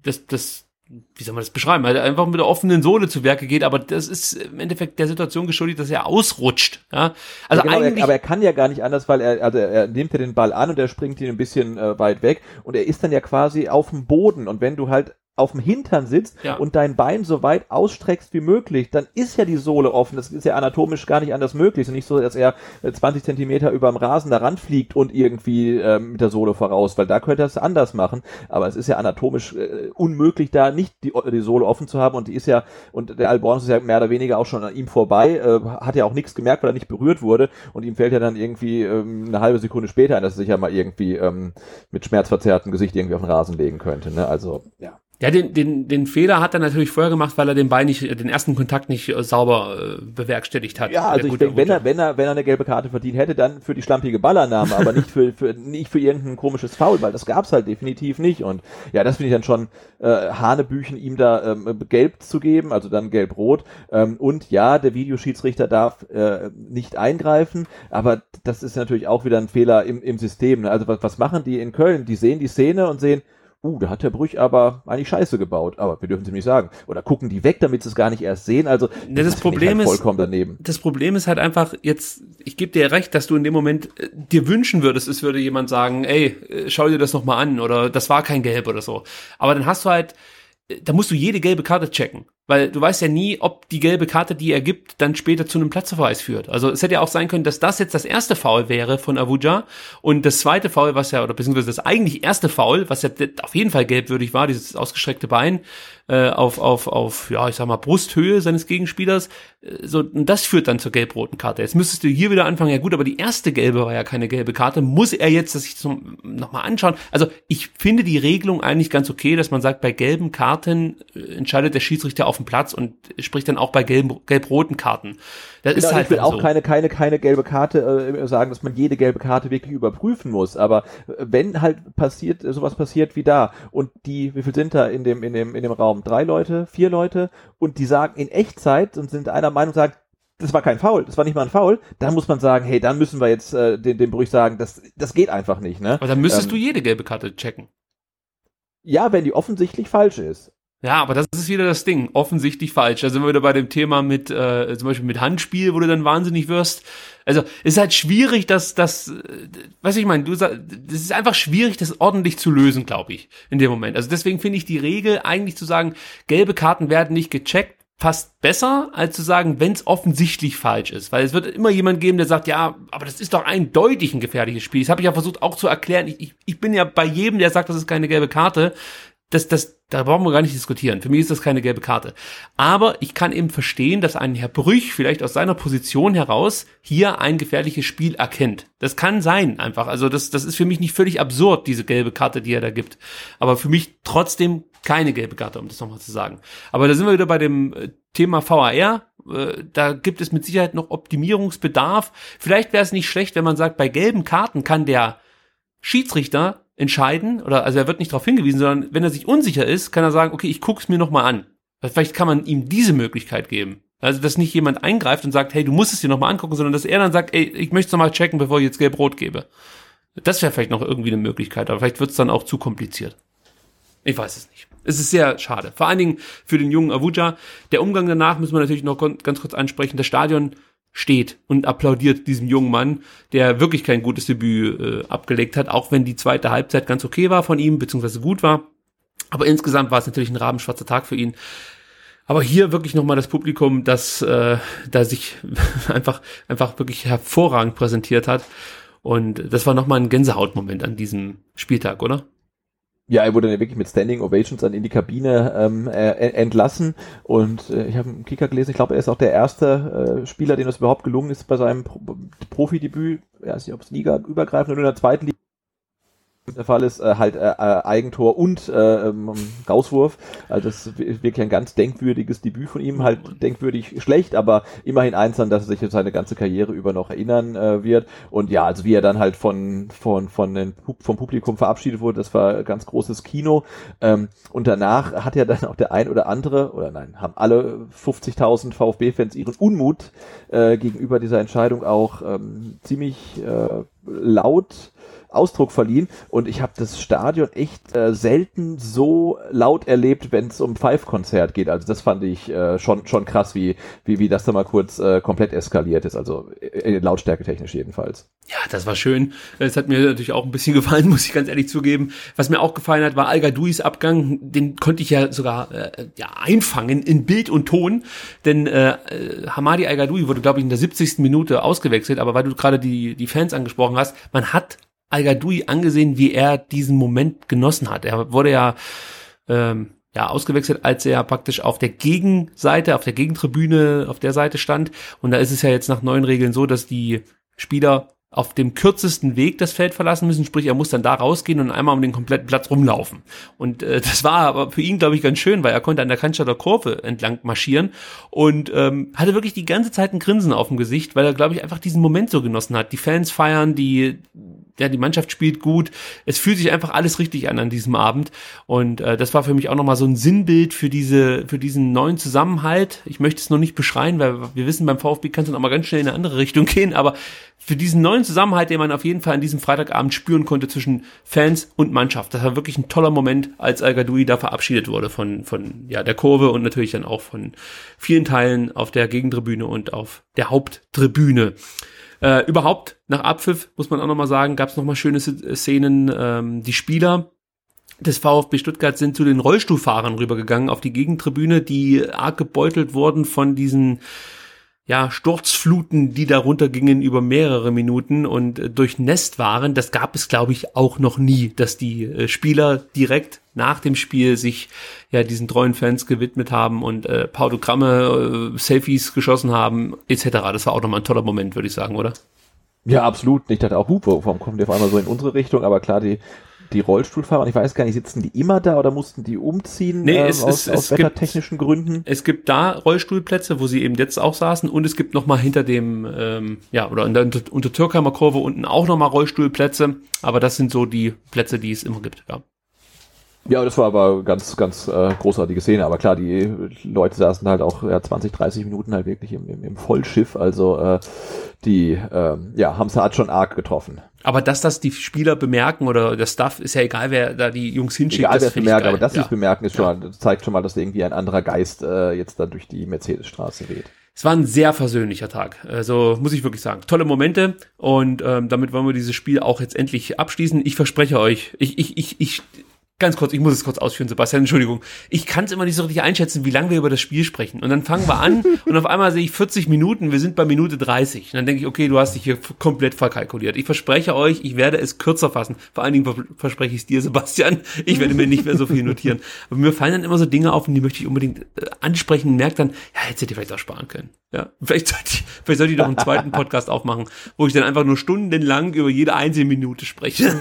das, das, wie soll man das beschreiben, halt einfach mit der offenen Sohle zu Werke geht, aber das ist im Endeffekt der Situation geschuldet, dass er ausrutscht. Ja? Also ja, genau, eigentlich, aber er kann ja gar nicht anders, weil er, also er nimmt ja den Ball an und er springt ihn ein bisschen äh, weit weg und er ist dann ja quasi auf dem Boden und wenn du halt auf dem Hintern sitzt ja. und dein Bein so weit ausstreckst wie möglich, dann ist ja die Sohle offen. Das ist ja anatomisch gar nicht anders möglich. Es ist nicht so, dass er 20 äh, Zentimeter über dem Rasen da ranfliegt und irgendwie äh, mit der Sohle voraus, weil da könnte er es anders machen. Aber es ist ja anatomisch äh, unmöglich, da nicht die, die Sohle offen zu haben und die ist ja, und der Albornoz ist ja mehr oder weniger auch schon an ihm vorbei, äh, hat ja auch nichts gemerkt, weil er nicht berührt wurde und ihm fällt ja dann irgendwie ähm, eine halbe Sekunde später ein, dass er sich ja mal irgendwie ähm, mit schmerzverzerrtem Gesicht irgendwie auf den Rasen legen könnte. Ne? Also, ja Ja, den, den, den Fehler hat er natürlich vorher gemacht, weil er den Bein nicht, den ersten Kontakt nicht äh, sauber äh, bewerkstelligt hat. Ja, also ich denke, wenn er, wenn er, wenn er eine gelbe Karte verdient hätte, dann für die schlampige Ballannahme, aber nicht für, für, nicht für irgendein komisches Foul, weil das gab's halt definitiv nicht. Und ja, das finde ich dann schon äh, Hanebüchen, ihm da ähm, gelb zu geben, also dann gelb-rot. Ähm, und ja, der Videoschiedsrichter darf äh, nicht eingreifen, aber das ist natürlich auch wieder ein Fehler im, im System. Ne? Also was, was machen die in Köln? Die sehen die Szene und sehen, uh, da hat der Brüch aber eigentlich Scheiße gebaut, aber wir dürfen es nicht sagen. Oder gucken die weg, damit sie es gar nicht erst sehen. Also das, das Problem halt vollkommen ist daneben. Das Problem ist halt einfach jetzt, ich gebe dir recht, dass du in dem Moment äh, dir wünschen würdest, es würde jemand sagen, ey, äh, schau dir das noch mal an oder das war kein Gelb oder so. Aber dann hast du halt da musst du jede gelbe Karte checken, weil du weißt ja nie, ob die gelbe Karte, die er gibt, dann später zu einem Platzverweis führt. Also es hätte ja auch sein können, dass das jetzt das erste Foul wäre von Avuja und das zweite Foul, was ja, oder beziehungsweise das eigentlich erste Foul, was ja auf jeden Fall gelbwürdig war, dieses ausgestreckte Bein, äh, auf, auf, auf, ja, ich sag mal, Brusthöhe seines Gegenspielers. Äh, so, und das führt dann zur gelb-roten Karte. Jetzt müsstest du hier wieder anfangen, ja gut, aber die erste gelbe war ja keine gelbe Karte. Muss er jetzt das sich nochmal anschauen? Also ich finde die Regelung eigentlich ganz okay, dass man sagt, bei gelben Karten äh, entscheidet der Schiedsrichter auf dem Platz und spricht dann auch bei gelb, gelb-roten Karten. Das genau, ist halt ich will auch so. keine, keine, keine gelbe Karte äh, sagen, dass man jede gelbe Karte wirklich überprüfen muss. Aber äh, wenn halt passiert, sowas passiert wie da und die, wie viel sind da in dem, in dem, in dem Raum? Drei Leute, vier Leute und die sagen in Echtzeit und sind einer Meinung, sagen, das war kein Foul, das war nicht mal ein Foul, dann muss man sagen, hey, dann müssen wir jetzt äh, den, den Brüch sagen, das, das geht einfach nicht. Ne? Aber dann müsstest ähm, du jede gelbe Karte checken. Ja, wenn die offensichtlich falsch ist. Ja, aber das ist wieder das Ding. Offensichtlich falsch. Da sind wir wieder bei dem Thema mit, äh, zum Beispiel mit Handspiel, wo du dann wahnsinnig wirst. Also, ist halt schwierig, dass das, äh, weiß ich meine, du sagst, das ist einfach schwierig, das ordentlich zu lösen, glaube ich, in dem Moment. Also deswegen finde ich die Regel eigentlich zu sagen, gelbe Karten werden nicht gecheckt, fast besser, als zu sagen, wenn es offensichtlich falsch ist. Weil es wird immer jemand geben, der sagt, ja, aber das ist doch eindeutig ein gefährliches Spiel. Das habe ich ja versucht auch zu erklären. Ich, ich, ich bin ja bei jedem, der sagt, das ist keine gelbe Karte, das, das, da brauchen wir gar nicht diskutieren. Für mich ist das keine gelbe Karte. Aber ich kann eben verstehen, dass ein Herr Brüch vielleicht aus seiner Position heraus hier ein gefährliches Spiel erkennt. Das kann sein, einfach. Also das, das ist für mich nicht völlig absurd, diese gelbe Karte, die er da gibt. Aber für mich trotzdem keine gelbe Karte, um das nochmal zu sagen. Aber da sind wir wieder bei dem äh, Thema VAR. Äh, da gibt es mit Sicherheit noch Optimierungsbedarf. Vielleicht wäre es nicht schlecht, wenn man sagt, bei gelben Karten kann der Schiedsrichter entscheiden, oder also er wird nicht darauf hingewiesen, sondern wenn er sich unsicher ist, kann er sagen, okay, ich guck's mir nochmal an. Vielleicht kann man ihm diese Möglichkeit geben. Also, dass nicht jemand eingreift und sagt, hey, du musst es dir nochmal angucken, sondern dass er dann sagt, ey, ich möchte es nochmal checken, bevor ich jetzt gelb-rot gebe. Das wäre vielleicht noch irgendwie eine Möglichkeit, aber vielleicht wird es dann auch zu kompliziert. Ich weiß es nicht. Es ist sehr schade. Vor allen Dingen für den jungen Avuja. Der Umgang danach müssen wir natürlich noch ganz kurz ansprechen. Das Stadion steht und applaudiert diesem jungen Mann, der wirklich kein gutes Debüt äh, abgelegt hat, auch wenn die zweite Halbzeit ganz okay war von ihm, beziehungsweise gut war. Aber insgesamt war es natürlich ein rabenschwarzer Tag für ihn. Aber hier wirklich nochmal das Publikum, das äh, da sich <laughs> einfach, einfach wirklich hervorragend präsentiert hat. Und das war nochmal ein Gänsehautmoment an diesem Spieltag, oder? Ja, er wurde dann wirklich mit Standing Ovations dann in die Kabine ähm, äh, entlassen. Und äh, ich habe einen Kicker gelesen, ich glaube, er ist auch der erste äh, Spieler, dem das überhaupt gelungen ist bei seinem Pro Profidebüt, ja, weiß nicht, ob es Liga übergreifend oder in der zweiten Liga der Fall ist, äh, halt äh, äh, Eigentor und äh, ähm, Rauswurf. Also das ist wirklich ein ganz denkwürdiges Debüt von ihm, halt denkwürdig schlecht, aber immerhin eins an, dass er sich seine ganze Karriere über noch erinnern äh, wird. Und ja, also wie er dann halt von, von, von den, vom Publikum verabschiedet wurde, das war ganz großes Kino. Ähm, und danach hat ja dann auch der ein oder andere, oder nein, haben alle 50.000 VfB-Fans ihren Unmut äh, gegenüber dieser Entscheidung auch ähm, ziemlich äh, laut Ausdruck verliehen und ich habe das Stadion echt äh, selten so laut erlebt, wenn es um Five-Konzert geht. Also das fand ich äh, schon schon krass, wie wie wie das da mal kurz äh, komplett eskaliert ist. Also äh, Lautstärke technisch jedenfalls. Ja, das war schön. Es hat mir natürlich auch ein bisschen <laughs> gefallen, muss ich ganz ehrlich zugeben. Was mir auch gefallen hat, war Al Gadouis Abgang. Den konnte ich ja sogar äh, ja, einfangen in Bild und Ton. Denn äh, äh Hamadi Al wurde, glaube ich, in der 70. Minute ausgewechselt. Aber weil du gerade die, die Fans angesprochen hast, man hat Al-Gadoui angesehen, wie er diesen Moment genossen hat. Er wurde ja ähm, ja ausgewechselt, als er praktisch auf der Gegenseite, auf der Gegentribüne, auf der Seite stand. Und da ist es ja jetzt nach neuen Regeln so, dass die Spieler auf dem kürzesten Weg das Feld verlassen müssen, sprich er muss dann da rausgehen und einmal um den kompletten Platz rumlaufen. Und äh, das war aber für ihn, glaube ich, ganz schön, weil er konnte an der Cannstatter Kurve entlang marschieren und ähm, hatte wirklich die ganze Zeit ein Grinsen auf dem Gesicht, weil er, glaube ich, einfach diesen Moment so genossen hat. Die Fans feiern, die ja, die Mannschaft spielt gut. Es fühlt sich einfach alles richtig an an diesem Abend. Und äh, das war für mich auch nochmal so ein Sinnbild für diese, für diesen neuen Zusammenhalt. Ich möchte es noch nicht beschreien, weil wir wissen, beim VfB kann es dann auch mal ganz schnell in eine andere Richtung <laughs> gehen. Aber für diesen neuen Zusammenhalt, den man auf jeden Fall an diesem Freitagabend spüren konnte zwischen Fans und Mannschaft. Das war wirklich ein toller Moment, als Al Gadoui da verabschiedet wurde von, von ja, der Kurve und natürlich dann auch von vielen Teilen auf der Gegentribüne und auf der Haupttribüne. Äh, überhaupt, nach Abpfiff, muss man auch nochmal sagen, gab es nochmal schöne Szenen. Ähm, die Spieler des VfB Stuttgart sind zu den Rollstuhlfahrern rübergegangen auf die Gegentribüne, die arg gebeutelt wurden von diesen ja, Sturzfluten, die darunter gingen über mehrere Minuten und äh, durchnässt waren. Das gab es, glaube ich, auch noch nie, dass die äh, Spieler direkt nach dem Spiel sich ja diesen treuen Fans gewidmet haben und äh, Pautogramme, äh, Selfies geschossen haben, etc. Das war auch nochmal ein toller Moment, würde ich sagen, oder? Ja, absolut. Ich dachte auch, Hupe, warum kommen die auf einmal so in unsere Richtung? Aber klar, die, die Rollstuhlfahrer, ich weiß gar nicht, sitzen die immer da oder mussten die umziehen nee, es, ähm, aus, es, aus es wettertechnischen gibt, Gründen? Es gibt da Rollstuhlplätze, wo sie eben jetzt auch saßen und es gibt nochmal hinter dem, ähm, ja, oder in der unter, unter Türkheimer Kurve unten auch nochmal Rollstuhlplätze, aber das sind so die Plätze, die es immer gibt, ja. Ja, das war aber ganz, ganz äh, großartige Szene. Aber klar, die Leute saßen halt auch ja, 20, 30 Minuten halt wirklich im, im, im Vollschiff. Also äh, die ähm, ja, haben es halt schon arg getroffen. Aber dass das die Spieler bemerken oder der Staff, ist ja egal, wer da die Jungs hinschickt. Egal, wer es bemerkt, aber dass sie es bemerken, ist schon, das zeigt schon mal, dass irgendwie ein anderer Geist äh, jetzt da durch die Mercedesstraße weht. Es war ein sehr versöhnlicher Tag. Also muss ich wirklich sagen. Tolle Momente und ähm, damit wollen wir dieses Spiel auch jetzt endlich abschließen. Ich verspreche euch, ich, ich, ich, ich Ganz kurz, ich muss es kurz ausführen, Sebastian, Entschuldigung. Ich kann es immer nicht so richtig einschätzen, wie lange wir über das Spiel sprechen. Und dann fangen wir an <laughs> und auf einmal sehe ich 40 Minuten, wir sind bei Minute 30. Und dann denke ich, okay, du hast dich hier komplett verkalkuliert. Ich verspreche euch, ich werde es kürzer fassen. Vor allen Dingen verspreche ich es dir, Sebastian. Ich werde mir nicht mehr so viel notieren. Aber mir fallen dann immer so Dinge auf und die möchte ich unbedingt äh, ansprechen und merke dann, ja, hätte ihr vielleicht auch sparen können. Ja, vielleicht sollte ich, vielleicht sollte ich doch einen zweiten <laughs> Podcast aufmachen, wo ich dann einfach nur stundenlang über jede einzelne Minute spreche.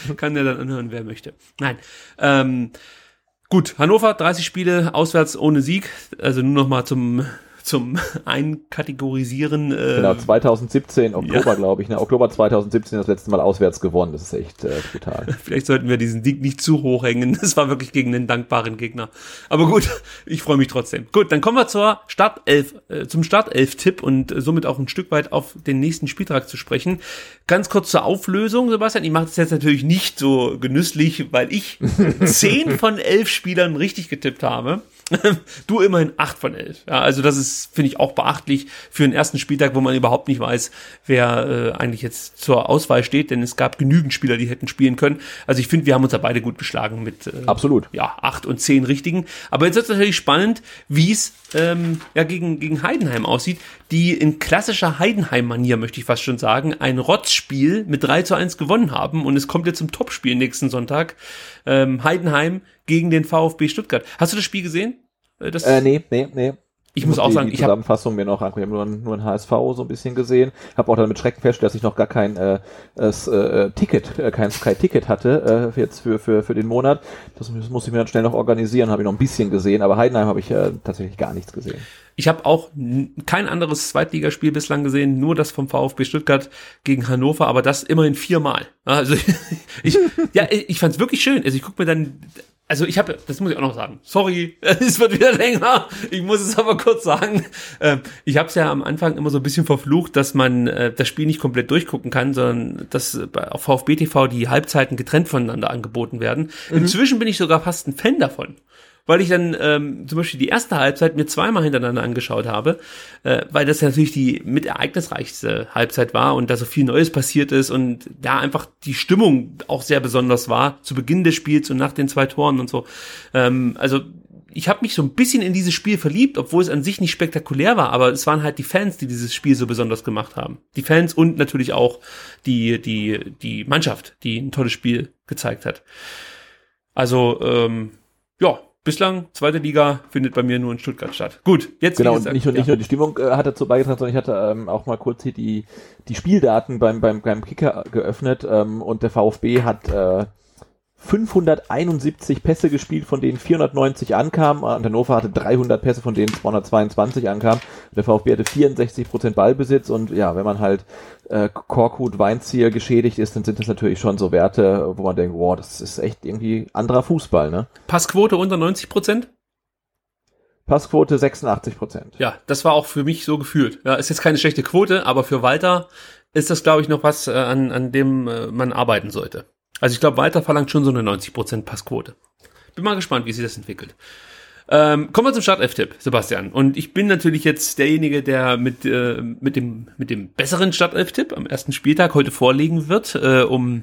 <laughs> Kann der dann anhören, wer möchte. Nein. Ähm, gut, Hannover, 30 Spiele, auswärts ohne Sieg. Also nur noch mal zum zum <laughs> Einkategorisieren. Äh, genau, 2017, Oktober, ja. glaube ich. Ne? Oktober 2017 das letzte Mal auswärts gewonnen. Das ist echt äh, brutal. <laughs> Vielleicht sollten wir diesen Sieg nicht zu hoch hängen. Das war wirklich gegen einen dankbaren Gegner. Aber gut, ich freue mich trotzdem. Gut, dann kommen wir zur Startelf, äh, zum Startelf-Tipp und äh, somit auch ein Stück weit auf den nächsten Spieltag zu sprechen. Ganz kurz zur Auflösung, Sebastian. Ich mache das jetzt natürlich nicht so genüsslich, weil ich <laughs> zehn von elf Spielern richtig getippt habe. <laughs> du immerhin acht von elf. Ja, also das ist, finde ich, auch beachtlich für den ersten Spieltag, wo man überhaupt nicht weiß, wer äh, eigentlich jetzt zur Auswahl steht, denn es gab genügend Spieler, die hätten spielen können. Also ich finde, wir haben uns da beide gut geschlagen mit äh, absolut ja acht und zehn richtigen. Aber jetzt ist natürlich spannend, wie es ähm, ja gegen gegen Heidenheim aussieht, die in klassischer Heidenheim-Manier möchte ich fast schon sagen ein Rotzspiel mit 3 zu 1 gewonnen haben und es kommt jetzt zum Topspiel nächsten Sonntag. Ähm, Heidenheim gegen den VfB Stuttgart. Hast du das Spiel gesehen? Äh, das äh, nee, nee, nee. Ich, muss auch die, sagen, die ich habe Zusammenfassung mir noch angucken, nur, nur ein HSV so ein bisschen gesehen. Habe auch dann mit Schrecken festgestellt, dass ich noch gar kein äh, äh, Ticket, äh, kein Sky-Ticket hatte äh, jetzt für, für, für den Monat. Das, das muss ich mir dann schnell noch organisieren, habe ich noch ein bisschen gesehen, aber Heidenheim habe ich äh, tatsächlich gar nichts gesehen. Ich habe auch kein anderes Zweitligaspiel bislang gesehen, nur das vom VfB Stuttgart gegen Hannover, aber das immerhin viermal. Also <laughs> ich, ja, ich fand es wirklich schön. Also ich gucke mir dann also ich habe, das muss ich auch noch sagen. Sorry, <laughs> es wird wieder länger. Ich muss es aber kurz sagen. Ähm, ich habe es ja am Anfang immer so ein bisschen verflucht, dass man äh, das Spiel nicht komplett durchgucken kann, sondern dass auf VfB TV die Halbzeiten getrennt voneinander angeboten werden. Mhm. Inzwischen bin ich sogar fast ein Fan davon weil ich dann ähm, zum Beispiel die erste Halbzeit mir zweimal hintereinander angeschaut habe, äh, weil das ja natürlich die mit ereignisreichste Halbzeit war und da so viel Neues passiert ist und da einfach die Stimmung auch sehr besonders war, zu Beginn des Spiels und nach den zwei Toren und so. Ähm, also ich habe mich so ein bisschen in dieses Spiel verliebt, obwohl es an sich nicht spektakulär war, aber es waren halt die Fans, die dieses Spiel so besonders gemacht haben. Die Fans und natürlich auch die die die Mannschaft, die ein tolles Spiel gezeigt hat. Also ähm, ja, bislang, zweite Liga findet bei mir nur in Stuttgart statt. Gut, jetzt genau, und nicht, nur, nicht nur die Stimmung äh, hat dazu beigetragen, sondern ich hatte ähm, auch mal kurz hier die, die Spieldaten beim, beim, beim Kicker geöffnet ähm, und der VfB hat äh, 571 Pässe gespielt, von denen 490 ankamen. Und Hannover hatte 300 Pässe, von denen 222 ankamen. Der VfB hatte 64 Prozent Ballbesitz und ja, wenn man halt äh, Korkut, Weinziel geschädigt ist, dann sind das natürlich schon so Werte, wo man denkt, wow, das ist echt irgendwie anderer Fußball, ne? Passquote unter 90 Prozent? Passquote 86 Prozent. Ja, das war auch für mich so gefühlt. Ja, ist jetzt keine schlechte Quote, aber für Walter ist das, glaube ich, noch was, äh, an, an dem äh, man arbeiten sollte. Also ich glaube, Walter verlangt schon so eine 90% Passquote. Bin mal gespannt, wie sich das entwickelt. Ähm, kommen wir zum Startelf-Tipp, Sebastian. Und ich bin natürlich jetzt derjenige, der mit, äh, mit, dem, mit dem besseren Startelf-Tipp am ersten Spieltag heute vorlegen wird, äh, um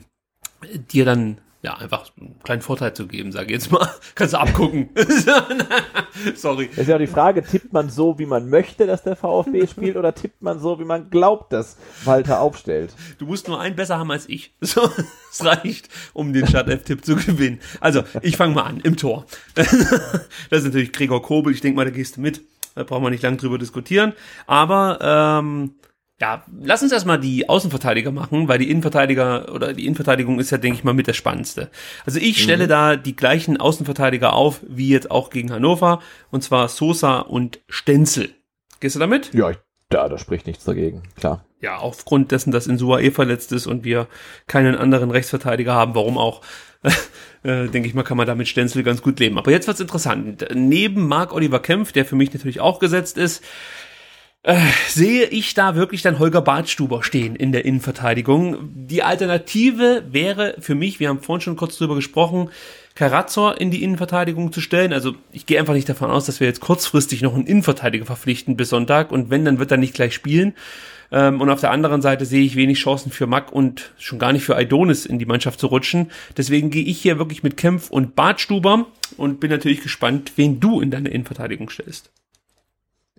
dir dann ja, einfach einen kleinen Vorteil zu geben, sage ich jetzt mal. <laughs> Kannst du abgucken. <laughs> Sorry. Das ist ja auch die Frage, tippt man so, wie man möchte, dass der VfB <laughs> spielt, oder tippt man so, wie man glaubt, dass Walter aufstellt? Du musst nur einen besser haben als ich. So, das reicht, um den Startelf-Tipp zu gewinnen. Also, ich fange mal an, im Tor. das ist natürlich Gregor Kobel, ich denke mal, da gehst du mit. Da brauchen wir nicht lange drüber diskutieren. Aber ähm, ja, lass uns erstmal die Außenverteidiger machen, weil die Innenverteidiger oder die Innenverteidigung ist ja, denke ich mal, mit der spannendste. Also ich stelle mhm. da die gleichen Außenverteidiger auf, wie jetzt auch gegen Hannover, und zwar Sosa und Stenzel. Gehst du damit? Ja, da, da spricht nichts dagegen, klar. Ja, aufgrund dessen, dass Insua eh verletzt ist und wir keinen anderen Rechtsverteidiger haben, warum auch, <laughs> äh, denke ich mal, kann man da mit Stenzel ganz gut leben. Aber jetzt wird's interessant. Neben Marc Oliver Kempf, der für mich natürlich auch gesetzt ist, äh, sehe ich da wirklich dann Holger Bartstuber stehen in der Innenverteidigung. Die Alternative wäre für mich, wir haben vorhin schon kurz drüber gesprochen, Karazor in die Innenverteidigung zu stellen. Also ich gehe einfach nicht davon aus, dass wir jetzt kurzfristig noch einen Innenverteidiger verpflichten bis Sonntag und wenn, dann wird er nicht gleich spielen. Ähm, und auf der anderen Seite sehe ich wenig Chancen für Mack und schon gar nicht für Aidonis in die Mannschaft zu rutschen. Deswegen gehe ich hier wirklich mit Kempf und Bartstuber und bin natürlich gespannt, wen du in deine Innenverteidigung stellst.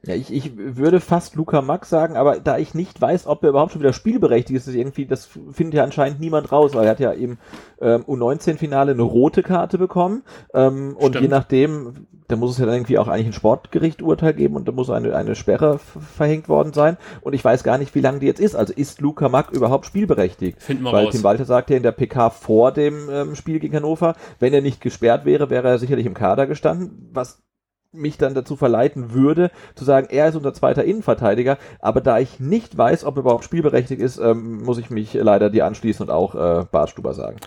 Ja, ich, ich würde fast Luca Max sagen, aber da ich nicht weiß, ob er überhaupt schon wieder spielberechtigt ist, ist irgendwie, das findet ja anscheinend niemand raus, weil er hat ja eben ähm, U19-Finale eine rote Karte bekommen ähm, und je nachdem, da muss es ja dann irgendwie auch eigentlich ein Sportgericht-Urteil geben und da muss eine, eine Sperre verhängt worden sein und ich weiß gar nicht, wie lange die jetzt ist. Also ist Luca Mack überhaupt spielberechtigt? Finden wir weil raus. Tim Walter sagte in der PK vor dem ähm, Spiel gegen Hannover, wenn er nicht gesperrt wäre, wäre er sicherlich im Kader gestanden, was mich dann dazu verleiten würde, zu sagen, er ist unser zweiter Innenverteidiger, aber da ich nicht weiß, ob er überhaupt spielberechtigt ist, ähm, muss ich mich leider dir anschließen und auch äh, Bartstuber sagen.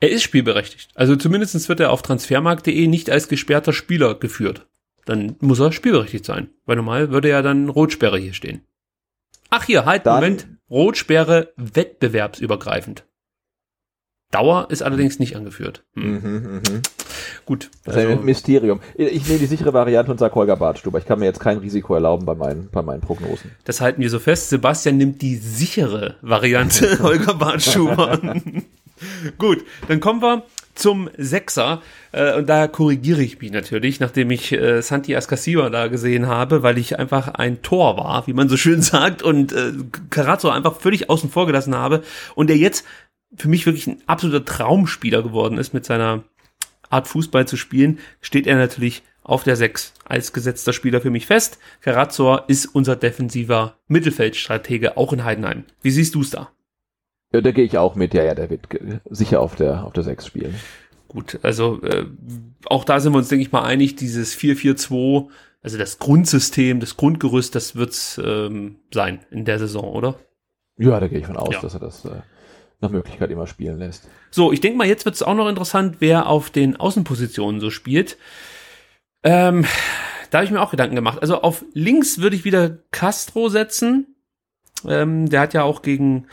Er ist spielberechtigt. Also zumindestens wird er auf transfermarkt.de nicht als gesperrter Spieler geführt. Dann muss er spielberechtigt sein. Weil normal würde ja dann Rotsperre hier stehen. Ach hier, halt, dann, Moment. Rotsperre wettbewerbsübergreifend. Dauer ist allerdings nicht angeführt. Hm. Mhm, mh. Gut. Das also, ist ein Mysterium. Ich nehme die sichere Variante und sage Holger Bartstuber. Ich kann mir jetzt kein Risiko erlauben bei meinen, bei meinen Prognosen. Das halten wir so fest. Sebastian nimmt die sichere Variante <laughs> Holger Bartstuber. <laughs> Gut, dann kommen wir zum Sechser. Äh, und da korrigiere ich mich natürlich, nachdem ich äh, Santi Ascasiba da gesehen habe, weil ich einfach ein Tor war, wie man so schön <laughs> sagt, und äh, Carazzo einfach völlig außen vor gelassen habe. Und der jetzt für mich wirklich ein absoluter Traumspieler geworden ist mit seiner Art Fußball zu spielen, steht er natürlich auf der 6 als gesetzter Spieler für mich fest. Karazor ist unser defensiver Mittelfeldstratege auch in Heidenheim. Wie siehst du es da? Ja, da gehe ich auch mit. Ja, ja, der wird sicher auf der, auf der 6 spielen. Gut, also äh, auch da sind wir uns, denke ich mal, einig, dieses 4-4-2, also das Grundsystem, das Grundgerüst, das wird's ähm, sein in der Saison, oder? Ja, da gehe ich von aus, ja. dass er das äh, nach Möglichkeit immer spielen lässt. So, ich denke mal, jetzt wird es auch noch interessant, wer auf den Außenpositionen so spielt. Ähm, da habe ich mir auch Gedanken gemacht. Also auf links würde ich wieder Castro setzen. Ähm, der hat ja auch gegen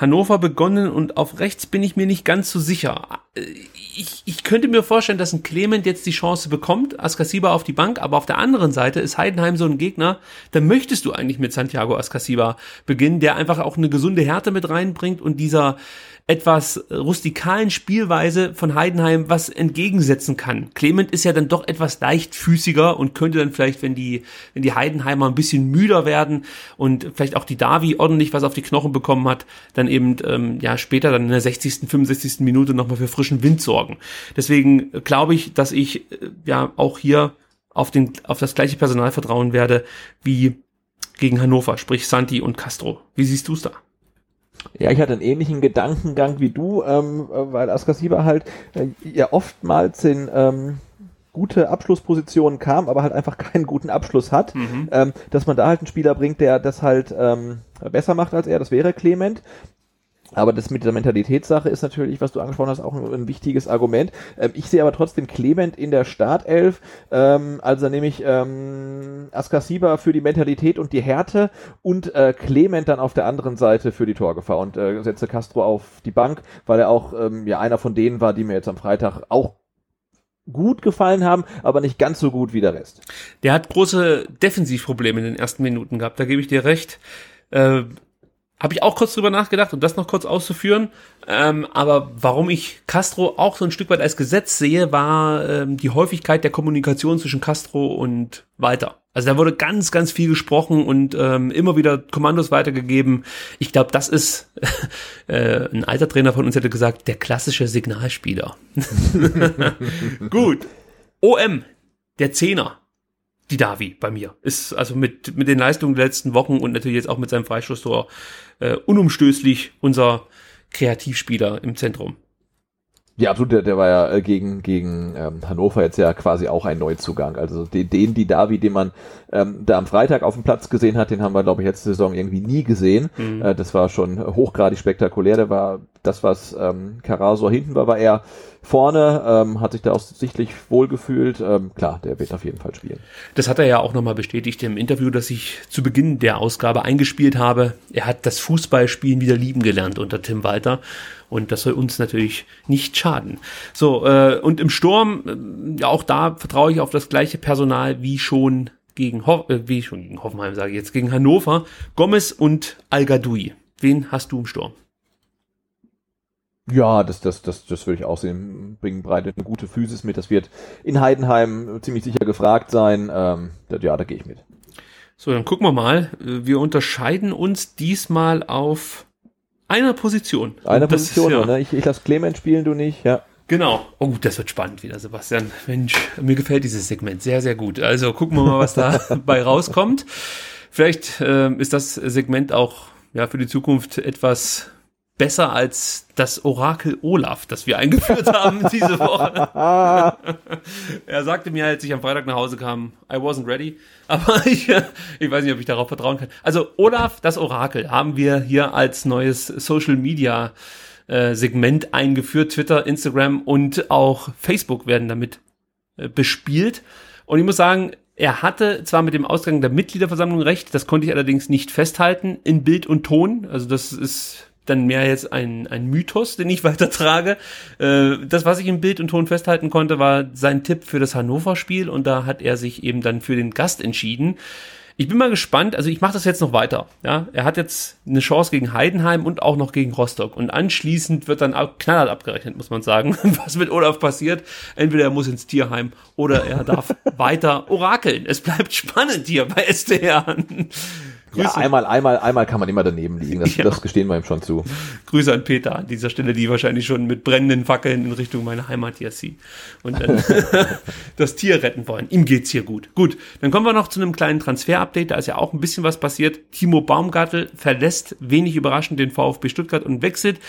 Hannover begonnen und auf rechts bin ich mir nicht ganz so sicher. Ich, ich könnte mir vorstellen, dass ein Clement jetzt die Chance bekommt, Askasiba auf die Bank, aber auf der anderen Seite ist Heidenheim so ein Gegner, da möchtest du eigentlich mit Santiago Askasiba beginnen, der einfach auch eine gesunde Härte mit reinbringt und dieser etwas rustikalen Spielweise von Heidenheim was entgegensetzen kann. Clement ist ja dann doch etwas leichtfüßiger und könnte dann vielleicht, wenn die, wenn die Heidenheimer ein bisschen müder werden und vielleicht auch die Davi ordentlich was auf die Knochen bekommen hat, dann eben ähm, ja später dann in der 60., 65. Minute nochmal für frischen Wind sorgen. Deswegen glaube ich, dass ich äh, ja auch hier auf, den, auf das gleiche Personal vertrauen werde wie gegen Hannover, sprich Santi und Castro. Wie siehst du es da? Ja, ich hatte einen ähnlichen Gedankengang wie du, ähm, weil Askasiba halt äh, ja oftmals in ähm, gute Abschlusspositionen kam, aber halt einfach <laughs> keinen guten Abschluss hat. Mhm. Ähm, dass man da halt einen Spieler bringt, der das halt ähm, besser macht als er, das wäre Clement. Aber das mit der Mentalitätssache ist natürlich, was du angesprochen hast, auch ein, ein wichtiges Argument. Ähm, ich sehe aber trotzdem Clement in der Startelf, ähm, also nämlich ähm, Askasiba für die Mentalität und die Härte und äh, Clement dann auf der anderen Seite für die Torgefahr und äh, setze Castro auf die Bank, weil er auch ähm, ja einer von denen war, die mir jetzt am Freitag auch gut gefallen haben, aber nicht ganz so gut wie der Rest. Der hat große Defensivprobleme in den ersten Minuten gehabt, da gebe ich dir recht. Äh, habe ich auch kurz drüber nachgedacht, um das noch kurz auszuführen. Ähm, aber warum ich Castro auch so ein Stück weit als Gesetz sehe, war ähm, die Häufigkeit der Kommunikation zwischen Castro und Walter. Also da wurde ganz, ganz viel gesprochen und ähm, immer wieder Kommandos weitergegeben. Ich glaube, das ist, <laughs> äh, ein alter Trainer von uns hätte gesagt, der klassische Signalspieler. <laughs> Gut. OM, der Zehner die Davi bei mir. Ist also mit, mit den Leistungen der letzten Wochen und natürlich jetzt auch mit seinem Freistoßtor äh, unumstößlich unser Kreativspieler im Zentrum. Ja, absolut. Der, der war ja äh, gegen, gegen ähm, Hannover jetzt ja quasi auch ein Neuzugang. Also den, den die Davi, den man ähm, da am Freitag auf dem Platz gesehen hat, den haben wir, glaube ich, letzte Saison irgendwie nie gesehen. Mhm. Äh, das war schon hochgradig spektakulär. Der war das, was ähm, Carasor hinten war, war er vorne, ähm, hat sich da auch sichtlich wohlgefühlt. Ähm, klar, der wird auf jeden Fall spielen. Das hat er ja auch nochmal bestätigt im Interview, das ich zu Beginn der Ausgabe eingespielt habe. Er hat das Fußballspielen wieder lieben gelernt unter Tim Walter. Und das soll uns natürlich nicht schaden. So, äh, und im Sturm, äh, ja, auch da vertraue ich auf das gleiche Personal wie schon gegen, Ho äh, wie schon gegen Hoffenheim, sage ich jetzt, gegen Hannover. Gomez und al -Gadoui. Wen hast du im Sturm? Ja, das, das, das, das würde ich auch sehen. Bringen Breite eine gute Physis mit. Das wird in Heidenheim ziemlich sicher gefragt sein. Ähm, ja, da gehe ich mit. So, dann gucken wir mal. Wir unterscheiden uns diesmal auf einer Position. Einer Position, ja. ne? Ich, ich lasse Clement spielen, du nicht, ja. Genau. Oh, das wird spannend wieder, Sebastian. Mensch, mir gefällt dieses Segment sehr, sehr gut. Also gucken wir mal, was dabei <laughs> rauskommt. Vielleicht äh, ist das Segment auch ja für die Zukunft etwas besser als das Orakel Olaf, das wir eingeführt <laughs> haben diese Woche. <laughs> er sagte mir, als ich am Freitag nach Hause kam, I wasn't ready. Aber <laughs> ich, ich weiß nicht, ob ich darauf vertrauen kann. Also Olaf, das Orakel, haben wir hier als neues Social Media äh, Segment eingeführt. Twitter, Instagram und auch Facebook werden damit äh, bespielt. Und ich muss sagen, er hatte zwar mit dem Ausgang der Mitgliederversammlung recht, das konnte ich allerdings nicht festhalten in Bild und Ton. Also das ist dann mehr jetzt ein, ein Mythos, den ich <laughs> weitertrage. Äh, das, was ich im Bild und Ton festhalten konnte, war sein Tipp für das Hannover-Spiel und da hat er sich eben dann für den Gast entschieden. Ich bin mal gespannt, also ich mache das jetzt noch weiter. Ja, er hat jetzt eine Chance gegen Heidenheim und auch noch gegen Rostock. Und anschließend wird dann auch knallhart abgerechnet, muss man sagen, <laughs> was mit Olaf passiert. Entweder er muss ins Tierheim oder er darf <laughs> weiter orakeln. Es bleibt spannend hier bei SDR. Grüße. Ja, einmal, einmal, einmal kann man immer daneben liegen. Das, <laughs> ja. das gestehen wir ihm schon zu. Grüße an Peter an dieser Stelle, die wahrscheinlich schon mit brennenden Fackeln in Richtung meiner Heimat hier zieht und dann <laughs> das Tier retten wollen. Ihm geht's hier gut. Gut, dann kommen wir noch zu einem kleinen Transfer-Update. Da ist ja auch ein bisschen was passiert. Timo Baumgartel verlässt wenig überraschend den VfB Stuttgart und wechselt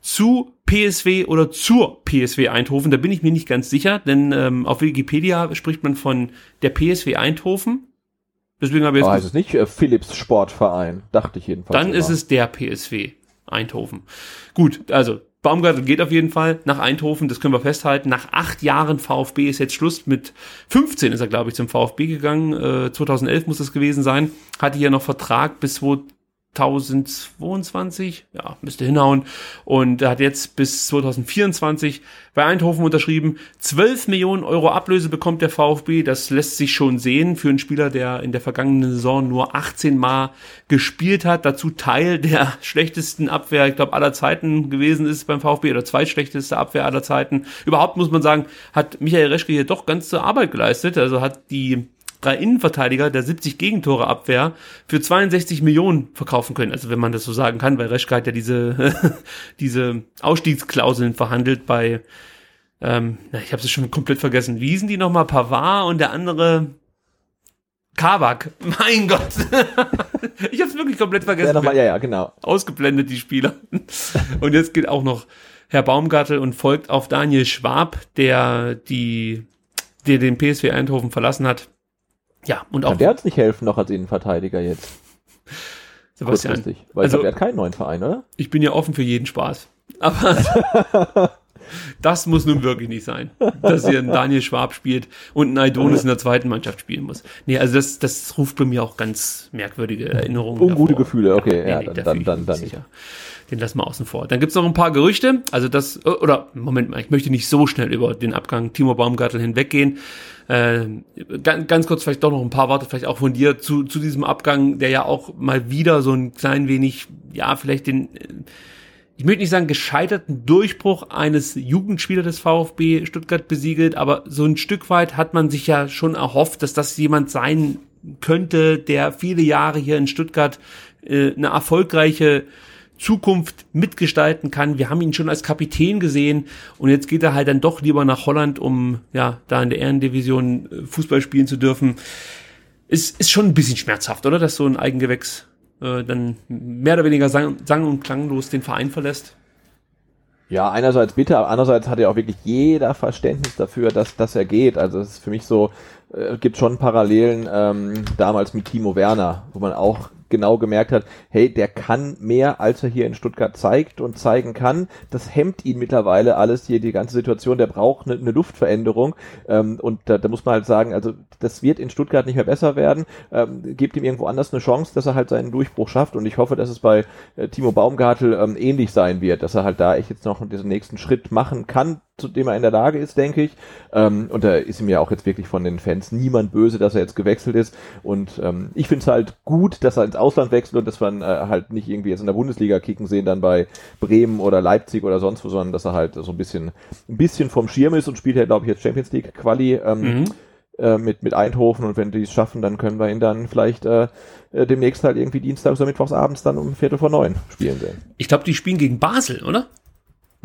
zu PSW oder zur PSW Eindhoven. Da bin ich mir nicht ganz sicher, denn ähm, auf Wikipedia spricht man von der PSW Eindhoven Deswegen habe ich jetzt. Oh, heißt es nicht äh, Philips Sportverein, dachte ich jedenfalls. Dann ist es der PSW Eindhoven. Gut, also Baumgartel geht auf jeden Fall nach Eindhoven, das können wir festhalten. Nach acht Jahren VfB ist jetzt Schluss. Mit 15 ist er, glaube ich, zum VfB gegangen. Äh, 2011 muss das gewesen sein. Hatte hier noch Vertrag bis 2022, ja, müsste hinhauen. Und er hat jetzt bis 2024 bei Eindhoven unterschrieben. 12 Millionen Euro Ablöse bekommt der VfB. Das lässt sich schon sehen für einen Spieler, der in der vergangenen Saison nur 18 Mal gespielt hat. Dazu Teil der schlechtesten Abwehr, ich glaube, aller Zeiten gewesen ist beim VfB oder zweitschlechteste Abwehr aller Zeiten. Überhaupt muss man sagen, hat Michael Reschke hier doch ganz zur Arbeit geleistet. Also hat die drei Innenverteidiger der 70 Gegentore Abwehr für 62 Millionen verkaufen können. Also wenn man das so sagen kann, weil Reschke hat ja diese, <laughs> diese Ausstiegsklauseln verhandelt bei, ähm, na, ich habe es schon komplett vergessen. Wie hießen die nochmal? Pavard und der andere Kabak. <laughs> Mein Gott. <laughs> ich habe es wirklich komplett vergessen. Ja, nochmal, ja, ja, genau. Ausgeblendet, die Spieler. und jetzt geht auch noch Herr Baumgartel und folgt auf Daniel Schwab, der die, der den PSV Eindhoven verlassen hat. Ja, und auch. Kann der uns nicht helfen noch als Innenverteidiger jetzt? Sebastian. Weil also, ich er hat keinen neuen Verein, oder? Ich bin ja offen für jeden Spaß. Aber <laughs> das muss nun wirklich nicht sein, dass hier ein Daniel Schwab spielt und ein Aidonis in der zweiten Mannschaft spielen muss. Nee, also das, das ruft bei mir auch ganz merkwürdige Erinnerungen. Ungute Gefühle, okay, ja, nee, dann, dann, dann, dann nicht. Den lassen wir außen vor. Dann gibt's noch ein paar Gerüchte. Also das, oder Moment mal, ich möchte nicht so schnell über den Abgang Timo Baumgartel hinweggehen. Äh, ganz, ganz kurz vielleicht doch noch ein paar Worte vielleicht auch von dir zu, zu diesem Abgang, der ja auch mal wieder so ein klein wenig, ja, vielleicht den ich möchte nicht sagen gescheiterten Durchbruch eines Jugendspielers des VfB Stuttgart besiegelt, aber so ein Stück weit hat man sich ja schon erhofft, dass das jemand sein könnte, der viele Jahre hier in Stuttgart äh, eine erfolgreiche Zukunft mitgestalten kann. Wir haben ihn schon als Kapitän gesehen und jetzt geht er halt dann doch lieber nach Holland, um ja da in der Ehrendivision äh, Fußball spielen zu dürfen. Ist, ist schon ein bisschen schmerzhaft, oder? Dass so ein Eigengewächs äh, dann mehr oder weniger sang, sang und klanglos den Verein verlässt? Ja, einerseits bitte, aber andererseits hat ja auch wirklich jeder Verständnis dafür, dass, dass er geht. Also es ist für mich so, äh, gibt schon Parallelen ähm, damals mit Timo Werner, wo man auch genau gemerkt hat, hey, der kann mehr, als er hier in Stuttgart zeigt und zeigen kann. Das hemmt ihn mittlerweile alles hier, die ganze Situation. Der braucht eine, eine Luftveränderung. Ähm, und da, da muss man halt sagen, also das wird in Stuttgart nicht mehr besser werden. Ähm, gebt ihm irgendwo anders eine Chance, dass er halt seinen Durchbruch schafft. Und ich hoffe, dass es bei äh, Timo Baumgartel ähm, ähnlich sein wird, dass er halt da echt jetzt noch diesen nächsten Schritt machen kann, zu dem er in der Lage ist, denke ich. Ähm, und da ist ihm ja auch jetzt wirklich von den Fans niemand böse, dass er jetzt gewechselt ist. Und ähm, ich finde es halt gut, dass er ins Ausland wechselt und dass man äh, halt nicht irgendwie jetzt in der Bundesliga kicken sehen, dann bei Bremen oder Leipzig oder sonst wo, sondern dass er halt so ein bisschen, ein bisschen vom Schirm ist und spielt ja, glaube ich, jetzt Champions League Quali. Ähm, mhm äh, mit, mit Eindhoven und wenn die es schaffen, dann können wir ihn dann vielleicht äh, äh, demnächst halt irgendwie dienstags oder mittwochs abends dann um Viertel vor neun spielen sehen. Ich glaube, die spielen gegen Basel, oder?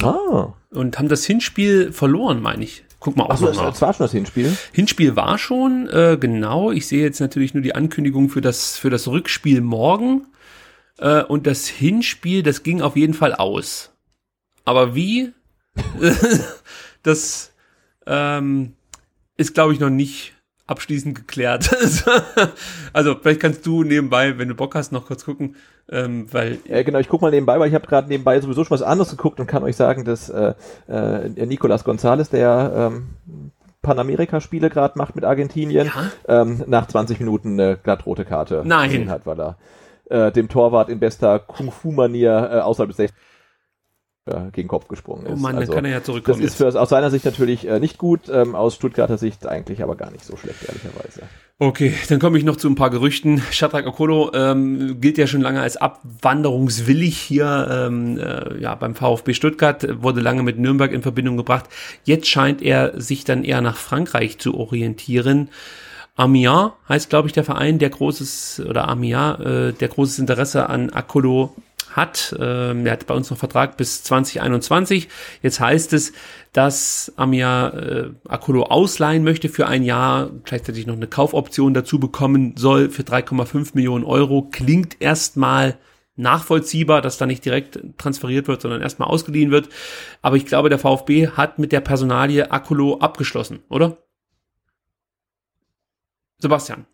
Ah. Und haben das Hinspiel verloren, meine ich. Guck mal auch Achso, das war schon das Hinspiel? Hinspiel war schon, äh, genau. Ich sehe jetzt natürlich nur die Ankündigung für das, für das Rückspiel morgen. Äh, und das Hinspiel, das ging auf jeden Fall aus. Aber wie? <laughs> das ähm, ist, glaube ich, noch nicht abschließend geklärt. <laughs> also vielleicht kannst du nebenbei, wenn du Bock hast, noch kurz gucken, ähm, weil ja, genau, ich guck mal nebenbei, weil ich habe gerade nebenbei sowieso schon was anderes geguckt und kann euch sagen, dass äh, äh, Nicolas González, der ähm, Panamerika-Spiele gerade macht mit Argentinien, ja? ähm, nach 20 Minuten eine glattrote Karte Nein. hat, weil er äh, dem Torwart in bester Kung-Fu-Manier äh, außerhalb des 16 äh, gegen Kopf gesprungen ist. Oh Mann, also, dann kann er ja zurückkommen. Das ist für, aus seiner Sicht natürlich äh, nicht gut, ähm, aus Stuttgarter Sicht eigentlich aber gar nicht so schlecht, ehrlicherweise. Okay, dann komme ich noch zu ein paar Gerüchten. Shadrach Okolo ähm, gilt ja schon lange als abwanderungswillig hier ähm, äh, ja, beim VfB Stuttgart, wurde lange mit Nürnberg in Verbindung gebracht. Jetzt scheint er sich dann eher nach Frankreich zu orientieren. Amiens heißt, glaube ich, der Verein, der großes, oder Amiens, äh, der großes Interesse an Akolo hat. Ähm, er hat bei uns noch Vertrag bis 2021. Jetzt heißt es, dass Amia äh, Akolo ausleihen möchte für ein Jahr, gleichzeitig noch eine Kaufoption dazu bekommen soll für 3,5 Millionen Euro. Klingt erstmal nachvollziehbar, dass da nicht direkt transferiert wird, sondern erstmal ausgeliehen wird. Aber ich glaube, der VfB hat mit der Personalie Akolo abgeschlossen, oder? Sebastian.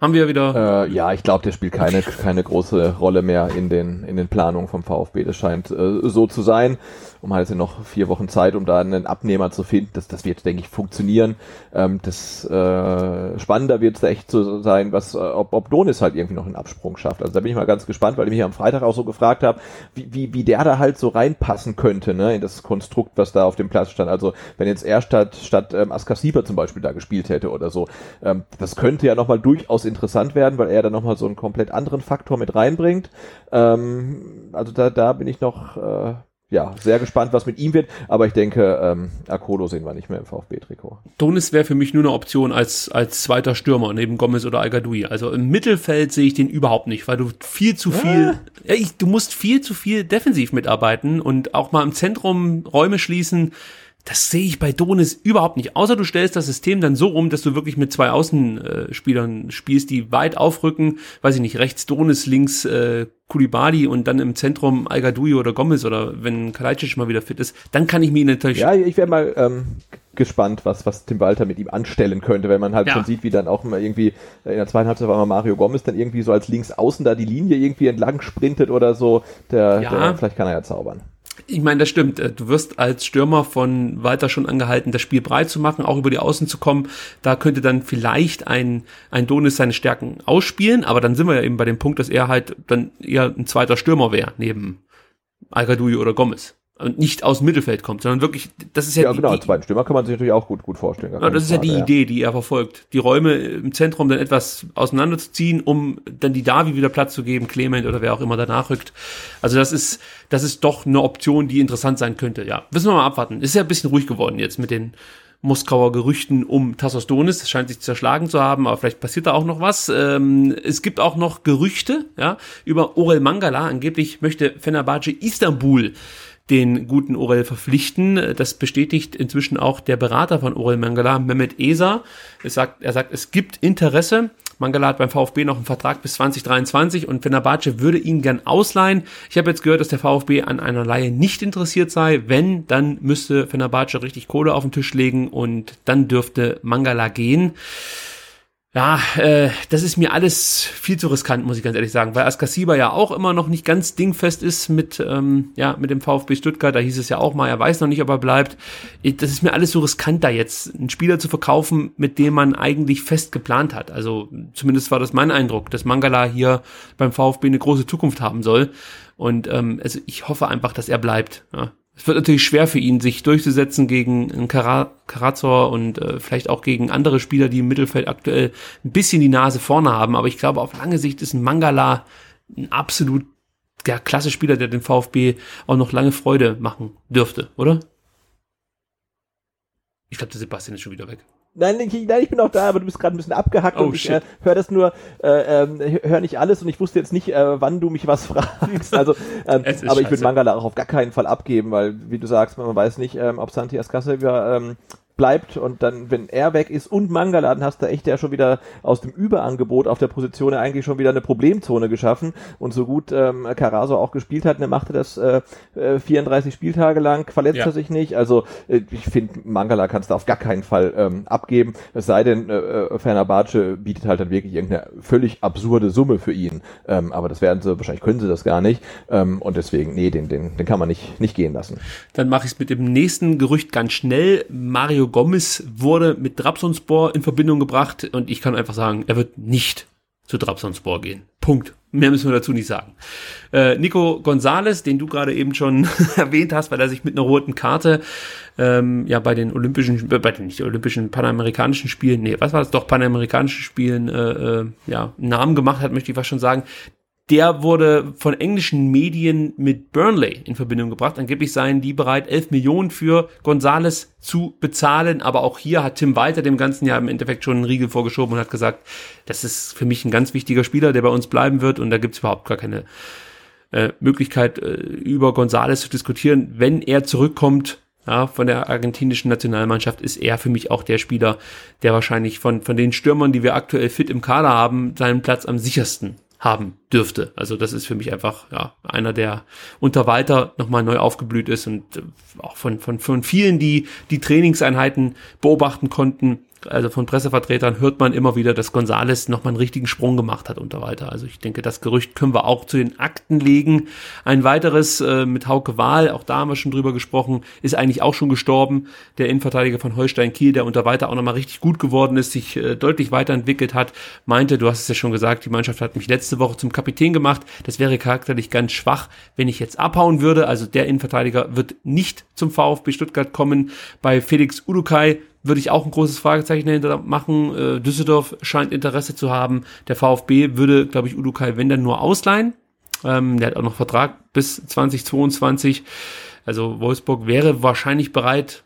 Haben wir wieder. Äh, ja, ich glaube, der spielt keine, keine große Rolle mehr in den, in den Planungen vom VfB. Das scheint äh, so zu sein um halt noch vier Wochen Zeit, um da einen Abnehmer zu finden. Das, das wird, denke ich, funktionieren. Ähm, das äh, spannender wird es echt zu sein, was, äh, ob, ob Donis halt irgendwie noch einen Absprung schafft. Also da bin ich mal ganz gespannt, weil ich mich am Freitag auch so gefragt habe, wie, wie, wie der da halt so reinpassen könnte, ne, in das Konstrukt, was da auf dem Platz stand. Also wenn jetzt er statt, statt ähm, Askasiba zum Beispiel da gespielt hätte oder so, ähm, das könnte ja nochmal durchaus interessant werden, weil er da nochmal so einen komplett anderen Faktor mit reinbringt. Ähm, also da, da bin ich noch äh, ja, sehr gespannt, was mit ihm wird. Aber ich denke, ähm, Akolo sehen wir nicht mehr im VfB-Trikot. Donis wäre für mich nur eine Option als, als zweiter Stürmer neben Gomez oder Algadoui. Also im Mittelfeld sehe ich den überhaupt nicht, weil du viel zu viel, ja, ich, du musst viel zu viel defensiv mitarbeiten und auch mal im Zentrum Räume schließen. Das sehe ich bei Donis überhaupt nicht. Außer du stellst das System dann so um, dass du wirklich mit zwei Außenspielern spielst, die weit aufrücken. Weiß ich nicht, rechts Donis, links äh, Kulibali und dann im Zentrum al oder Gomez oder wenn Kalajdzic mal wieder fit ist. Dann kann ich mir natürlich... Ja, ich wäre mal ähm, gespannt, was, was Tim Walter mit ihm anstellen könnte, wenn man halt ja. schon sieht, wie dann auch mal irgendwie in der zweiten Halbzeit war mal Mario Gomez dann irgendwie so als links außen da die Linie irgendwie entlang sprintet oder so. Der, ja. der vielleicht kann er ja zaubern. Ich meine, das stimmt. Äh, du wirst als Stürmer von Walter schon angehalten, das Spiel breit zu machen, auch über die Außen zu kommen. Da könnte dann vielleicht ein, ein Donis seine Stärken ausspielen, aber dann sind wir ja eben bei dem Punkt, dass er halt dann eher ein zweiter Stürmer wäre, neben al oder Gomez und nicht aus dem Mittelfeld kommt, sondern wirklich, das ist ja, ja die, genau, als zweiten Stürmer kann man sich natürlich auch gut, gut vorstellen. Ja, das ist Frage, ja die. Idee, die er verfolgt, die Räume im Zentrum dann etwas auseinanderzuziehen, um dann die Davi wieder Platz zu geben, Clement oder wer auch immer danach rückt. Also das ist, das ist doch eine Option, die interessant sein könnte, ja. Müssen wir mal abwarten. Ist ja ein bisschen ruhig geworden jetzt mit den Moskauer Gerüchten um Tassos Donis. Es scheint sich zerschlagen zu haben, aber vielleicht passiert da auch noch was. Ähm, es gibt auch noch Gerüchte, ja, über Orel Mangala. Angeblich möchte Fenerbahce Istanbul den guten Orel verpflichten. Das bestätigt inzwischen auch der Berater von Orel Mangala, Mehmet Esa. Er sagt, er sagt, es gibt Interesse. Mangala hat beim VfB noch einen Vertrag bis 2023 und Fenerbahce würde ihn gern ausleihen. Ich habe jetzt gehört, dass der VfB an einer Leihe nicht interessiert sei. Wenn, dann müsste Fenerbahce richtig Kohle auf den Tisch legen und dann dürfte Mangala gehen. Ja, äh, das ist mir alles viel zu riskant, muss ich ganz ehrlich sagen, weil Askasiba ja auch immer noch nicht ganz dingfest ist mit, ähm, ja, mit dem VfB Stuttgart. Da hieß es ja auch mal, er weiß noch nicht, ob er bleibt. Das ist mir alles so riskant, da jetzt einen Spieler zu verkaufen, mit dem man eigentlich fest geplant hat. Also zumindest war das mein Eindruck, dass Mangala hier beim VfB eine große Zukunft haben soll. Und ähm, also ich hoffe einfach, dass er bleibt. Ja es wird natürlich schwer für ihn, sich durchzusetzen gegen Karazor und äh, vielleicht auch gegen andere Spieler, die im Mittelfeld aktuell ein bisschen die Nase vorne haben. Aber ich glaube, auf lange Sicht ist ein Mangala ein absolut ja, klasse Spieler, der den VfB auch noch lange Freude machen dürfte, oder? Ich glaube, der Sebastian ist schon wieder weg. Nein, ich, nein, ich bin auch da, aber du bist gerade ein bisschen abgehackt oh, und ich äh, höre das nur, äh, äh, höre nicht alles und ich wusste jetzt nicht, äh, wann du mich was <laughs> fragst. Also, ähm, aber ich würde Mangala auch auf gar keinen Fall abgeben, weil, wie du sagst, man weiß nicht, ähm, ob Santi Ascasavia ähm, bleibt und dann, wenn er weg ist und Mangala, dann hast du echt ja schon wieder aus dem Überangebot auf der Position eigentlich schon wieder eine Problemzone geschaffen. Und so gut ähm, Caraso auch gespielt hat, dann machte das äh, 34 äh, Spieltage lang, verletzt ja. er sich nicht, also äh, ich finde, Mangala kannst du auf gar keinen Fall ähm, abgeben, es sei denn, äh, äh Fenerbahce bietet halt dann wirklich irgendeine völlig absurde Summe für ihn, ähm, aber das werden sie, wahrscheinlich können sie das gar nicht. Ähm, und deswegen, nee, den, den, den kann man nicht, nicht gehen lassen. Dann mache ich es mit dem nächsten Gerücht ganz schnell, Mario Gomez wurde mit Trabzonspor in Verbindung gebracht und ich kann einfach sagen, er wird nicht zu Trabzonspor gehen. Punkt. Mehr müssen wir dazu nicht sagen. Äh, Nico Gonzalez, den du gerade eben schon <laughs> erwähnt hast, weil er sich mit einer roten Karte ähm, ja bei den Olympischen, äh, bei den nicht Olympischen Panamerikanischen Spielen, nee, was war das doch Panamerikanischen Spielen, äh, äh, ja, Namen gemacht hat, möchte ich fast schon sagen der wurde von englischen Medien mit Burnley in Verbindung gebracht. Angeblich seien die bereit, 11 Millionen für Gonzales zu bezahlen. Aber auch hier hat Tim Walter dem ganzen Jahr im Endeffekt schon einen Riegel vorgeschoben und hat gesagt, das ist für mich ein ganz wichtiger Spieler, der bei uns bleiben wird. Und da gibt's überhaupt gar keine äh, Möglichkeit, äh, über Gonzales zu diskutieren. Wenn er zurückkommt, ja, von der argentinischen Nationalmannschaft ist er für mich auch der Spieler, der wahrscheinlich von, von den Stürmern, die wir aktuell fit im Kader haben, seinen Platz am sichersten haben dürfte. Also das ist für mich einfach ja, einer, der unter Walter nochmal neu aufgeblüht ist und äh, auch von, von, von vielen, die die Trainingseinheiten beobachten konnten, also von Pressevertretern hört man immer wieder, dass Gonzales nochmal einen richtigen Sprung gemacht hat unter Walter. Also ich denke, das Gerücht können wir auch zu den Akten legen. Ein weiteres äh, mit Hauke Wahl, auch da haben wir schon drüber gesprochen, ist eigentlich auch schon gestorben. Der Innenverteidiger von Holstein Kiel, der unter Walter auch nochmal richtig gut geworden ist, sich äh, deutlich weiterentwickelt hat, meinte, du hast es ja schon gesagt, die Mannschaft hat mich letzte Woche zum Kapitän gemacht. Das wäre charakterlich ganz schwach, wenn ich jetzt abhauen würde. Also der Innenverteidiger wird nicht zum VfB Stuttgart kommen. Bei Felix Udukai würde ich auch ein großes Fragezeichen dahinter machen. Äh, Düsseldorf scheint Interesse zu haben. Der VfB würde, glaube ich, Udo Kai, wenn dann nur ausleihen. Ähm, der hat auch noch Vertrag bis 2022. Also Wolfsburg wäre wahrscheinlich bereit,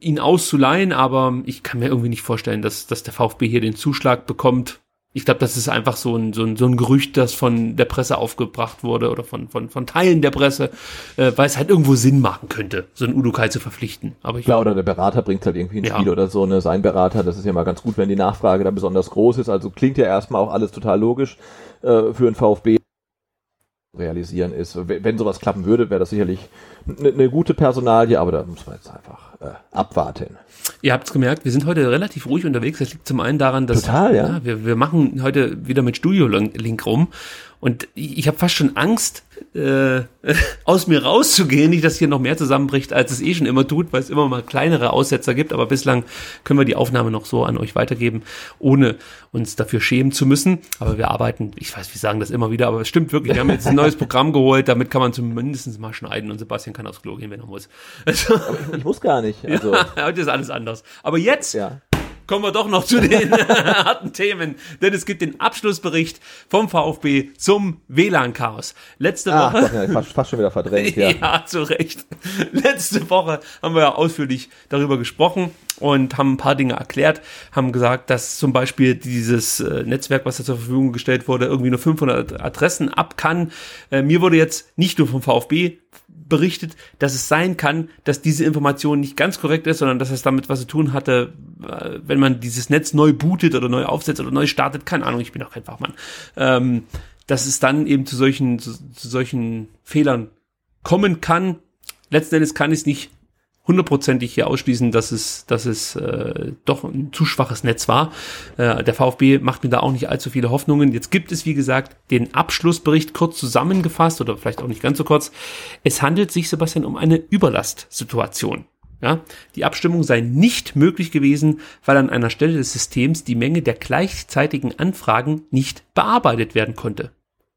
ihn auszuleihen, aber ich kann mir irgendwie nicht vorstellen, dass, dass der VfB hier den Zuschlag bekommt. Ich glaube, das ist einfach so ein, so, ein, so ein Gerücht, das von der Presse aufgebracht wurde oder von, von, von Teilen der Presse, äh, weil es halt irgendwo Sinn machen könnte, so einen Udukai zu verpflichten. Aber ich, Klar, oder der Berater bringt halt irgendwie ins Ja. Spiel oder so, ne, sein Berater, das ist ja mal ganz gut, wenn die Nachfrage da besonders groß ist. Also klingt ja erstmal auch alles total logisch äh, für einen VfB realisieren ist. Wenn sowas klappen würde, wäre das sicherlich eine ne gute Personalie, aber da muss man jetzt einfach äh, abwarten. Ihr habt's gemerkt, wir sind heute relativ ruhig unterwegs. Das liegt zum einen daran, dass Total, ja. wir, wir machen heute wieder mit Studio-Link rum. Und ich, ich habe fast schon Angst, äh, <laughs> aus mir rauszugehen. Nicht, dass hier noch mehr zusammenbricht, als es eh schon immer tut, weil es immer mal kleinere Aussetzer gibt. Aber bislang können wir die Aufnahme noch so an euch weitergeben, ohne uns dafür schämen zu müssen. Aber wir arbeiten, ich weiß, wir sagen das immer wieder, aber es stimmt wirklich. Wir haben jetzt ein neues <laughs> Programm geholt, damit kann man zumindest mal schneiden und Sebastian kann aufs Klo gehen, wenn er muss. Also, Ich muss gar nicht. <laughs> Also, ja, heute ist alles anders. Aber jetzt ja. Kommen wir doch noch zu den <laughs> harten Themen, denn es gibt den Abschlussbericht vom VfB zum WLAN-Chaos. Letzte Ach, Woche. doch, ja, fast, fast schon wieder verdrängt, <laughs> ja. Ja, zu Recht. Letzte Woche haben wir ja ausführlich darüber gesprochen und haben ein paar Dinge erklärt, haben gesagt, dass zum Beispiel dieses äh, Netzwerk, was da zur Verfügung gestellt wurde, irgendwie nur 500 Adressen ab kann. Äh, mir wurde jetzt nicht nur vom VfB berichtet, dass es sein kann, dass diese Information nicht ganz korrekt ist, sondern dass es damit was zu tun hatte, äh, wenn man dieses Netz neu bootet oder neu aufsetzt oder neu startet, keine Ahnung, ich bin auch kein Fachmann, ähm, dass es dann eben zu solchen, zu, zu solchen Fehlern kommen kann. Letzten Endes kann ich es nicht hundertprozentig hier ausschließen, dass es, dass es äh, doch ein zu schwaches Netz war. Äh, der VfB macht mir da auch nicht allzu viele Hoffnungen. Jetzt gibt es, wie gesagt, den Abschlussbericht kurz zusammengefasst oder vielleicht auch nicht ganz so kurz. Es handelt sich, Sebastian, um eine Überlastsituation. Ja, die Abstimmung sei nicht möglich gewesen, weil an einer Stelle des Systems die Menge der gleichzeitigen Anfragen nicht bearbeitet werden konnte.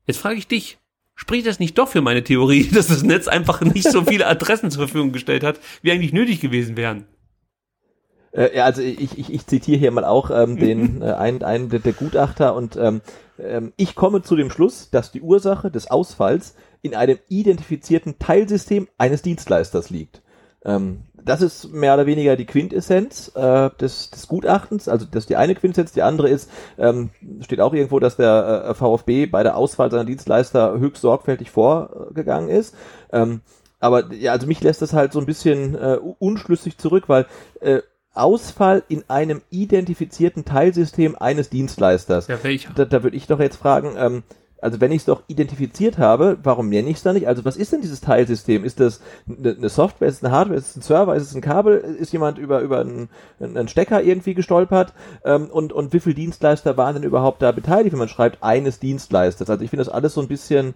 Jetzt frage ich dich, spricht das nicht doch für meine Theorie, <laughs> dass das Netz einfach nicht so viele Adressen zur Verfügung gestellt hat, wie eigentlich nötig gewesen wären? Äh, ja, also ich, ich, ich zitiere hier mal auch ähm, den <laughs> äh, einen, einen der, der Gutachter und ähm, ähm, ich komme zu dem Schluss, dass die Ursache des Ausfalls in einem identifizierten Teilsystem eines Dienstleisters liegt. Ähm, das ist mehr oder weniger die Quintessenz äh, des, des Gutachtens. Also das ist die eine Quintessenz, die andere ist, ähm, steht auch irgendwo, dass der äh, VfB bei der Auswahl seiner Dienstleister höchst sorgfältig vorgegangen ist. Ähm, aber ja, also mich lässt das halt so ein bisschen äh, unschlüssig zurück, weil äh, Ausfall in einem identifizierten Teilsystem eines Dienstleisters. Ja, welcher? Da, da würde ich doch jetzt fragen, ähm, also wenn ich es doch identifiziert habe, warum nenne ich es da nicht? Also was ist denn dieses Teilsystem? Ist das eine eine Software, ist es eine Hardware, ist es ein Server, ist es ein Kabel, ist jemand über, über einen, einen Stecker irgendwie gestolpert? Ähm, und, und wie viele Dienstleister waren denn überhaupt da beteiligt, wenn man schreibt, eines Dienstleisters? Also ich finde das alles so ein bisschen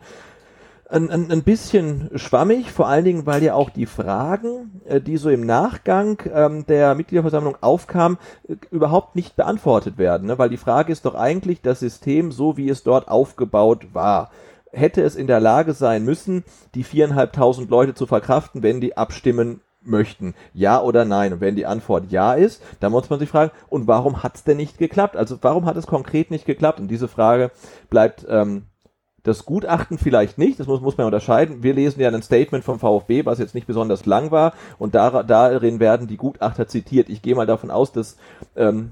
ein, ein, ein bisschen schwammig, vor allen Dingen, weil ja auch die Fragen, äh, die so im Nachgang ähm, der Mitgliederversammlung aufkamen, äh, überhaupt nicht beantwortet werden. Ne? Weil die Frage ist doch eigentlich das System, so wie es dort aufgebaut war. Hätte es in der Lage sein müssen, die viereinhalbtausend Leute zu verkraften, wenn die abstimmen möchten. Ja oder nein? Und wenn die Antwort ja ist, dann muss man sich fragen, und warum hat es denn nicht geklappt? Also warum hat es konkret nicht geklappt? Und diese Frage bleibt ähm, das Gutachten vielleicht nicht, das muss, muss man unterscheiden. Wir lesen ja ein Statement vom VfB, was jetzt nicht besonders lang war, und da, darin werden die Gutachter zitiert. Ich gehe mal davon aus, dass ähm,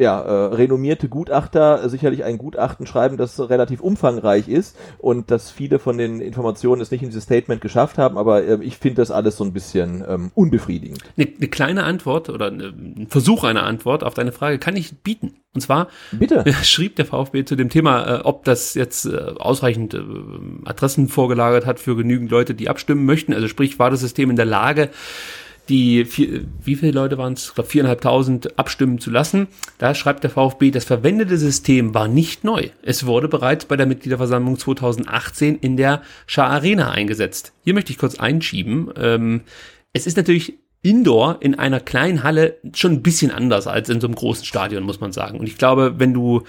ja, äh, renommierte Gutachter sicherlich ein Gutachten schreiben, das relativ umfangreich ist und dass viele von den Informationen es nicht in dieses Statement geschafft haben, aber äh, ich finde das alles so ein bisschen ähm, unbefriedigend. Eine, eine kleine Antwort oder eine, ein Versuch einer Antwort auf deine Frage kann ich bieten. Und zwar Bitte. <laughs> schrieb der VfB zu dem Thema, äh, ob das jetzt äh, ausreichend äh, Adressen vorgelagert hat für genügend Leute, die abstimmen möchten. Also sprich, war das System in der Lage, die vier, wie viele Leute waren es? Ich glaube viereinhalbtausend abstimmen zu lassen. Da schreibt der VfB, das verwendete System war nicht neu. Es wurde bereits bei der Mitgliederversammlung 2018 in der Schar Arena eingesetzt. Hier möchte ich kurz einschieben. Ähm, es ist natürlich Indoor in einer kleinen Halle schon ein bisschen anders als in so einem großen Stadion, muss man sagen. Und ich glaube, wenn du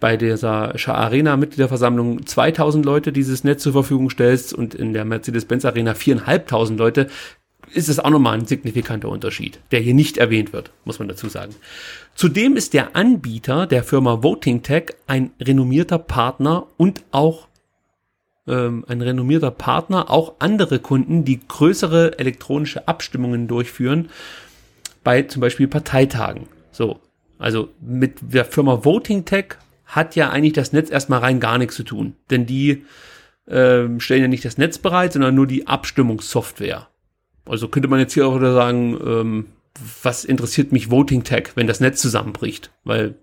bei dieser Schar Arena Mitgliederversammlung 2000 Leute dieses Netz zur Verfügung stellst und in der Mercedes-Benz Arena 4.500 Leute, ist es auch nochmal ein signifikanter Unterschied, der hier nicht erwähnt wird, muss man dazu sagen. Zudem ist der Anbieter der Firma Voting Tech ein renommierter Partner und auch ähm, ein renommierter Partner, auch andere Kunden, die größere elektronische Abstimmungen durchführen, bei zum Beispiel Parteitagen. So, also mit der Firma Voting Tech hat ja eigentlich das Netz erstmal rein gar nichts zu tun, denn die ähm, stellen ja nicht das Netz bereit, sondern nur die Abstimmungssoftware. Also könnte man jetzt hier auch wieder sagen, ähm, was interessiert mich Voting Tech, wenn das Netz zusammenbricht? Weil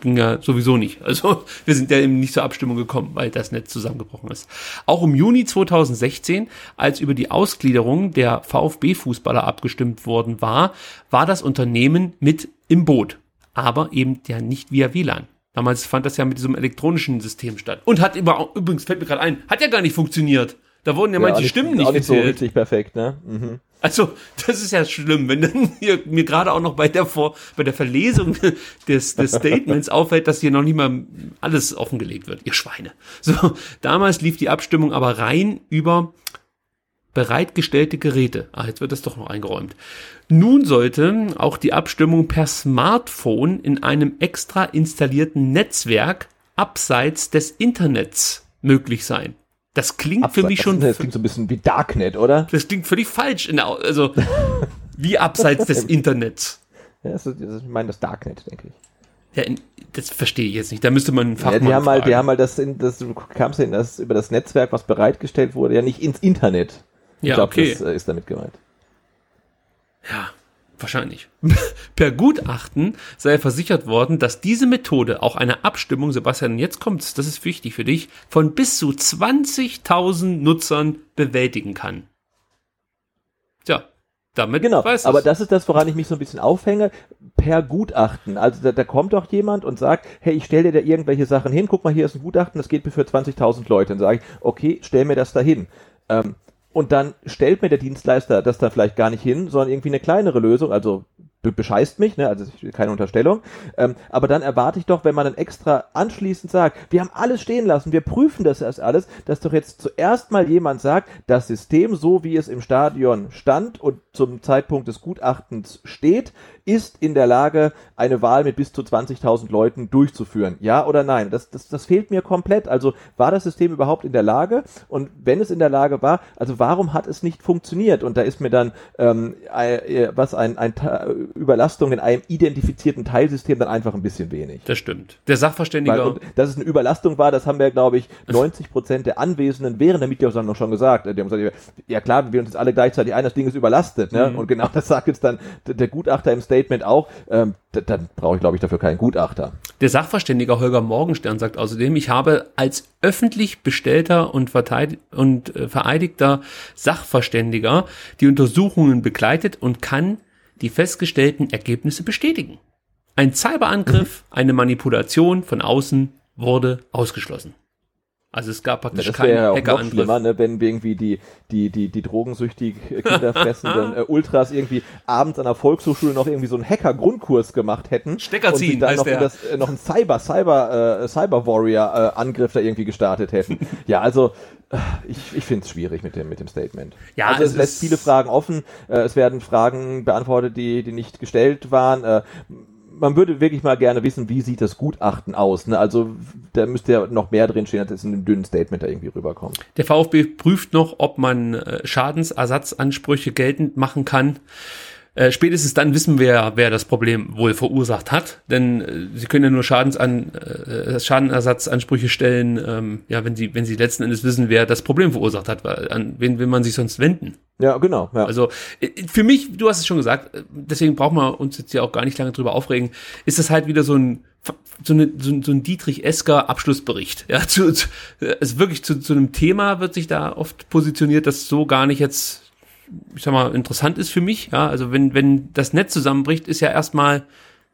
ging ja sowieso nicht. <laughs> Also wir sind ja eben nicht zur Abstimmung gekommen, weil das Netz zusammengebrochen ist. Auch im Juni 2016, als über die Ausgliederung der VfB-Fußballer abgestimmt worden war, war das Unternehmen mit im Boot. Aber eben ja nicht via WLAN. Damals fand das ja mit diesem elektronischen System statt. Und hat über, übrigens, fällt mir gerade ein, hat ja gar nicht funktioniert. Da wurden ja, ja manche Stimmen nicht, auch nicht so richtig perfekt, ne? Mhm. Also, das ist ja schlimm, wenn dann <laughs> hier, mir gerade auch noch bei der Vor bei der Verlesung <laughs> des, des Statements <laughs> auffällt, dass hier noch nicht mal alles offengelegt wird. Ihr Schweine. So, damals lief die Abstimmung aber rein über bereitgestellte Geräte. Ah, jetzt wird das doch noch eingeräumt. Nun sollte auch die Abstimmung per Smartphone in einem extra installierten Netzwerk abseits des Internets möglich sein. Das klingt Abseits, für mich schon. Das klingt so ein bisschen wie Darknet, oder? Das klingt völlig falsch. Der, also, <laughs> wie abseits des Internets. Ja, das ist, ich meine das Darknet, denke ich. Ja, das verstehe ich jetzt nicht. Da müsste man einen Fachmann ja, die haben fragen. Halt, die haben halt das, in, das du kamst ja in das, über das Netzwerk, was bereitgestellt wurde, ja nicht ins Internet. Ja, ich glaub, okay. Das äh, ist damit gemeint. Ja, wahrscheinlich. <laughs> per Gutachten sei versichert worden, dass diese Methode auch eine Abstimmung, Sebastian, jetzt kommt's, das ist wichtig für dich, von bis zu 20.000 Nutzern bewältigen kann. Tja, damit genau, weiß aber das ist das, woran ich mich so ein bisschen aufhänge, per Gutachten. Also da, da kommt doch jemand und sagt, hey, ich stelle dir da irgendwelche Sachen hin, guck mal, hier ist ein Gutachten, das geht für 20.000 Leute. Dann sage ich, okay, stell mir das da hin. Ähm, und dann stellt mir der Dienstleister das da vielleicht gar nicht hin, sondern irgendwie eine kleinere Lösung, also be bescheißt mich, ne? also keine Unterstellung. Ähm, aber dann erwarte ich doch, wenn man dann extra anschließend sagt, wir haben alles stehen lassen, wir prüfen das erst alles, dass doch jetzt zuerst mal jemand sagt, das System, so wie es im Stadion stand und zum Zeitpunkt des Gutachtens steht, ist in der Lage, eine Wahl mit bis zu 20.000 Leuten durchzuführen. Ja oder nein? Das, das, das fehlt mir komplett. Also war das System überhaupt in der Lage? Und wenn es in der Lage war, also warum hat es nicht funktioniert? Und da ist mir dann ähm, äh, was ein, ein Überlastung in einem identifizierten Teilsystem dann einfach ein bisschen wenig. Das stimmt. Der Sachverständige. Weil, und, dass es eine Überlastung war, das haben wir, glaube ich, 90 Prozent der Anwesenden während der Mitgliederversammlung schon gesagt. Die haben gesagt, ja klar, wir uns jetzt alle gleichzeitig ein, das Ding ist überlastet. Ne? Mhm. Und genau das sagt jetzt dann der Gutachter im Statement auch. Ähm, dann brauche ich, glaube ich, dafür keinen Gutachter. Der Sachverständige Holger Morgenstern sagt außerdem, ich habe als öffentlich bestellter und, und äh, vereidigter Sachverständiger die Untersuchungen begleitet und kann die festgestellten Ergebnisse bestätigen. Ein Cyberangriff, mhm. eine Manipulation von außen wurde ausgeschlossen. Also es gab praktisch ja, keinen ja Hackerangriff. Schlimmer, ne, wenn irgendwie die die die die drogensüchtig Kinder fressenden <laughs> äh, Ultras irgendwie abends an der Volkshochschule noch irgendwie so einen Hacker Grundkurs gemacht hätten Stecker ziehen, und dann noch, das, äh, noch einen Cyber Cyber äh, Cyber Warrior äh, Angriff da irgendwie gestartet hätten. ja, also äh, ich, ich finde es schwierig mit dem, mit dem Statement. Ja, also es, es lässt viele Fragen offen. Äh, es werden Fragen beantwortet, die, die nicht gestellt waren. Äh, man würde wirklich mal gerne wissen, wie sieht das Gutachten aus. Ne? Also da müsste ja noch mehr drin stehen, als es in einem dünnen Statement da irgendwie rüberkommt. Der VfB prüft noch, ob man äh, Schadensersatzansprüche geltend machen kann. Äh, spätestens dann wissen wir, wer das Problem wohl verursacht hat, denn äh, sie können ja nur Schadensan, äh, Schadenersatzansprüche stellen, ähm, ja, wenn sie, wenn sie letzten Endes wissen, wer das Problem verursacht hat, weil an wen will man sich sonst wenden? Ja, genau. Ja. Also äh, für mich, du hast es schon gesagt, äh, deswegen brauchen wir uns jetzt ja auch gar nicht lange drüber aufregen, ist das halt wieder so ein so, eine, so, so ein Dietrich Esker Abschlussbericht. Ja, zu, zu, also wirklich zu, zu einem Thema wird sich da oft positioniert, das so gar nicht jetzt ich sag mal, interessant ist für mich. Ja, also wenn, wenn das Netz zusammenbricht, ist ja erstmal,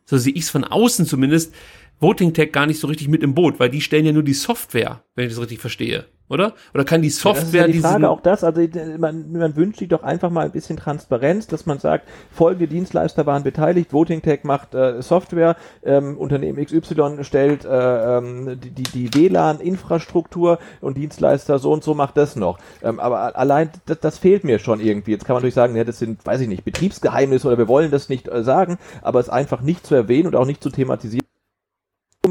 so sehe ich es von außen zumindest, Voting Tech gar nicht so richtig mit im Boot, weil die stellen ja nur die Software, wenn ich das richtig verstehe oder? Oder kann die Software ja, das ist ja die Frage auch das, also man, man wünscht sich doch einfach mal ein bisschen Transparenz, dass man sagt, folgende Dienstleister waren beteiligt, Voting Tech macht äh, Software, ähm, Unternehmen XY stellt äh, ähm, die, die, die WLAN-Infrastruktur und Dienstleister so und so macht das noch. Ähm, aber allein das, das fehlt mir schon irgendwie. Jetzt kann man natürlich sagen, ja, das sind, weiß ich nicht, Betriebsgeheimnisse oder wir wollen das nicht äh, sagen, aber es einfach nicht zu erwähnen und auch nicht zu thematisieren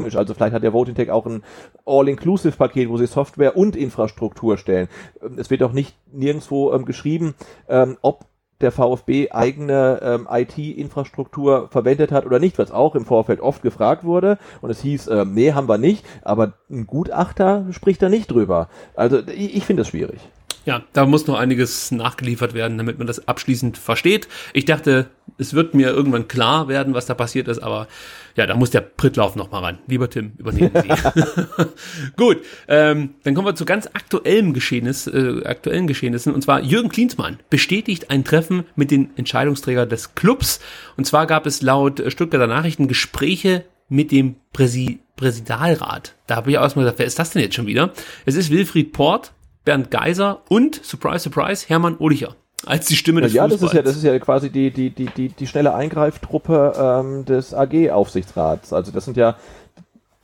technisch. Also vielleicht hat der Voting Tech auch ein All-Inclusive-Paket, wo sie Software und Infrastruktur stellen. Ähm, es wird auch nicht nirgendwo ähm, geschrieben, ähm, ob der VfB eigene ähm, IT-Infrastruktur verwendet hat oder nicht, was auch im Vorfeld oft gefragt wurde. Und es hieß, äh, nee, haben wir nicht, aber ein Gutachter spricht da nicht drüber. Also ich, ich finde das schwierig. Ja, da muss noch einiges nachgeliefert werden, damit man das abschließend versteht. Ich dachte, es wird mir irgendwann klar werden, was da passiert ist, aber ja, da muss der Prittlauf noch mal ran. Lieber Tim, übernehmen Sie. <laughs> <laughs> Gut, ähm, dann kommen wir zu ganz aktuellem Geschehnis, äh, aktuellen Geschehnissen. Und zwar Jürgen Klinsmann bestätigt ein Treffen mit den Entscheidungsträgern des Clubs. Und zwar gab es laut Stuttgarter Nachrichten Gespräche mit dem Präsi Präsidalrat. Da habe ich auch erstmal gesagt, wer ist das denn jetzt schon wieder? Es ist Wilfried Port, Bernd Geiser und, surprise, surprise, Hermann Ohlicher als die Stimme des Ja, Fußballs. das ist ja, das ist ja quasi die, die, die, die, die schnelle Eingreiftruppe ähm, des AG-Aufsichtsrats. Also das sind ja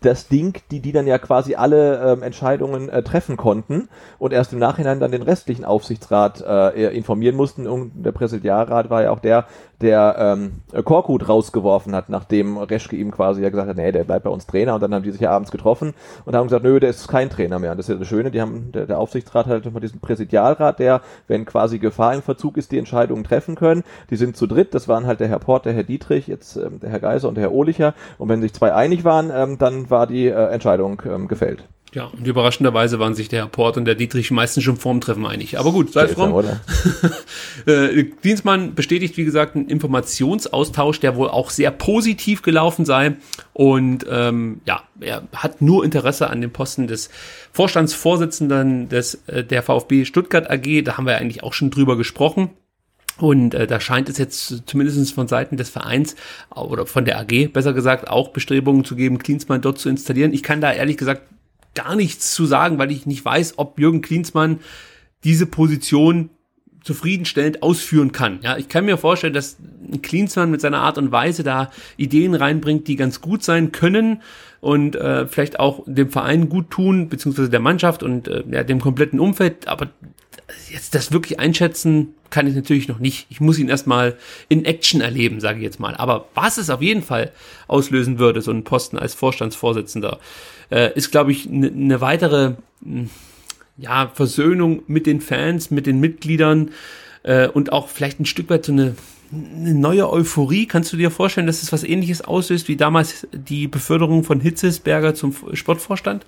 das Ding, die die dann ja quasi alle ähm, Entscheidungen äh, treffen konnten und erst im Nachhinein dann den restlichen Aufsichtsrat äh, informieren mussten. Und der Präsidialrat war ja auch der, der ähm, Korkut rausgeworfen hat, nachdem Reschke ihm quasi ja gesagt hat, nee, der bleibt bei uns Trainer. Und dann haben die sich ja abends getroffen und haben gesagt, nö, der ist kein Trainer mehr. Und das ist ja das Schöne, die haben, der, der Aufsichtsrat hat immer diesen Präsidialrat, der, wenn quasi Gefahr im Verzug ist, die Entscheidungen treffen können. Die sind zu dritt, das waren halt der Herr Port, der Herr Dietrich, jetzt ähm, der Herr Geiser und der Herr Ohlicher. Und wenn sich zwei einig waren, ähm, dann war die äh, Entscheidung ähm, gefällt. Ja, und überraschenderweise waren sich der Herr Port und der Dietrich meistens schon vorm Treffen einig. Aber gut, sei fromm. <laughs> äh, Dienstmann bestätigt, wie gesagt, einen Informationsaustausch, der wohl auch sehr positiv gelaufen sei. Und ähm, ja, er hat nur Interesse an dem Posten des Vorstandsvorsitzenden des äh, der VfB Stuttgart AG. Da haben wir eigentlich auch schon drüber gesprochen. Und äh, da scheint es jetzt zumindest von Seiten des Vereins oder von der AG besser gesagt auch Bestrebungen zu geben, Klinsmann dort zu installieren. Ich kann da ehrlich gesagt gar nichts zu sagen, weil ich nicht weiß, ob Jürgen Klinsmann diese Position zufriedenstellend ausführen kann. Ja, ich kann mir vorstellen, dass ein Klinsmann mit seiner Art und Weise da Ideen reinbringt, die ganz gut sein können und äh, vielleicht auch dem Verein gut tun, beziehungsweise der Mannschaft und äh, ja, dem kompletten Umfeld. Aber jetzt das wirklich einschätzen kann ich natürlich noch nicht. Ich muss ihn erstmal in Action erleben, sage ich jetzt mal. Aber was es auf jeden Fall auslösen würde, so ein Posten als Vorstandsvorsitzender, äh, ist, glaube ich, eine ne weitere hm, ja, Versöhnung mit den Fans, mit den Mitgliedern äh, und auch vielleicht ein Stück weit so eine, eine neue Euphorie. Kannst du dir vorstellen, dass es was ähnliches auslöst wie damals die Beförderung von Hitzesberger zum Sportvorstand?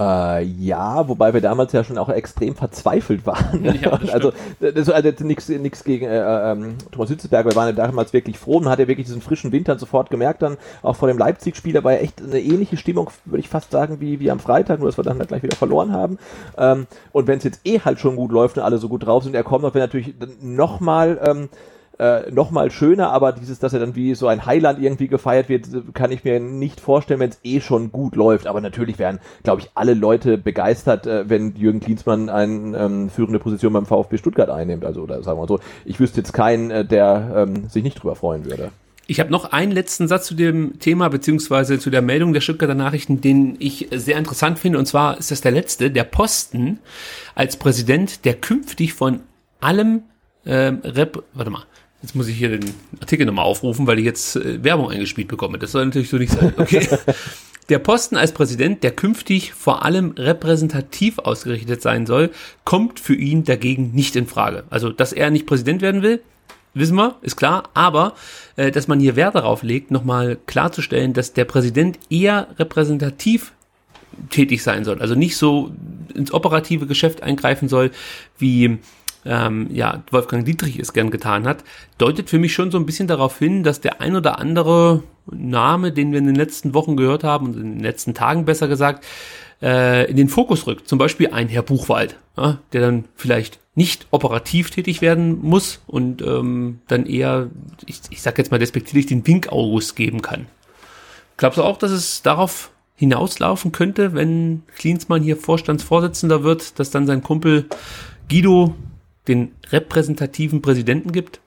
Äh, ja, wobei wir damals ja schon auch extrem verzweifelt waren. Ja, <laughs> also, das, also nichts nix gegen äh, ähm, Thomas Hitzesberger, wir waren ja damals wirklich froh. Man hat ja wirklich diesen frischen Winter sofort gemerkt, dann auch vor dem Leipzig-Spiel, da war ja echt eine ähnliche Stimmung, würde ich fast sagen, wie, wie am Freitag, nur dass wir dann halt gleich wieder verloren haben. Ähm, und wenn es jetzt eh halt schon gut läuft und alle so gut drauf sind, er kommt, dann wäre natürlich nochmal ähm, äh, noch mal schöner, aber dieses, dass er dann wie so ein Highland irgendwie gefeiert wird, kann ich mir nicht vorstellen, wenn es eh schon gut läuft. Aber natürlich wären, glaube ich, alle Leute begeistert, äh, wenn Jürgen Klinsmann eine ähm, führende Position beim VfB Stuttgart einnimmt. Also, oder sagen wir mal so, ich wüsste jetzt keinen, äh, der ähm, sich nicht drüber freuen würde. Ich habe noch einen letzten Satz zu dem Thema, beziehungsweise zu der Meldung der Stuttgarter Nachrichten, den ich sehr interessant finde. Und zwar ist das der letzte, der Posten als Präsident, der künftig von allem ähm, Rep, warte mal, Jetzt muss ich hier den Artikel nochmal aufrufen, weil ich jetzt äh, Werbung eingespielt bekomme. Das soll natürlich so nicht sein. Okay. <laughs> Der Posten als Präsident, der künftig vor allem repräsentativ ausgerichtet sein soll, kommt für ihn dagegen nicht in Frage. Also, dass er nicht Präsident werden will, wissen wir, ist klar, aber äh, dass man hier Wert darauf legt, nochmal klarzustellen, dass der Präsident eher repräsentativ tätig sein soll. Also nicht so ins operative Geschäft eingreifen soll, wie ähm, ja, Wolfgang Dietrich es gern getan hat, deutet für mich schon so ein bisschen darauf hin, dass der ein oder andere Name, den wir in den letzten Wochen gehört haben und in den letzten Tagen besser gesagt, äh, in den Fokus rückt. Zum Beispiel ein Herr Buchwald, ja, der dann vielleicht nicht operativ tätig werden muss und ähm, dann eher, ich, ich sag jetzt mal despektierlich, den Wink August geben kann. Glaubst du auch, dass es darauf hinauslaufen könnte, wenn Klinsmann hier Vorstandsvorsitzender wird, dass dann sein Kumpel Guido den repräsentativen Präsidenten gibt?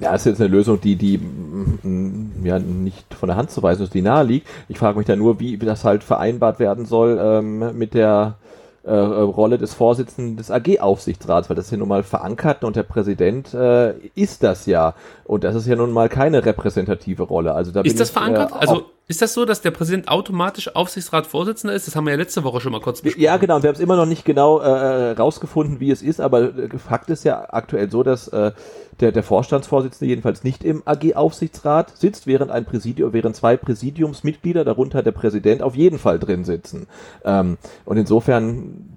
Ja, das ist jetzt eine Lösung, die, die mm, ja nicht von der Hand zu weisen ist, die nahe liegt. Ich frage mich da nur, wie das halt vereinbart werden soll ähm, mit der äh, Rolle des Vorsitzenden des AG-Aufsichtsrats, weil das ja nun mal verankert und der Präsident äh, ist das ja. Und das ist ja nun mal keine repräsentative Rolle. Also da ist das ich, verankert? Äh, also ist das so, dass der Präsident automatisch Aufsichtsratsvorsitzender ist? Das haben wir ja letzte Woche schon mal kurz besprochen. Ja, genau. Wir haben es immer noch nicht genau äh, rausgefunden, wie es ist, aber äh, Fakt ist ja aktuell so, dass äh, der, der Vorstandsvorsitzende jedenfalls nicht im AG-Aufsichtsrat sitzt, während ein Präsidium, während zwei Präsidiumsmitglieder, darunter der Präsident, auf jeden Fall drin sitzen. Ähm, und insofern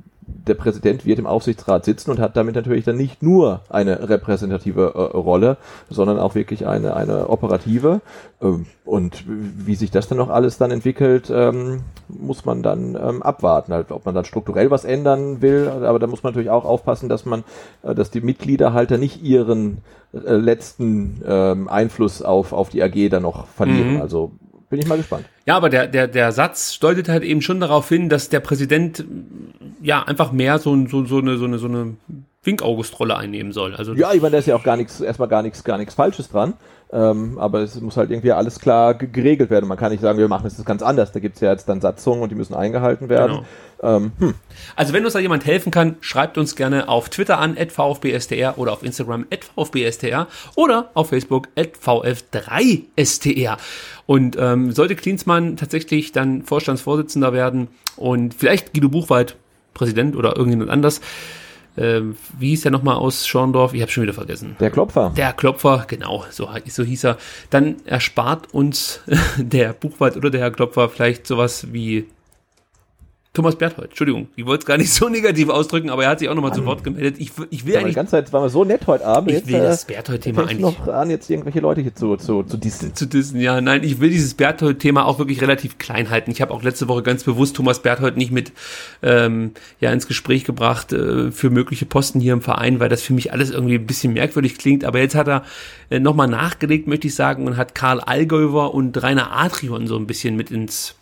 der Präsident wird im Aufsichtsrat sitzen und hat damit natürlich dann nicht nur eine repräsentative äh, Rolle, sondern auch wirklich eine, eine operative. Ähm, und wie sich das dann noch alles dann entwickelt, ähm, muss man dann ähm, abwarten. Halt, ob man dann strukturell was ändern will, aber da muss man natürlich auch aufpassen, dass man, äh, dass die Mitglieder halt dann nicht ihren äh, letzten ähm, Einfluss auf, auf die AG dann noch verlieren. Mhm. Also bin ich mal gespannt. Ja, aber der, der, der Satz deutet halt eben schon darauf hin, dass der Präsident ja einfach mehr so, so, so eine, so eine, so eine Winkaugustrolle einnehmen soll. Also ja, ich meine, da ist ja auch gar nichts, erstmal gar nichts, gar nichts Falsches dran. Ähm, aber es muss halt irgendwie alles klar geregelt werden. Man kann nicht sagen, wir machen es ganz anders. Da gibt es ja jetzt dann Satzungen und die müssen eingehalten werden. Genau. Ähm, hm. Also wenn uns da jemand helfen kann, schreibt uns gerne auf Twitter an, VfBSTR oder auf Instagram, VfBSTR oder auf Facebook, VF3STR. Und ähm, sollte Klinsmann tatsächlich dann Vorstandsvorsitzender werden und vielleicht Guido Buchwald Präsident oder irgendjemand anders, äh, wie hieß der nochmal aus Schorndorf? Ich habe schon wieder vergessen. Der Klopfer. Der Klopfer, genau, so, so hieß er. Dann erspart uns <laughs> der Buchwald oder der Herr Klopfer vielleicht sowas wie Thomas Berthold, Entschuldigung, ich wollte es gar nicht <laughs> so negativ ausdrücken, aber er hat sich auch nochmal zu Wort gemeldet. Ich, ich will ja, eigentlich. Die ganze Zeit waren wir so nett heute Abend. Ich jetzt, will das äh, Berthold-Thema eigentlich. noch an, jetzt irgendwelche Leute hier zu, zu, zu dissen. Zu dissen, ja. Nein, ich will dieses Berthold-Thema auch wirklich relativ klein halten. Ich habe auch letzte Woche ganz bewusst Thomas Berthold nicht mit ähm, ja, ins Gespräch gebracht äh, für mögliche Posten hier im Verein, weil das für mich alles irgendwie ein bisschen merkwürdig klingt. Aber jetzt hat er äh, nochmal nachgelegt, möchte ich sagen, und hat Karl Allgäuver und Rainer Adrian so ein bisschen mit ins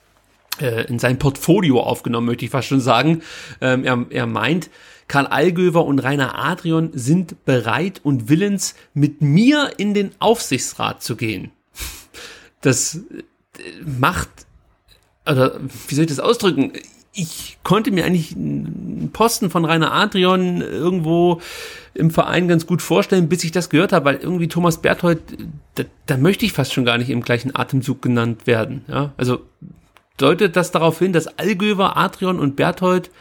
in sein Portfolio aufgenommen, möchte ich fast schon sagen. Ähm, er, er meint, Karl Allgöver und Rainer Adrian sind bereit und willens, mit mir in den Aufsichtsrat zu gehen. Das äh, macht, oder wie soll ich das ausdrücken? Ich konnte mir eigentlich einen Posten von Rainer Adrian irgendwo im Verein ganz gut vorstellen, bis ich das gehört habe, weil irgendwie Thomas Berthold, da, da möchte ich fast schon gar nicht im gleichen Atemzug genannt werden. Ja, also deutet das darauf hin, dass Allgöver, Adrian und Berthold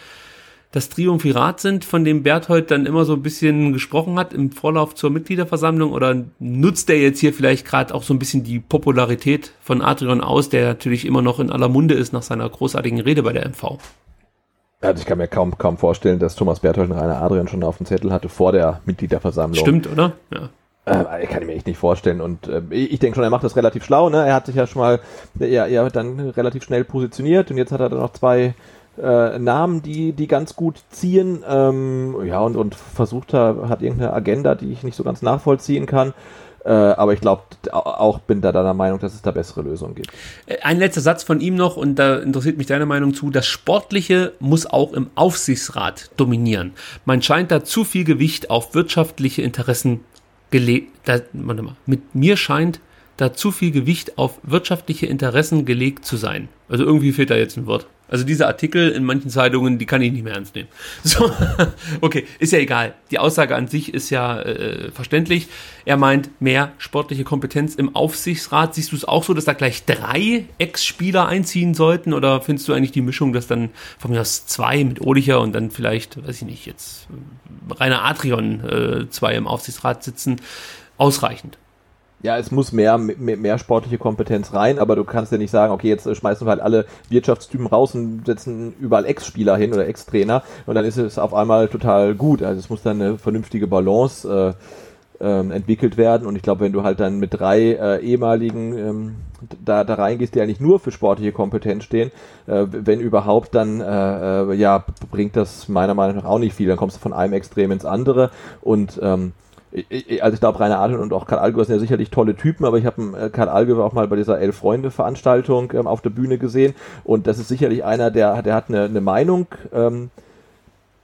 das Triumphirat sind, von dem Berthold dann immer so ein bisschen gesprochen hat im Vorlauf zur Mitgliederversammlung oder nutzt er jetzt hier vielleicht gerade auch so ein bisschen die Popularität von Adrian aus, der natürlich immer noch in aller Munde ist nach seiner großartigen Rede bei der MV? Also ich kann mir kaum, kaum vorstellen, dass Thomas Berthold und Rainer Adrian schon auf dem Zettel hatte vor der Mitgliederversammlung. Stimmt, oder? Ja. Äh, kann ich mir echt nicht vorstellen. Und äh, ich denke schon, er macht das relativ schlau. Ne? Er hat sich ja schon mal ja, ja, dann relativ schnell positioniert und jetzt hat er dann noch zwei äh, Namen, die, die ganz gut ziehen. Ähm, ja, und, und versucht er, hat irgendeine Agenda, die ich nicht so ganz nachvollziehen kann. Äh, aber ich glaube, auch bin da deiner Meinung, dass es da bessere Lösungen gibt. Äh, ein letzter Satz von ihm noch, und da interessiert mich deine Meinung zu. Das Sportliche muss auch im Aufsichtsrat dominieren. Man scheint da zu viel Gewicht auf wirtschaftliche Interessen gelegt, da, mal, mit mir scheint da zu viel Gewicht auf wirtschaftliche Interessen gelegt zu sein. Also irgendwie fehlt da jetzt ein Wort. Also diese Artikel in manchen Zeitungen, die kann ich nicht mehr ernst nehmen. <laughs> So, okay, ist ja egal. Die Aussage an sich ist ja äh, verständlich. Er meint mehr sportliche Kompetenz im Aufsichtsrat. Siehst du es auch so, dass da gleich drei Ex-Spieler einziehen sollten? Oder findest du eigentlich die Mischung, dass dann von mir aus zwei mit Olicher und dann vielleicht, weiß ich nicht, jetzt Rainer Adrian äh, zwei im Aufsichtsrat sitzen, ausreichend? Ja, es muss mehr, mehr, mehr sportliche Kompetenz rein, aber du kannst ja nicht sagen, okay, jetzt schmeißen wir halt alle Wirtschaftstypen raus und setzen überall Ex-Spieler hin oder Ex-Trainer und dann ist es auf einmal total gut. Also es muss dann eine vernünftige Balance äh, ähm, entwickelt werden und ich glaube, wenn du halt dann mit drei äh, ehemaligen ähm, da, da reingehst, die eigentlich nur für sportliche Kompetenz stehen, äh, wenn überhaupt, dann äh, äh, ja bringt das meiner Meinung nach auch nicht viel. Dann kommst du von einem Extrem ins andere und ähm, also ich glaube, Rainer Adrian und auch Karl Allgäuer sind ja sicherlich tolle Typen, aber ich habe äh, Karl Allgäuer auch mal bei dieser Elf-Freunde-Veranstaltung ähm, auf der Bühne gesehen und das ist sicherlich einer, der, der hat eine, eine Meinung, ähm,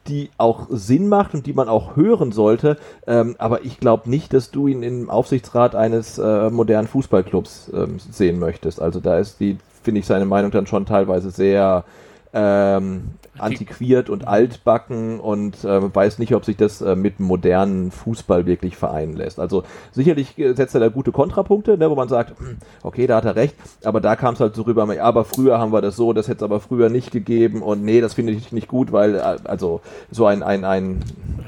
die auch Sinn macht und die man auch hören sollte, ähm, aber ich glaube nicht, dass du ihn im Aufsichtsrat eines äh, modernen Fußballclubs ähm, sehen möchtest. Also da ist die, finde ich, seine Meinung dann schon teilweise sehr ähm, antiquiert und altbacken und äh, weiß nicht, ob sich das äh, mit modernen Fußball wirklich vereinen lässt. Also sicherlich äh, setzt er da gute Kontrapunkte, ne, wo man sagt, hm, okay, da hat er recht, aber da kam es halt so rüber, aber früher haben wir das so, das hätte es aber früher nicht gegeben und nee, das finde ich nicht gut, weil äh, also so ein, ein, ein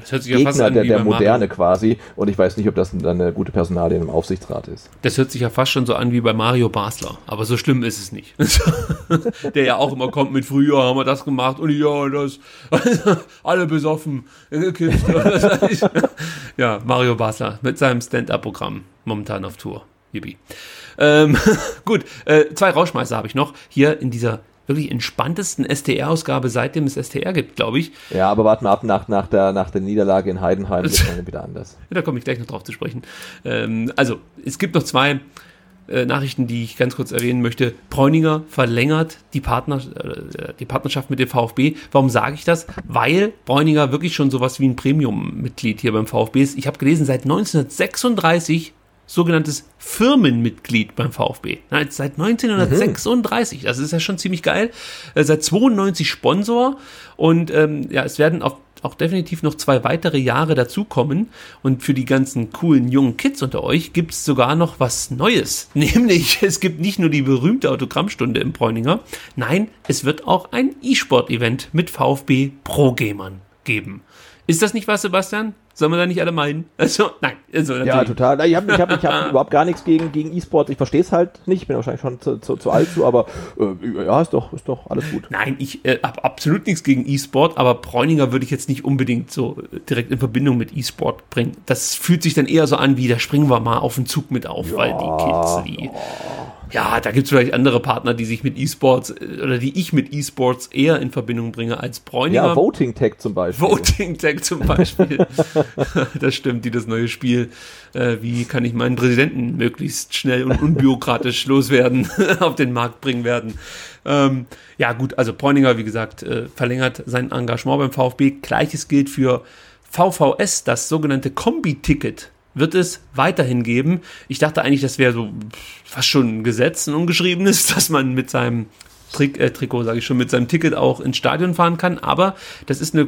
Gegner ja der, der Moderne Mario. quasi und ich weiß nicht, ob das dann eine gute Personalie im Aufsichtsrat ist. Das hört sich ja fast schon so an wie bei Mario Basler, aber so schlimm ist es nicht. <laughs> der ja auch immer kommt mit früher haben wir das gemacht und ja, das <laughs> alle besoffen. <laughs> ja, Mario Basler mit seinem Stand-Up-Programm momentan auf Tour. Yippie. Ähm, <laughs> gut, äh, zwei Rauschmeißer habe ich noch hier in dieser wirklich entspanntesten STR-Ausgabe, seitdem es STR gibt, glaube ich. Ja, aber warten wir ab, nach, nach, der, nach der Niederlage in Heidenheim wird es wieder anders. Ja, da komme ich gleich noch drauf zu sprechen. Ähm, also, es gibt noch zwei äh, Nachrichten, die ich ganz kurz erwähnen möchte. Bräuninger verlängert die, Partner, äh, die Partnerschaft mit dem VfB. Warum sage ich das? Weil Bräuninger wirklich schon sowas wie ein Premium-Mitglied hier beim VfB ist. Ich habe gelesen, seit 1936 sogenanntes Firmenmitglied beim VfB. Nein, seit 1936, mhm. das ist ja schon ziemlich geil. Äh, seit 92 Sponsor und ähm, ja, es werden auf auch definitiv noch zwei weitere Jahre dazukommen. Und für die ganzen coolen jungen Kids unter euch gibt es sogar noch was Neues. <laughs> Nämlich, es gibt nicht nur die berühmte Autogrammstunde im Bräuninger, nein, es wird auch ein E-Sport-Event mit VfB Pro-Gamern geben. Ist das nicht was, Sebastian? Sollen wir da nicht alle meinen? Also, nein. Also ja, total. Ich habe ich hab, ich hab <laughs> überhaupt gar nichts gegen, gegen E-Sport. Ich verstehe es halt nicht. Ich bin wahrscheinlich schon zu, zu, zu alt zu, aber äh, ja, ist doch, ist doch alles gut. Nein, ich äh, habe absolut nichts gegen E-Sport, aber Bräuninger würde ich jetzt nicht unbedingt so direkt in Verbindung mit E-Sport bringen. Das fühlt sich dann eher so an, wie da springen wir mal auf den Zug mit auf, ja, weil die Kids, die. Ja ja, da gibt es vielleicht andere Partner, die sich mit E-Sports äh, oder die ich mit E-Sports eher in Verbindung bringe als Bräuninger. Ja, Voting Tech zum Beispiel. Voting Tech zum Beispiel. <laughs> das stimmt, die das neue Spiel, äh, wie kann ich meinen Präsidenten möglichst schnell und unbürokratisch <laughs> loswerden, <laughs> auf den Markt bringen werden. Ähm, ja, gut, also Bräuninger, wie gesagt, äh, verlängert sein Engagement beim VfB. Gleiches gilt für VVS, das sogenannte Kombi-Ticket wird es weiterhin geben. Ich dachte eigentlich, das wäre so fast schon ein Gesetz, ein ungeschriebenes, <laughs> dass man mit seinem Trick, äh, Trikot, sage ich schon, mit seinem Ticket auch ins Stadion fahren kann. Aber das ist eine,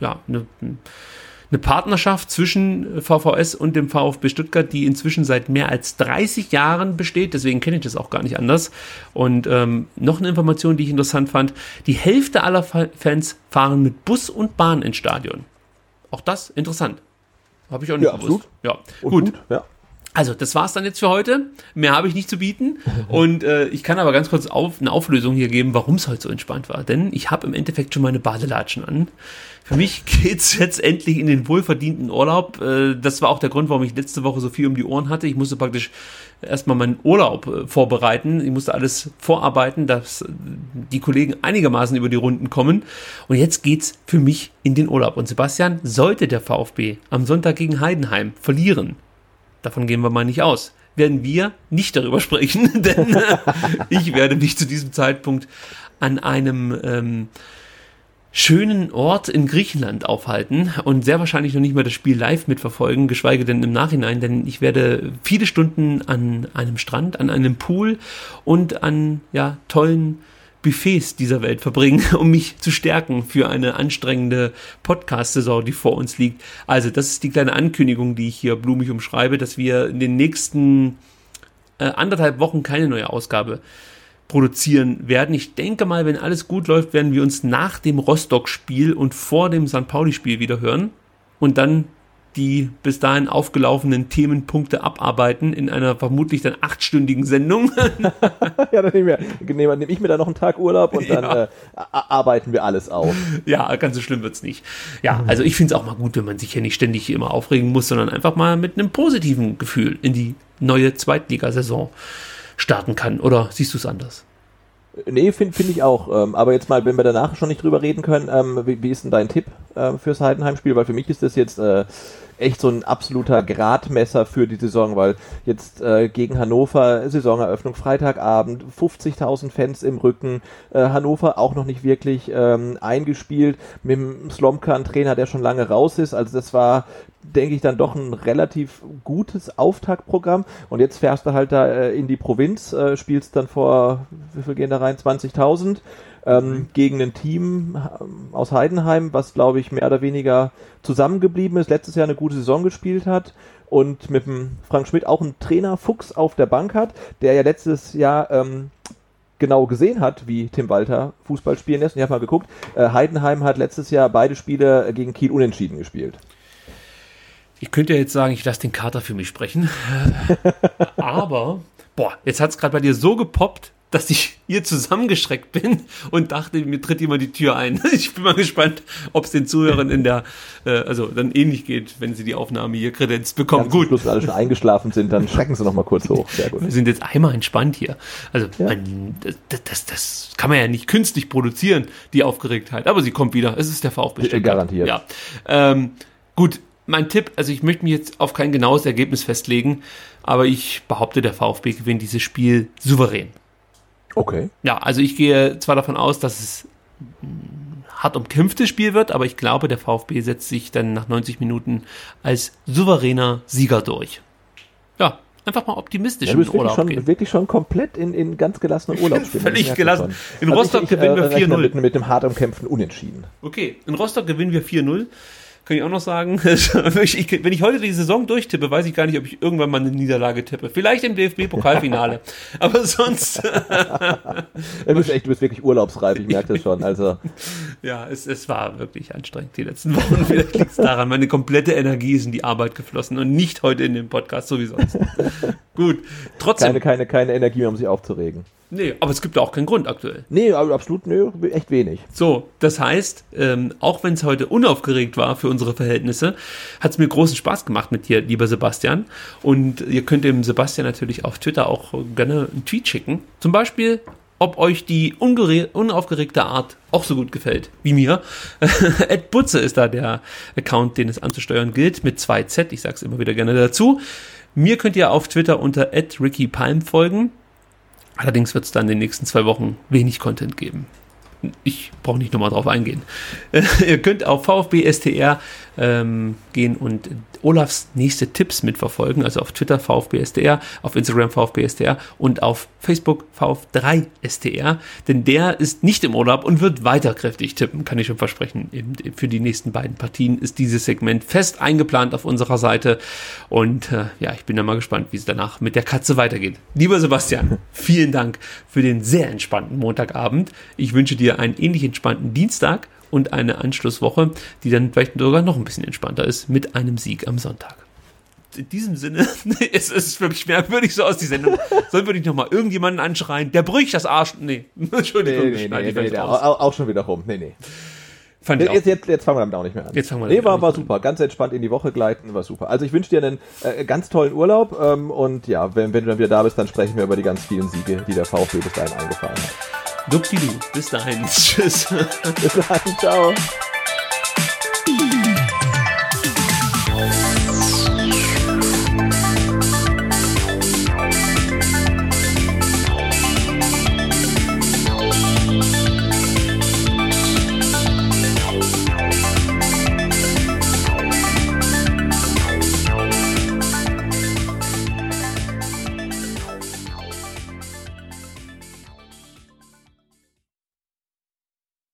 ja, eine, eine Partnerschaft zwischen VVS und dem VfB Stuttgart, die inzwischen seit mehr als 30 Jahren besteht. Deswegen kenne ich das auch gar nicht anders. Und ähm, noch eine Information, die ich interessant fand. Die Hälfte aller Fans fahren mit Bus und Bahn ins Stadion. Auch das interessant. Habe ich auch nicht ja, gewusst. Absolut. Ja, gut. gut ja. Also, das war's dann jetzt für heute. Mehr habe ich nicht zu bieten. <laughs> Und äh, ich kann aber ganz kurz auf, eine Auflösung hier geben, warum es heute so entspannt war. Denn ich habe im Endeffekt schon meine Badelatschen an. Für mich <laughs> geht's jetzt endlich in den wohlverdienten Urlaub. Äh, das war auch der Grund, warum ich letzte Woche so viel um die Ohren hatte. Ich musste praktisch erstmal meinen Urlaub äh, vorbereiten. Ich musste alles vorarbeiten, dass die Kollegen einigermaßen über die Runden kommen. Und jetzt geht's für mich in den Urlaub. Und Sebastian, sollte der VfB am Sonntag gegen Heidenheim verlieren, davon gehen wir mal nicht aus, werden wir nicht darüber sprechen, <laughs> denn <laughs> ich werde mich zu diesem Zeitpunkt an einem ähm, schönen Ort in Griechenland aufhalten und sehr wahrscheinlich noch nicht mal das Spiel live mitverfolgen, geschweige denn im Nachhinein, denn ich werde viele Stunden an einem Strand, an einem Pool und an ja tollen Buffets dieser Welt verbringen, <laughs> um mich zu stärken für eine anstrengende Podcast-Saison, die vor uns liegt. Also, das ist die kleine Ankündigung, die ich hier blumig umschreibe, dass wir in den nächsten äh, anderthalb Wochen keine neue Ausgabe produzieren werden. Ich denke mal, wenn alles gut läuft, werden wir uns nach dem Rostock-Spiel und vor dem St. Pauli-Spiel wieder hören und dann die bis dahin aufgelaufenen Themenpunkte abarbeiten in einer vermutlich dann achtstündigen Sendung. <laughs> ja, dann nehme ich, nehm, nehm ich mir da noch einen Tag Urlaub und dann ja. äh, arbeiten wir alles auf. Ja, ganz so schlimm wird's nicht. Ja, also ich finde es auch mal gut, wenn man sich hier nicht ständig immer aufregen muss, sondern einfach mal mit einem positiven Gefühl in die neue Zweitligasaison starten kann. Oder siehst du es anders? Nee, finde find ich auch. Ähm, aber jetzt mal, wenn wir danach schon nicht drüber reden können, ähm, wie, wie, ist denn dein Tipp äh, fürs Heidenheim-Spiel? Weil für mich ist das jetzt äh, echt so ein absoluter Gradmesser für die Saison, weil jetzt äh, gegen Hannover Saisoneröffnung Freitagabend 50.000 Fans im Rücken, äh, Hannover auch noch nicht wirklich ähm, eingespielt mit dem Slomka, ein Trainer, der schon lange raus ist. Also das war denke ich, dann doch ein relativ gutes Auftaktprogramm. Und jetzt fährst du halt da äh, in die Provinz, äh, spielst dann vor, wie viel gehen da rein? 20.000 ähm, mhm. gegen ein Team ähm, aus Heidenheim, was glaube ich mehr oder weniger zusammengeblieben ist, letztes Jahr eine gute Saison gespielt hat und mit dem Frank Schmidt auch einen Trainer Fuchs auf der Bank hat, der ja letztes Jahr ähm, genau gesehen hat, wie Tim Walter Fußball spielen lässt. Und ich habe mal geguckt, äh, Heidenheim hat letztes Jahr beide Spiele gegen Kiel unentschieden gespielt. Ich könnte ja jetzt sagen, ich lasse den Kater für mich sprechen. <laughs> Aber, boah, jetzt hat es gerade bei dir so gepoppt, dass ich hier zusammengeschreckt bin und dachte, mir tritt jemand die Tür ein. <laughs> Ich bin mal gespannt, ob es den Zuhörern in der, äh, also dann ähnlich geht, wenn sie die Aufnahme hier kredenzt bekommen. Ganz gut. Schluss, alle schon eingeschlafen sind, dann schrecken sie noch mal kurz hoch. Sehr gut. Wir sind jetzt einmal entspannt hier. Also ja. man, das, das, das kann man ja nicht künstlich produzieren, die Aufgeregtheit. Aber sie kommt wieder. Es ist der VfB. Stuttgart. Garantiert. Ja. Ähm, gut, mein Tipp, also ich möchte mich jetzt auf kein genaues Ergebnis festlegen, aber ich behaupte, der VfB gewinnt dieses Spiel souverän. Okay. Ja, also ich gehe zwar davon aus, dass es hart umkämpftes Spiel wird, aber ich glaube, der VfB setzt sich dann nach 90 Minuten als souveräner Sieger durch. Ja, einfach mal optimistisch ja, du bist Urlaub wirklich schon, wirklich schon komplett in, in ganz gelassener Urlaubsstimmung. <laughs> Völlig gelassen. In also Rostock ich, ich, gewinnen wir 4-0. Äh, mit, mit einem hart umkämpften Unentschieden. Okay, in Rostock gewinnen wir 4-0 kann ich auch noch sagen. <laughs> wenn ich heute die Saison durchtippe, weiß ich gar nicht, ob ich irgendwann mal eine Niederlage tippe. Vielleicht im DFB-Pokalfinale. <laughs> Aber sonst. <laughs> du, bist echt, du bist wirklich urlaubsreif, ich merke das schon. Also. Ja, es, es war wirklich anstrengend die letzten Wochen. Vielleicht liegt es daran, meine komplette Energie ist in die Arbeit geflossen und nicht heute in den Podcast, so wie sonst. Gut, trotzdem. Keine, keine, keine Energie mehr, um sich aufzuregen. Nee, aber es gibt auch keinen Grund aktuell. Nee, absolut, nee, echt wenig. So, das heißt, ähm, auch wenn es heute unaufgeregt war für unsere Verhältnisse, hat es mir großen Spaß gemacht mit dir, lieber Sebastian. Und ihr könnt dem Sebastian natürlich auf Twitter auch gerne einen Tweet schicken. Zum Beispiel, ob euch die unaufgeregte Art auch so gut gefällt wie mir. <laughs> Ed Butze ist da der Account, den es anzusteuern gilt, mit 2Z. Ich sag's immer wieder gerne dazu. Mir könnt ihr auf Twitter unter @rickypalm folgen. Allerdings wird es dann in den nächsten zwei Wochen wenig Content geben. Ich brauche nicht nochmal drauf eingehen. <laughs> ihr könnt auf VfB STR ähm, gehen und Olafs nächste Tipps mitverfolgen, also auf Twitter VfBSDR, auf Instagram VfBSDR und auf Facebook VF3STR, denn der ist nicht im Urlaub und wird weiter kräftig tippen, kann ich schon versprechen. Für die nächsten beiden Partien ist dieses Segment fest eingeplant auf unserer Seite und äh, ja, ich bin da mal gespannt, wie es danach mit der Katze weitergeht. Lieber Sebastian, <laughs> vielen Dank für den sehr entspannten Montagabend. Ich wünsche dir einen ähnlich entspannten Dienstag und eine Anschlusswoche, die dann vielleicht sogar noch ein bisschen entspannter ist, mit einem Sieg am Sonntag. In diesem Sinne, <laughs> es ist für mich merkwürdig so aus die Sendung. Sollen wir nicht nochmal irgendjemanden anschreien? Der brücht das Arsch. Nee, <laughs> Entschuldigung, nee, nee, nee, nee, auch, auch schon wieder rum. Nee, nee. Fand jetzt, jetzt, jetzt, jetzt fangen wir damit auch nicht mehr an. Jetzt fangen wir nee, war, war super. Ganz entspannt in die Woche gleiten, war super. Also ich wünsche dir einen äh, ganz tollen Urlaub ähm, und ja, wenn, wenn du dann wieder da bist, dann sprechen wir über die ganz vielen Siege, die der VfB bis dahin eingefahren hat. Dupdidu. Bis dahin. <laughs> Tschüss. Bis dahin. Ciao.